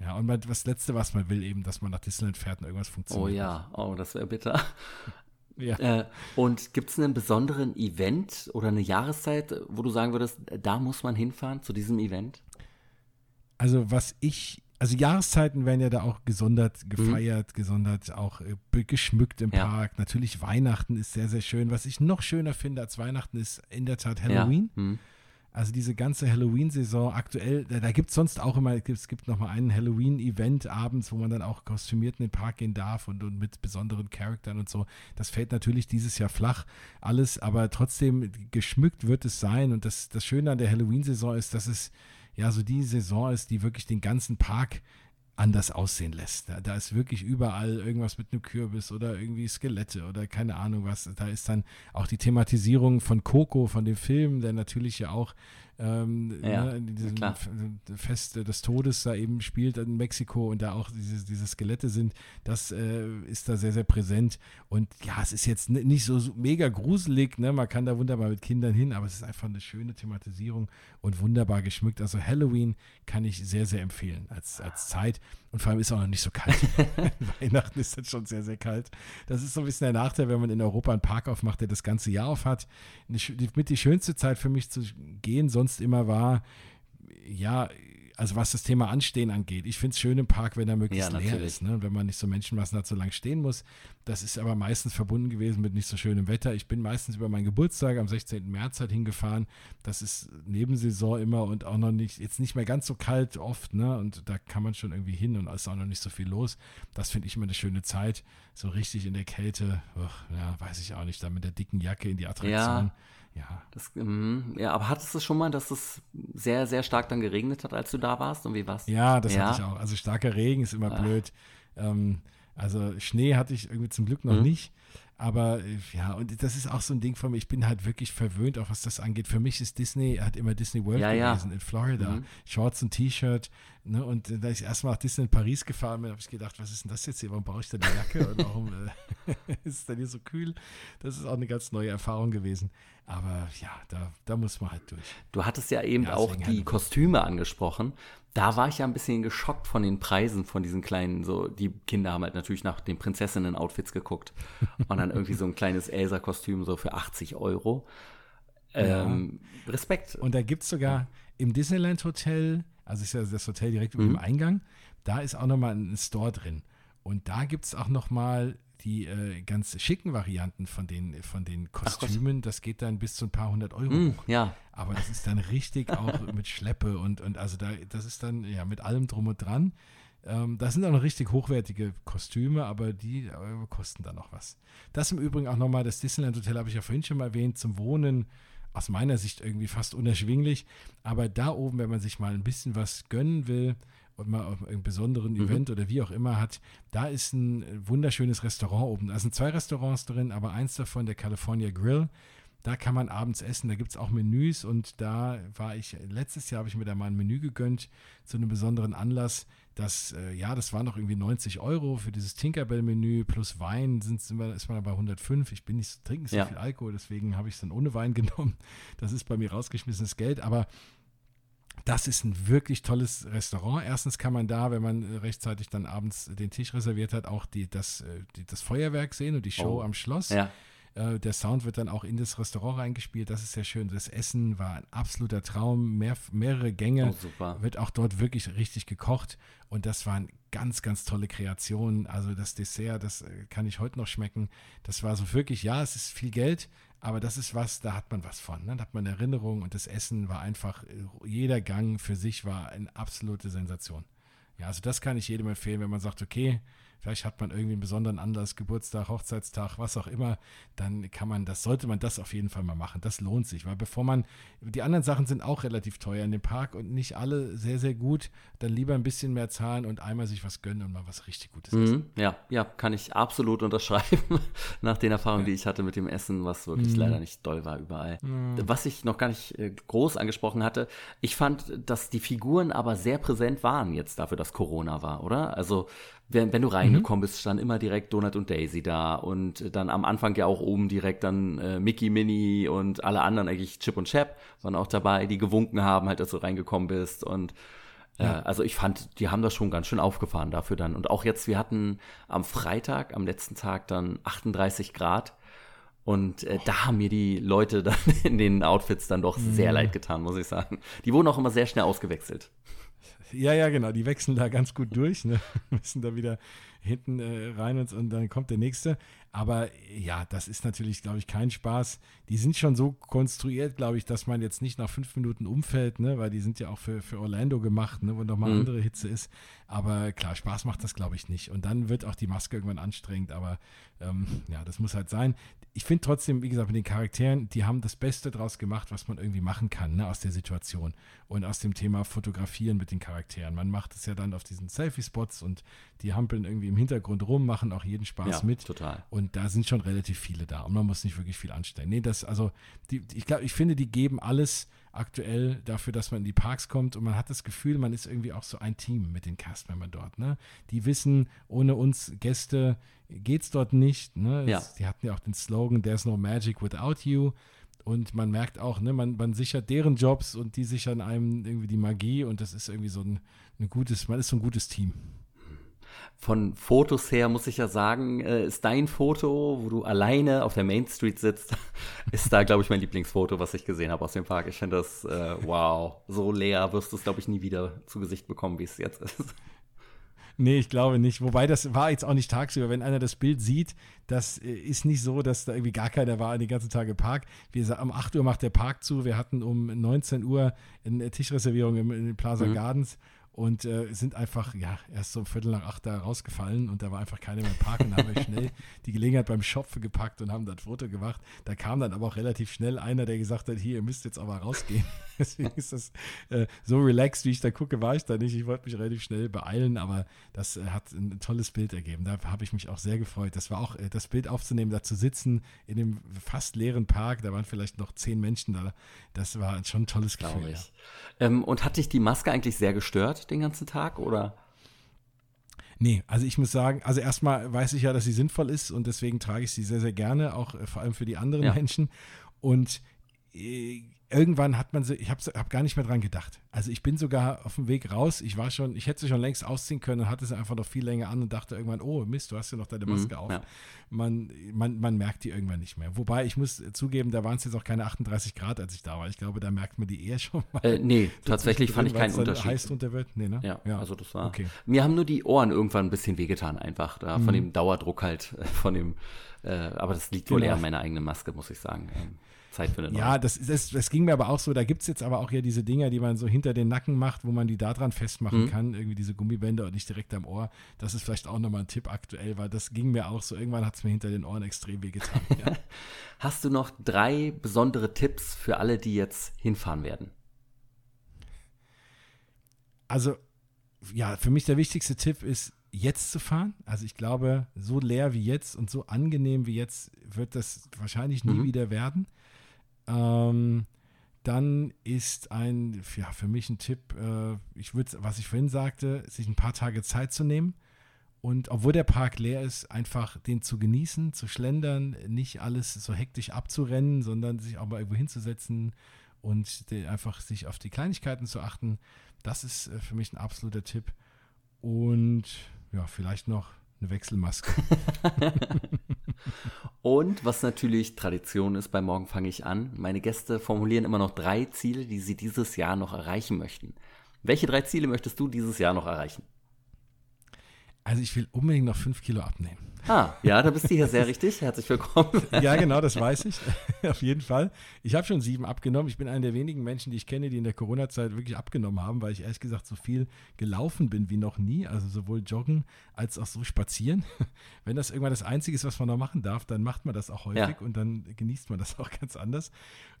Ja, und das Letzte, was man will, eben, dass man nach Disneyland fährt und irgendwas Oh funktioniert. ja, oh, das wäre bitter. Ja. Äh, und gibt es einen besonderen Event oder eine Jahreszeit, wo du sagen würdest, da muss man hinfahren zu diesem Event? Also was ich, also Jahreszeiten werden ja da auch gesondert gefeiert, gesondert auch äh, geschmückt im Mhm. Ja. Park. Natürlich Weihnachten ist sehr, sehr schön. Was ich noch schöner finde als Weihnachten ist in der Tat Halloween. Ja. Hm. Also diese ganze Halloween-Saison aktuell, da, da gibt es sonst auch immer, es gibt noch mal einen Halloween-Event abends, wo man dann auch kostümiert in den Park gehen darf und, und mit besonderen Charakteren und so. Das fällt natürlich dieses Jahr flach, alles, aber trotzdem geschmückt wird es sein. Und das, das Schöne an der Halloween-Saison ist, dass es ja so die Saison ist, die wirklich den ganzen Park anders aussehen lässt. Da, da ist wirklich überall irgendwas mit einem Kürbis oder irgendwie Skelette oder keine Ahnung was. Da ist dann auch die Thematisierung von Coco, von dem Film, der natürlich ja auch ähm, Ja, ne, in diesem klar. F- Fest des Todes da eben spielt in Mexiko und da auch diese, diese Skelette sind, das äh, ist da sehr, sehr präsent. Und ja, es ist jetzt nicht so mega gruselig, ne? man kann da wunderbar mit Kindern hin, aber es ist einfach eine schöne Thematisierung und wunderbar geschmückt. Also Halloween kann ich sehr, sehr empfehlen als, als Zeit. Und vor allem ist es auch noch nicht so kalt. *laughs* *laughs* Weihnachten ist dann schon sehr, sehr kalt. Das ist so ein bisschen der Nachteil, wenn man in Europa einen Park aufmacht, der das ganze Jahr auf hat. Eine mit die schönste Zeit für mich zu gehen sonst immer war, ja, also was das Thema Anstehen angeht. Ich finde es schön im Park, wenn er möglichst Ja, leer ist, ne? Wenn man nicht so Menschenmassen hat, so lange stehen muss. Das ist aber meistens verbunden gewesen mit nicht so schönem Wetter. Ich bin meistens über meinen Geburtstag am 16. März halt hingefahren. Das ist Nebensaison immer und auch noch nicht, jetzt nicht mehr ganz so kalt oft, ne? Und da kann man schon irgendwie hin und ist auch noch nicht so viel los. Das finde ich immer eine schöne Zeit. So richtig in der Kälte, uch, ja, weiß ich auch nicht, da mit der dicken Jacke in die Attraktion. Ja. Das, mhm. ja, aber hattest du schon mal, dass es sehr, sehr stark dann geregnet hat, als du da warst? Und wie war's? Ja, das Ja. hatte ich auch. Also starker Regen ist immer Ah. blöd. Ähm, also Schnee hatte ich irgendwie zum Glück noch Mhm. nicht. Aber äh, ja, und das ist auch so ein Ding von mir. Ich bin halt wirklich verwöhnt, auch was das angeht. Für mich ist Disney, hat immer Disney World Ja, gewesen ja. in Florida. Mhm. Shorts und T-Shirt. Ne? Und da ich erstmal nach Disney in Paris gefahren bin, habe ich gedacht, was ist denn das jetzt hier? Warum brauche ich da die Jacke? Und warum äh, *laughs* ist es denn hier so kühl? Das ist auch eine ganz neue Erfahrung gewesen. Aber ja, da, da muss man halt durch. Du hattest ja eben Ja, auch die Kostüme angesprochen. Da war ich ja ein bisschen geschockt von den Preisen von diesen kleinen, so, die Kinder haben halt natürlich nach den Prinzessinnen-Outfits geguckt. Und dann irgendwie so ein kleines Elsa-Kostüm so für 80 Euro. Ähm, Respekt. Und da gibt es sogar im Disneyland Hotel, also ist ja das Hotel direkt Mhm. über dem Eingang, da ist auch nochmal ein Store drin. Und da gibt es auch nochmal die äh, ganz schicken Varianten von den, von den Kostümen. das geht dann bis zu ein paar hundert Euro Mm, hoch. ja, Aber das ist dann richtig auch *laughs* mit Schleppe und, und also da, das ist dann ja mit allem drum und dran. Ähm, das sind auch noch richtig hochwertige Kostüme, aber die äh, kosten dann noch was. Das im Übrigen auch nochmal, das Disneyland Hotel habe ich ja vorhin schon mal erwähnt, zum Wohnen aus meiner Sicht irgendwie fast unerschwinglich. Aber da oben, wenn man sich mal ein bisschen was gönnen will und mal auf einen besonderen Mhm. Event oder wie auch immer hat, da ist ein wunderschönes Restaurant oben. Da sind zwei Restaurants drin, aber eins davon, der California Grill, da kann man abends essen, da gibt es auch Menüs und da war ich, letztes Jahr habe ich mir da mal ein Menü gegönnt zu einem besonderen Anlass. Das, äh, ja, das war noch irgendwie 90 Euro für dieses Tinkerbell-Menü plus Wein sind, sind wir, ist man bei 105. Ich bin nicht so, trinke nicht so Ja. viel Alkohol, deswegen habe ich es dann ohne Wein *laughs* genommen. Das ist bei mir rausgeschmissenes Geld, aber das ist ein wirklich tolles Restaurant. Erstens kann man da, wenn man äh, rechtzeitig dann abends den Tisch reserviert hat, auch die, das, äh, die, das Feuerwerk sehen und die Show Oh. am Schloss. ja. Äh, der Sound wird dann auch in das Restaurant reingespielt. Das ist sehr schön. Das Essen war ein absoluter Traum. Mehr, mehrere Gänge. Oh, super. Wird auch dort wirklich richtig gekocht. Und das waren ganz, ganz tolle Kreationen. Also das Dessert, das kann ich heute noch schmecken. Das war so wirklich, ja, es ist viel Geld, aber das ist was, da hat man was von. Ne? Da hat man Erinnerung und das Essen war einfach, jeder Gang für sich war eine absolute Sensation. Ja, also das kann ich jedem empfehlen, wenn man sagt, okay, vielleicht hat man irgendwie einen besonderen Anlass, Geburtstag, Hochzeitstag, was auch immer, dann kann man das, sollte man das auf jeden Fall mal machen. Das lohnt sich, weil bevor man, die anderen Sachen sind auch relativ teuer in dem Park und nicht alle sehr, sehr gut, dann lieber ein bisschen mehr zahlen und einmal sich was gönnen und mal was richtig Gutes essen. Mhm, ja, ja, kann ich absolut unterschreiben, *laughs* nach den Erfahrungen, die ich hatte mit dem Essen, was wirklich Mhm. leider nicht doll war überall. Was ich noch gar nicht äh, groß angesprochen hatte, ich fand, dass die Figuren aber sehr präsent waren jetzt dafür, dass Corona war, oder? Also, wenn, wenn du reingekommen bist, stand immer direkt Donald und Daisy da und dann am Anfang ja auch oben direkt dann äh, Mickey, Minnie und alle anderen, eigentlich Chip und Chap waren auch dabei, die gewunken haben, halt, dass du reingekommen bist und äh, also ich fand, die haben das schon ganz schön aufgefahren dafür dann. Und auch jetzt, wir hatten am Freitag, am letzten Tag dann 38 Grad. Und äh, da haben mir die Leute *laughs* dann in den Outfits dann doch sehr leid getan, muss ich sagen. Die wurden auch immer sehr schnell ausgewechselt. Ja, ja, genau. Die wechseln da ganz gut durch, ne? *laughs* müssen da wieder hinten äh, rein und, und dann kommt der nächste. Aber ja, das ist natürlich, glaube ich, kein Spaß. Die sind schon so konstruiert, glaube ich, dass man jetzt nicht nach fünf Minuten umfällt, ne? weil die sind ja auch für, für Orlando gemacht, ne? wo nochmal Mhm. andere Hitze ist. Aber klar, Spaß macht das, glaube ich, nicht. Und dann wird auch die Maske irgendwann anstrengend. Aber ähm, ja, das muss halt sein. Ich finde trotzdem, wie gesagt, mit den Charakteren, die haben das Beste draus gemacht, was man irgendwie machen kann, ne, aus der Situation und aus dem Thema Fotografieren mit den Charakteren. Man macht es ja dann auf diesen Selfie-Spots und die hampeln irgendwie im Hintergrund rum, machen auch jeden Spaß ja, mit. total. Und da sind schon relativ viele da und man muss nicht wirklich viel anstellen. Nee, das, also, die, ich glaube, ich finde, die geben alles aktuell dafür, dass man in die Parks kommt und man hat das Gefühl, man ist irgendwie auch so ein Team mit den Castmembern dort. Ne? Die wissen, ohne uns Gäste geht's dort nicht. Ne? Ja. Es- Die hatten ja auch den Slogan, There's no magic without you. Und man merkt auch, ne, man, man sichert deren Jobs und die sichern einem irgendwie die Magie und das ist irgendwie so ein, ein gutes, man ist so ein gutes Team. Von Fotos her muss ich ja sagen, äh, ist dein Foto, wo du alleine auf der Main Street sitzt, *laughs* ist da, glaube ich, mein Lieblingsfoto, was ich gesehen habe aus dem Park. Ich finde das, äh, wow, so leer wirst du es, glaube ich, nie wieder zu Gesicht bekommen, wie es jetzt ist. Nee, ich glaube nicht. Wobei das war jetzt auch nicht tagsüber. Wenn einer das Bild sieht, das äh, ist nicht so, dass da irgendwie gar keiner war den ganzen Tag im Park. Wir, um 8 Uhr macht der Park zu. Wir hatten um 19 Uhr eine Tischreservierung im, in den Plaza Mhm. Gardens. Und äh, sind einfach, ja, erst so um Viertel nach acht da rausgefallen und da war einfach keiner mehr im Park und da haben wir schnell die Gelegenheit beim Schopfe gepackt und haben das Foto gemacht. Da kam dann aber auch relativ schnell einer, der gesagt hat, hier, ihr müsst jetzt aber rausgehen. *laughs* Deswegen ist das äh, so relaxed, wie ich da gucke, war ich da nicht. Ich wollte mich relativ schnell beeilen, aber das äh, hat ein tolles Bild ergeben. Da habe ich mich auch sehr gefreut. Das war auch äh, das Bild aufzunehmen, da zu sitzen in dem fast leeren Park, da waren vielleicht noch zehn Menschen da. Das war schon ein tolles Gefühl. Ja. Ähm, und hat dich die Maske eigentlich sehr gestört? Den ganzen Tag oder? Nee, also ich muss sagen, also erstmal weiß ich ja, dass sie sinnvoll ist und deswegen trage ich sie sehr, sehr gerne, auch äh, vor allem für die anderen ja. Menschen. Und äh, irgendwann hat man sie, ich habe hab gar nicht mehr dran gedacht. Also ich bin sogar auf dem Weg raus. Ich war schon, ich hätte sie schon längst ausziehen können und hatte sie einfach noch viel länger an und dachte irgendwann, oh Mist, du hast ja noch deine Maske mhm, auf. Ja. Man, man, man merkt die irgendwann nicht mehr. Wobei ich muss zugeben, da waren es jetzt auch keine 38 Grad, als ich da war. Ich glaube, da merkt man die eher *laughs* schon mal. Äh, nee, tatsächlich fand ich keinen Unterschied. heiß drunter wird? Nee, ne? Ja, ja, also das war. Okay. Mir haben nur die Ohren irgendwann ein bisschen wehgetan, einfach da, mhm. von dem Dauerdruck halt, von dem. Äh, aber das liegt wohl genau. eher an meiner eigenen Maske, muss ich sagen. Ähm. Zeit für eine neue. Ja, das, das, das ging mir aber auch so. Da gibt es jetzt aber auch ja diese Dinger, die man so hinter den Nacken macht, wo man die da dran festmachen mhm. kann. Irgendwie diese Gummibänder und nicht direkt am Ohr. Das ist vielleicht auch nochmal ein Tipp aktuell, weil das ging mir auch so. Irgendwann hat es mir hinter den Ohren extrem wehgetan. Ja. *laughs* Hast du noch drei besondere Tipps für alle, die jetzt hinfahren werden? Also, ja, für mich der wichtigste Tipp ist, jetzt zu fahren. Also ich glaube, so leer wie jetzt und so angenehm wie jetzt wird das wahrscheinlich nie mhm. wieder werden. Ähm, dann ist ein, ja, für mich ein Tipp, äh, ich würde, was ich vorhin sagte, sich ein paar Tage Zeit zu nehmen und obwohl der Park leer ist, einfach den zu genießen, zu schlendern, nicht alles so hektisch abzurennen, sondern sich auch mal irgendwo hinzusetzen und einfach sich auf die Kleinigkeiten zu achten. Das ist äh, für mich ein absoluter Tipp. Und ja, vielleicht noch eine Wechselmaske. *laughs* *laughs* Und was natürlich Tradition ist, bei Morgen fange ich an. Meine Gäste formulieren immer noch drei Ziele, die sie dieses Jahr noch erreichen möchten. Welche drei Ziele möchtest du dieses Jahr noch erreichen? Also ich will unbedingt noch fünf Kilo abnehmen. Ah, ja, da bist du hier sehr richtig. Herzlich willkommen. *laughs* ja, genau, das weiß ich. *laughs* Auf jeden Fall. Ich habe schon sieben abgenommen. Ich bin einer der wenigen Menschen, die ich kenne, die in der Corona-Zeit wirklich abgenommen haben, weil ich ehrlich gesagt so viel gelaufen bin wie noch nie. Also sowohl joggen als auch so spazieren. *laughs* Wenn das irgendwann das Einzige ist, was man noch machen darf, dann macht man das auch häufig ja. und dann genießt man das auch ganz anders.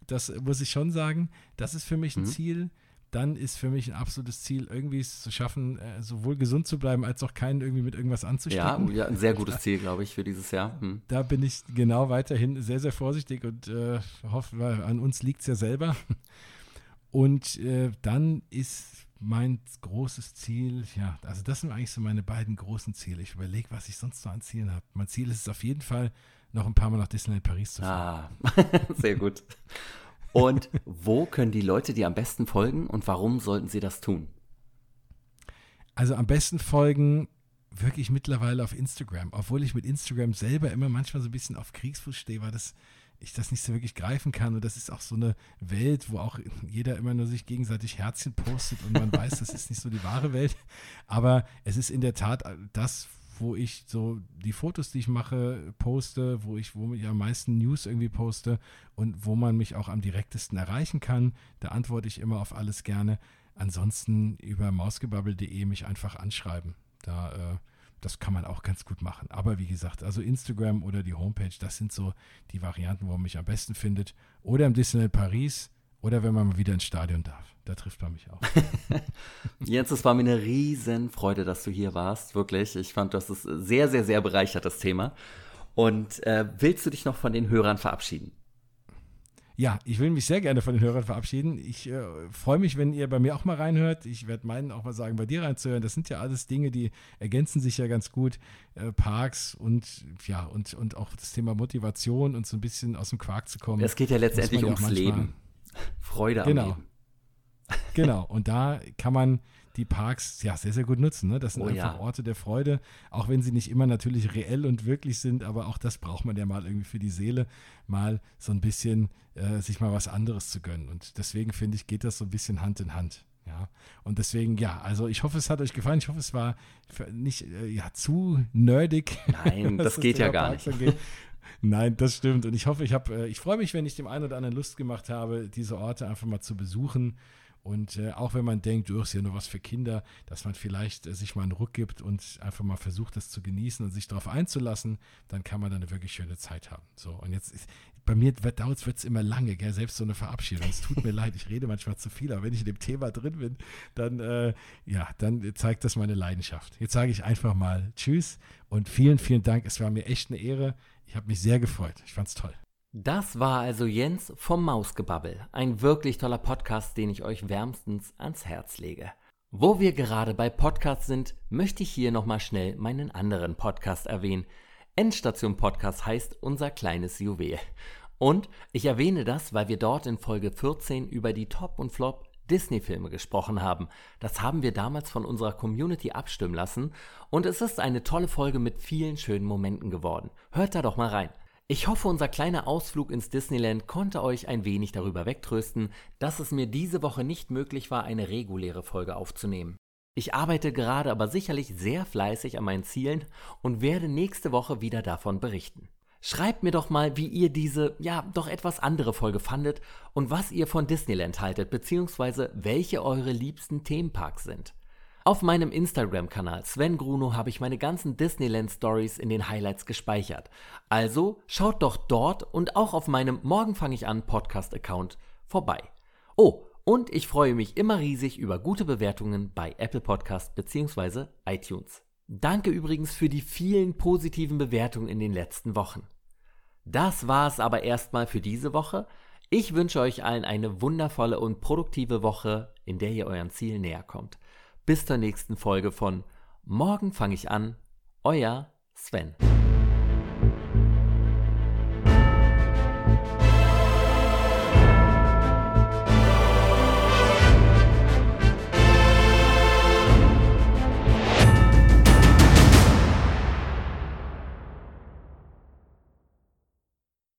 Das muss ich schon sagen. Das ist für mich ein mhm. Ziel dann ist für mich ein absolutes Ziel, irgendwie es zu schaffen, äh, sowohl gesund zu bleiben, als auch keinen irgendwie mit irgendwas anzustecken. Ja, ja ein sehr *laughs* gutes Ziel, glaube ich, für dieses Jahr. Hm. Da bin ich genau weiterhin sehr, sehr vorsichtig und äh, hoffe, weil an uns liegt es ja selber. *laughs* Und äh, dann ist mein großes Ziel, ja, also das sind eigentlich so meine beiden großen Ziele. Ich überlege, was ich sonst noch an Zielen habe. Mein Ziel ist es auf jeden Fall, noch ein paar Mal nach Disneyland Paris zu fahren. Ah, *laughs* sehr gut. Und wo können die Leute dir am besten folgen und warum sollten sie das tun? Also am besten folgen wirklich mittlerweile auf Instagram, obwohl ich mit Instagram selber immer manchmal so ein bisschen auf Kriegsfuß stehe, weil das ich das nicht so wirklich greifen kann. Und das ist auch so eine Welt, wo auch jeder immer nur sich gegenseitig Herzchen postet und man weiß, das ist nicht so die wahre Welt. Aber es ist in der Tat das, wo ich so die Fotos, die ich mache, poste, wo ich, wo ich am meisten News irgendwie poste und wo man mich auch am direktesten erreichen kann. Da antworte ich immer auf alles gerne. Ansonsten über mausgebabbel.de mich einfach anschreiben. Da, äh, das kann man auch ganz gut machen. Aber wie gesagt, also Instagram oder die Homepage, das sind so die Varianten, wo man mich am besten findet. Oder im Disneyland Paris oder wenn man mal wieder ins Stadion darf. Da trifft man mich auch. *laughs* Jens, es war mir eine Riesenfreude, dass du hier warst. Wirklich. Ich fand, das ist sehr, sehr, sehr bereichert, das Thema. Und äh, willst du dich noch von den Hörern verabschieden? Ja, ich will mich sehr gerne von den Hörern verabschieden. Ich äh, freue mich, wenn ihr bei mir auch mal reinhört. Ich werde meinen auch mal sagen, bei dir reinzuhören. Das sind ja alles Dinge, die ergänzen sich ja ganz gut. Äh, Parks und ja, und, und auch das Thema Motivation und so ein bisschen aus dem Quark zu kommen. Es geht ja letztendlich ums manchmal, Leben. Freude genau. am Leben. Genau, und da kann man die Parks ja sehr, sehr gut nutzen. Ne? Das sind oh, einfach ja. Orte der Freude, auch wenn sie nicht immer natürlich reell und wirklich sind, aber auch das braucht man ja mal irgendwie für die Seele, mal so ein bisschen äh, sich mal was anderes zu gönnen. Und deswegen finde ich, geht das so ein bisschen Hand in Hand. Ja, und deswegen, ja, also ich hoffe, es hat euch gefallen. Ich hoffe, es war nicht äh, ja, zu nerdig. Nein, *laughs* das geht ja gar nicht. *laughs* Nein, das stimmt. Und ich hoffe, ich habe, äh, ich freue mich, wenn ich dem einen oder anderen Lust gemacht habe, diese Orte einfach mal zu besuchen Und äh, auch wenn man denkt, du hast ja nur was für Kinder, dass man vielleicht äh, sich mal einen Ruck gibt und einfach mal versucht, das zu genießen und sich darauf einzulassen, dann kann man dann eine wirklich schöne Zeit haben. So, und jetzt ist, bei mir dauert es immer lange, gell? selbst so eine Verabschiedung. Es tut mir *laughs* leid, ich rede manchmal zu viel, aber wenn ich in dem Thema drin bin, dann, äh, ja, dann zeigt das meine Leidenschaft. Jetzt sage ich einfach mal Tschüss und vielen, vielen Dank. Es war mir echt eine Ehre. Ich habe mich sehr gefreut. Ich fand es toll. Das war also Jens vom Mausgebabbel, ein wirklich toller Podcast, den ich euch wärmstens ans Herz lege. Wo wir gerade bei Podcasts sind, möchte ich hier nochmal schnell meinen anderen Podcast erwähnen. Endstation Podcast heißt unser kleines Juwel. Und ich erwähne das, weil wir dort in Folge 14 über die Top und Flop Disney-Filme gesprochen haben. Das haben wir damals von unserer Community abstimmen lassen und es ist eine tolle Folge mit vielen schönen Momenten geworden. Hört da doch mal rein. Ich hoffe, unser kleiner Ausflug ins Disneyland konnte euch ein wenig darüber wegtrösten, dass es mir diese Woche nicht möglich war, eine reguläre Folge aufzunehmen. Ich arbeite gerade aber sicherlich sehr fleißig an meinen Zielen und werde nächste Woche wieder davon berichten. Schreibt mir doch mal, wie ihr diese, ja, doch etwas andere Folge fandet und was ihr von Disneyland haltet, beziehungsweise welche eure liebsten Themenparks sind. Auf meinem Instagram-Kanal Sven Gruno habe ich meine ganzen Disneyland-Stories in den Highlights gespeichert. Also schaut doch dort und auch auf meinem Morgen fange ich an Podcast-Account vorbei. Oh, und ich freue mich immer riesig über gute Bewertungen bei Apple Podcast bzw. iTunes. Danke übrigens für die vielen positiven Bewertungen in den letzten Wochen. Das war es aber erstmal für diese Woche. Ich wünsche euch allen eine wundervolle und produktive Woche, in der ihr euren Ziel näher kommt. Bis zur nächsten Folge von Morgen fange ich an. Euer Sven.